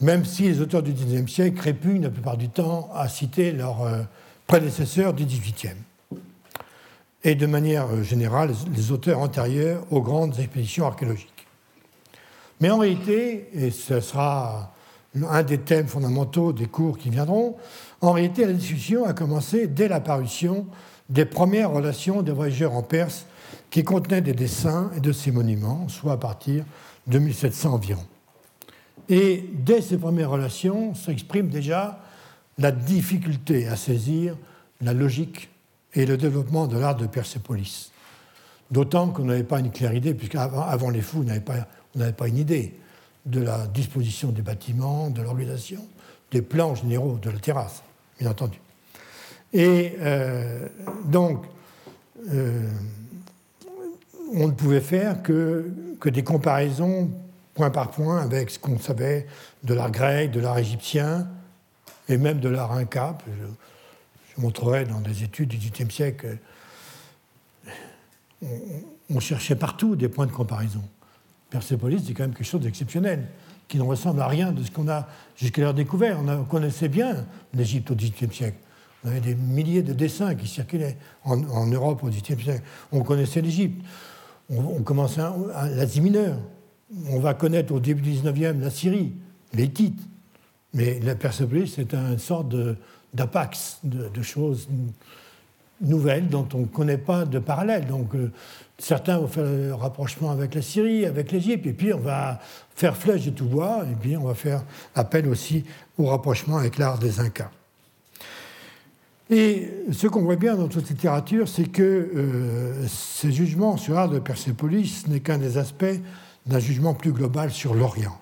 même si les auteurs du XIXe siècle répugnent la plupart du temps à citer leurs euh, prédécesseurs du XVIIIe. Et de manière euh, générale, les auteurs antérieurs aux grandes expéditions archéologiques. Mais en réalité, et ce sera un des thèmes fondamentaux des cours qui viendront, en réalité, la discussion a commencé dès l'apparition des premières relations des voyageurs en Perse qui contenaient des dessins et de ces monuments, soit à partir de 1700 environ. Et dès ces premières relations s'exprime déjà la difficulté à saisir la logique et le développement de l'art de Persépolis. D'autant qu'on n'avait pas une claire idée, puisqu'avant avant les fous, on n'avait pas, pas, une idée de la disposition des bâtiments, de l'organisation, des plans généraux de la terrasse bien entendu. Et euh, donc, euh, on ne pouvait faire que, des comparaisons point par point avec ce qu'on savait de l'art grec, de l'art égyptien et même de l'art inca. Je, montrerai dans des études du XVIIIe siècle, on, on, cherchait partout des points de comparaison. Persépolis, c'est quand même quelque chose d'exceptionnel qui ne ressemble à rien de ce qu'on a jusqu'à découvert. On, connaissait bien l'Égypte au XVIIIe siècle. On avait des milliers de dessins qui circulaient en, Europe au XVIIIe siècle. On connaissait l'Égypte. On, commençait à, l'Asie mineure. On va connaître au début du XIXe la Syrie, les Hittites. Mais la Persépolis, c'est une sorte d'apax de, de, choses nouvelles dont on ne connaît pas de parallèle. Donc, euh, certains vont faire le rapprochement avec la Syrie, avec l'Égypte, et puis on va faire flèche de tout bois, et puis on va faire appel aussi au rapprochement avec l'art des Incas. Et ce qu'on voit bien dans toute littérature, c'est que euh, ces jugements sur l'art de Persépolis n'est qu'un des aspects d'un jugement plus global sur l'Orient.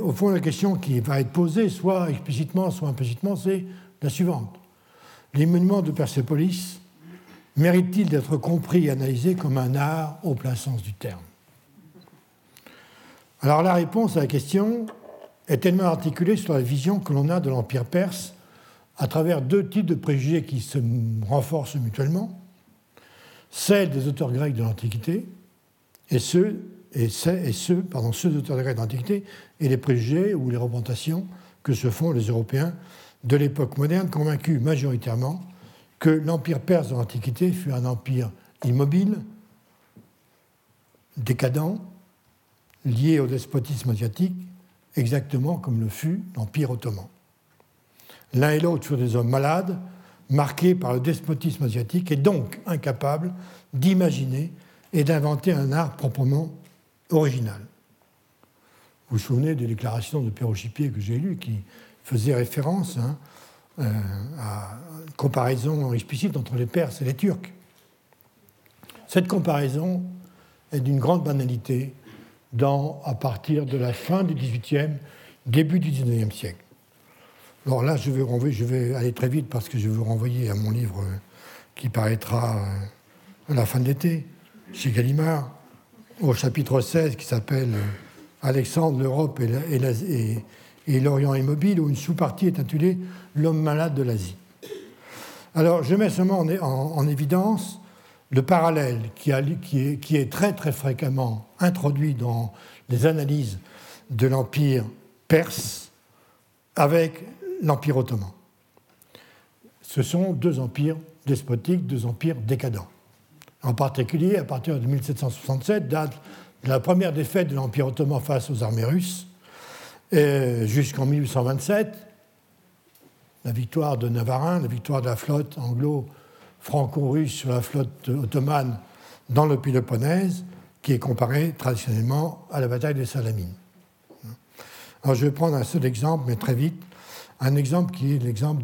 Au fond, la question qui va être posée, soit explicitement, soit implicitement, c'est la suivante. Les monuments de Persépolis méritent-ils d'être compris et analysés comme un art au plein sens du terme? Alors la réponse à la question est tellement articulée sur la vision que l'on a de l'Empire perse à travers deux types de préjugés qui se renforcent mutuellement, celle des auteurs grecs de l'Antiquité et ceux, et ceux, pardon, ceux des auteurs grecs de l'Antiquité et les préjugés ou les représentations que se font les Européens de l'époque moderne, convaincus majoritairement que l'empire perse de l'Antiquité fut un empire immobile, décadent, lié au despotisme asiatique, exactement comme le fut l'empire ottoman. L'un et l'autre furent des hommes malades, marqués par le despotisme asiatique et donc incapables d'imaginer et d'inventer un art proprement original. Vous vous souvenez des déclarations de Perrochipier que j'ai lues qui faisaient référence hein, euh, à une comparaison explicite entre les Perses et les Turcs. Cette comparaison est d'une grande banalité à partir de la fin du XVIIIe, début du XIXe siècle. Alors là, je vais, renvoyer, je vais aller très vite parce que je vais vous renvoyer à mon livre euh, qui paraîtra euh, à la fin de l'été, chez Gallimard, au chapitre 16 qui s'appelle Alexandre, l'Europe et l'Orient immobile, où une sous-partie est intitulée L'homme malade de l'Asie. Alors, je mets seulement en, évidence le parallèle qui, est, qui, est, très très fréquemment introduit dans les analyses de l'Empire perse avec l'Empire ottoman. Ce sont deux empires despotiques, deux empires décadents. En particulier, à partir de 1767, date de la première défaite de l'Empire ottoman face aux armées russes, jusqu'en 1827, la victoire de Navarin, la victoire de la flotte anglo-franco-russe sur la flotte ottomane dans le Péloponnèse, qui est comparée traditionnellement à la bataille des Salamines. Alors je vais prendre un seul exemple, mais très vite, un exemple qui est l'exemple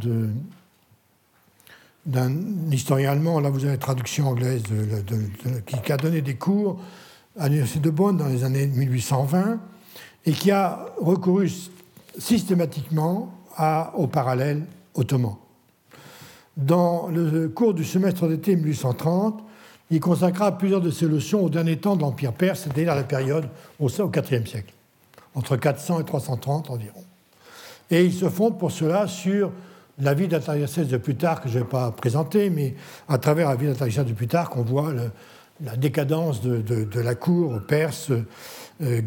d'un historien allemand, là vous avez la traduction anglaise, qui, a donné des cours à l'Université de Bonn dans les années 1820 et qui a recouru systématiquement au parallèle ottoman. Dans le cours du semestre d'été 1830, il consacra plusieurs de ses leçons au dernier temps de l'Empire perse, c'est-à-dire la période au IVe siècle, entre 400 et 330 environ. Et il se fonde pour cela sur la vie d'Atariacès de Plutarque, que je ne vais pas présenter, mais à travers la vie d'Atariacès de Plutarque, on voit la décadence de, la cour perse, euh,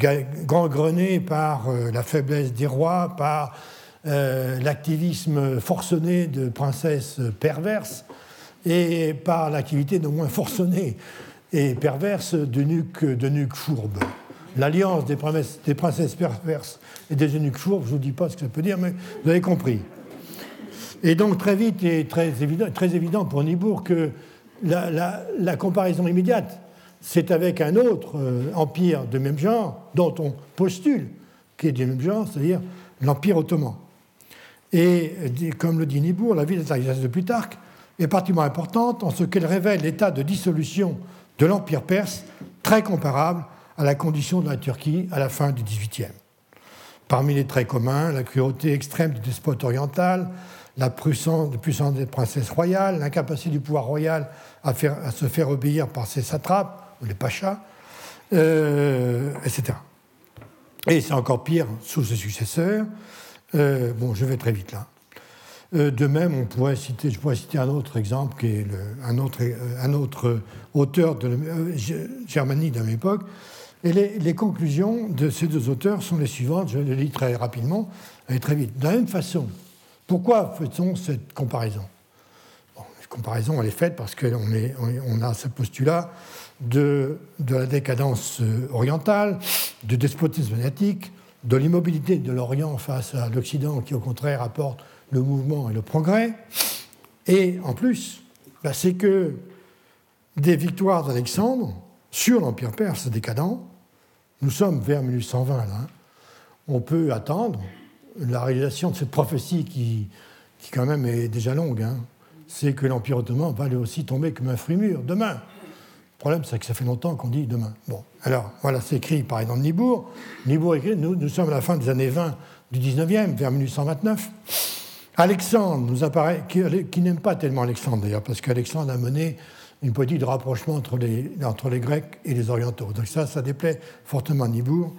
gangrenée par euh, la faiblesse des rois, par euh, l'activisme forcené de princesses perverses et par l'activité non moins forcenée et perverse de nuques de fourbes l'alliance des, princesses perverses et des eunuques fourbes, je ne vous dis pas ce que ça peut dire, mais vous avez compris. Et donc très vite et très évident, très évident pour Nibourg que la, comparaison immédiate, c'est avec un autre euh, empire de même genre, dont on postule qu'il est du même genre, c'est-à-dire l'Empire ottoman. Et comme le dit Nibourg, la vie de Plutarque est particulièrement importante en ce qu'elle révèle l'état de dissolution de l'Empire perse, très comparable à la condition de la Turquie à la fin du XVIIIe. Parmi les traits communs, la cruauté extrême du despote oriental, la puissance, des princesses royales, l'incapacité du pouvoir royal à, se faire obéir par ses satrapes, ou les pachas, euh, etc. Et c'est encore pire sous ses successeurs. Euh, bon, je vais très vite là. Euh, de même, on pourrait citer, je pourrais citer un autre exemple, qui est un, autre, un autre auteur de Germanie de la et les, conclusions de ces deux auteurs sont les suivantes, je les lis très rapidement et très vite. De la même façon, pourquoi fait-on cette comparaison? Bon, Cette comparaison, elle est faite parce qu'on on a ce postulat de, de, la décadence euh, orientale, du despotisme asiatique, de l'immobilité de l'Orient face à l'Occident qui, au contraire, apporte le mouvement et le progrès. Et en plus, bah, c'est que des victoires d'Alexandre sur l'Empire perse décadent nous sommes vers 1820, là. Hein. On peut attendre la réalisation de cette prophétie qui, quand même est déjà longue. Hein. C'est que l'Empire ottoman va lui aussi tomber comme un fruit mûr demain. Problème, c'est que ça fait longtemps qu'on dit demain. Bon, alors, voilà, c'est écrit par exemple Nibourg. Nibourg écrit, nous, nous sommes à la fin des années 20 du 19e, vers 1829. Alexandre nous apparaît, qui, qui n'aime pas tellement Alexandre d'ailleurs, parce qu'Alexandre a mené une politique de rapprochement entre les, entre les Grecs et les Orientaux. Donc ça, ça déplaît fortement à Nibourg,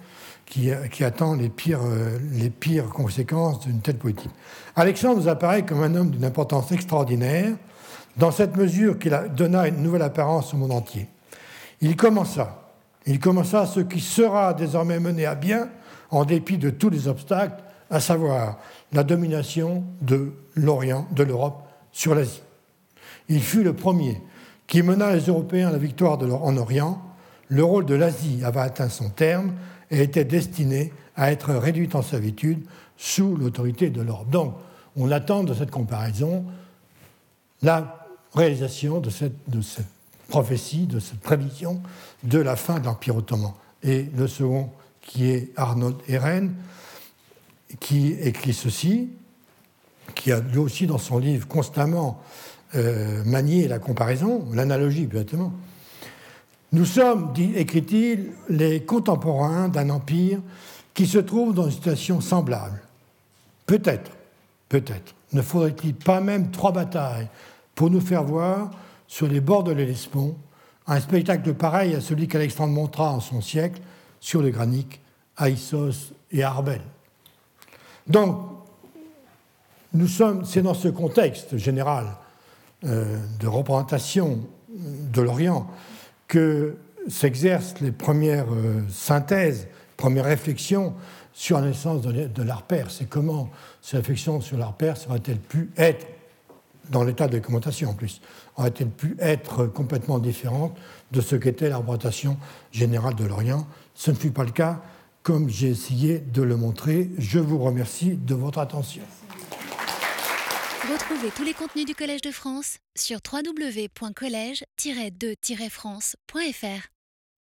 qui, qui attend les pires, euh, les pires conséquences d'une telle politique. Alexandre nous apparaît comme un homme d'une importance extraordinaire, dans cette mesure qu'il donna une nouvelle apparence au monde entier. Il commença, ce qui sera désormais mené à bien en dépit de tous les obstacles, à savoir la domination de l'Orient, de l'Europe sur l'Asie. Il fut le premier qui mena les Européens à la victoire en Orient, le rôle de l'Asie avait atteint son terme et était destiné à être réduit en servitude sous l'autorité de l'Europe. Donc, on attend de cette comparaison la réalisation de cette prophétie, de cette prévision de la fin de l'Empire ottoman. Et le second, qui est Arnold Eren, qui écrit ceci, qui a lui aussi dans son livre constamment euh, manier la comparaison, l'analogie, exactement. Nous sommes, écrit-il, les contemporains d'un empire qui se trouve dans une situation semblable. Peut-être, peut-être, ne faudrait-il pas même trois batailles pour nous faire voir, sur les bords de l'Hellespont, un spectacle pareil à celui qu'Alexandre montra en son siècle sur le granique à Issos et à Arbel. Donc, nous sommes, c'est dans ce contexte général euh, de représentation de l'Orient que s'exercent les premières euh, synthèses, premières réflexions sur la naissance de l'art perse et comment ces réflexions sur l'art perse auraient-elles pu être, dans l'état de documentation en plus, auraient-elles pu être complètement différentes de ce qu'était la représentation générale de l'Orient? Ce ne fut pas le cas, comme j'ai essayé de le montrer. Je vous remercie de votre attention. Retrouvez tous les contenus du Collège de France sur www.colège-2-france.fr.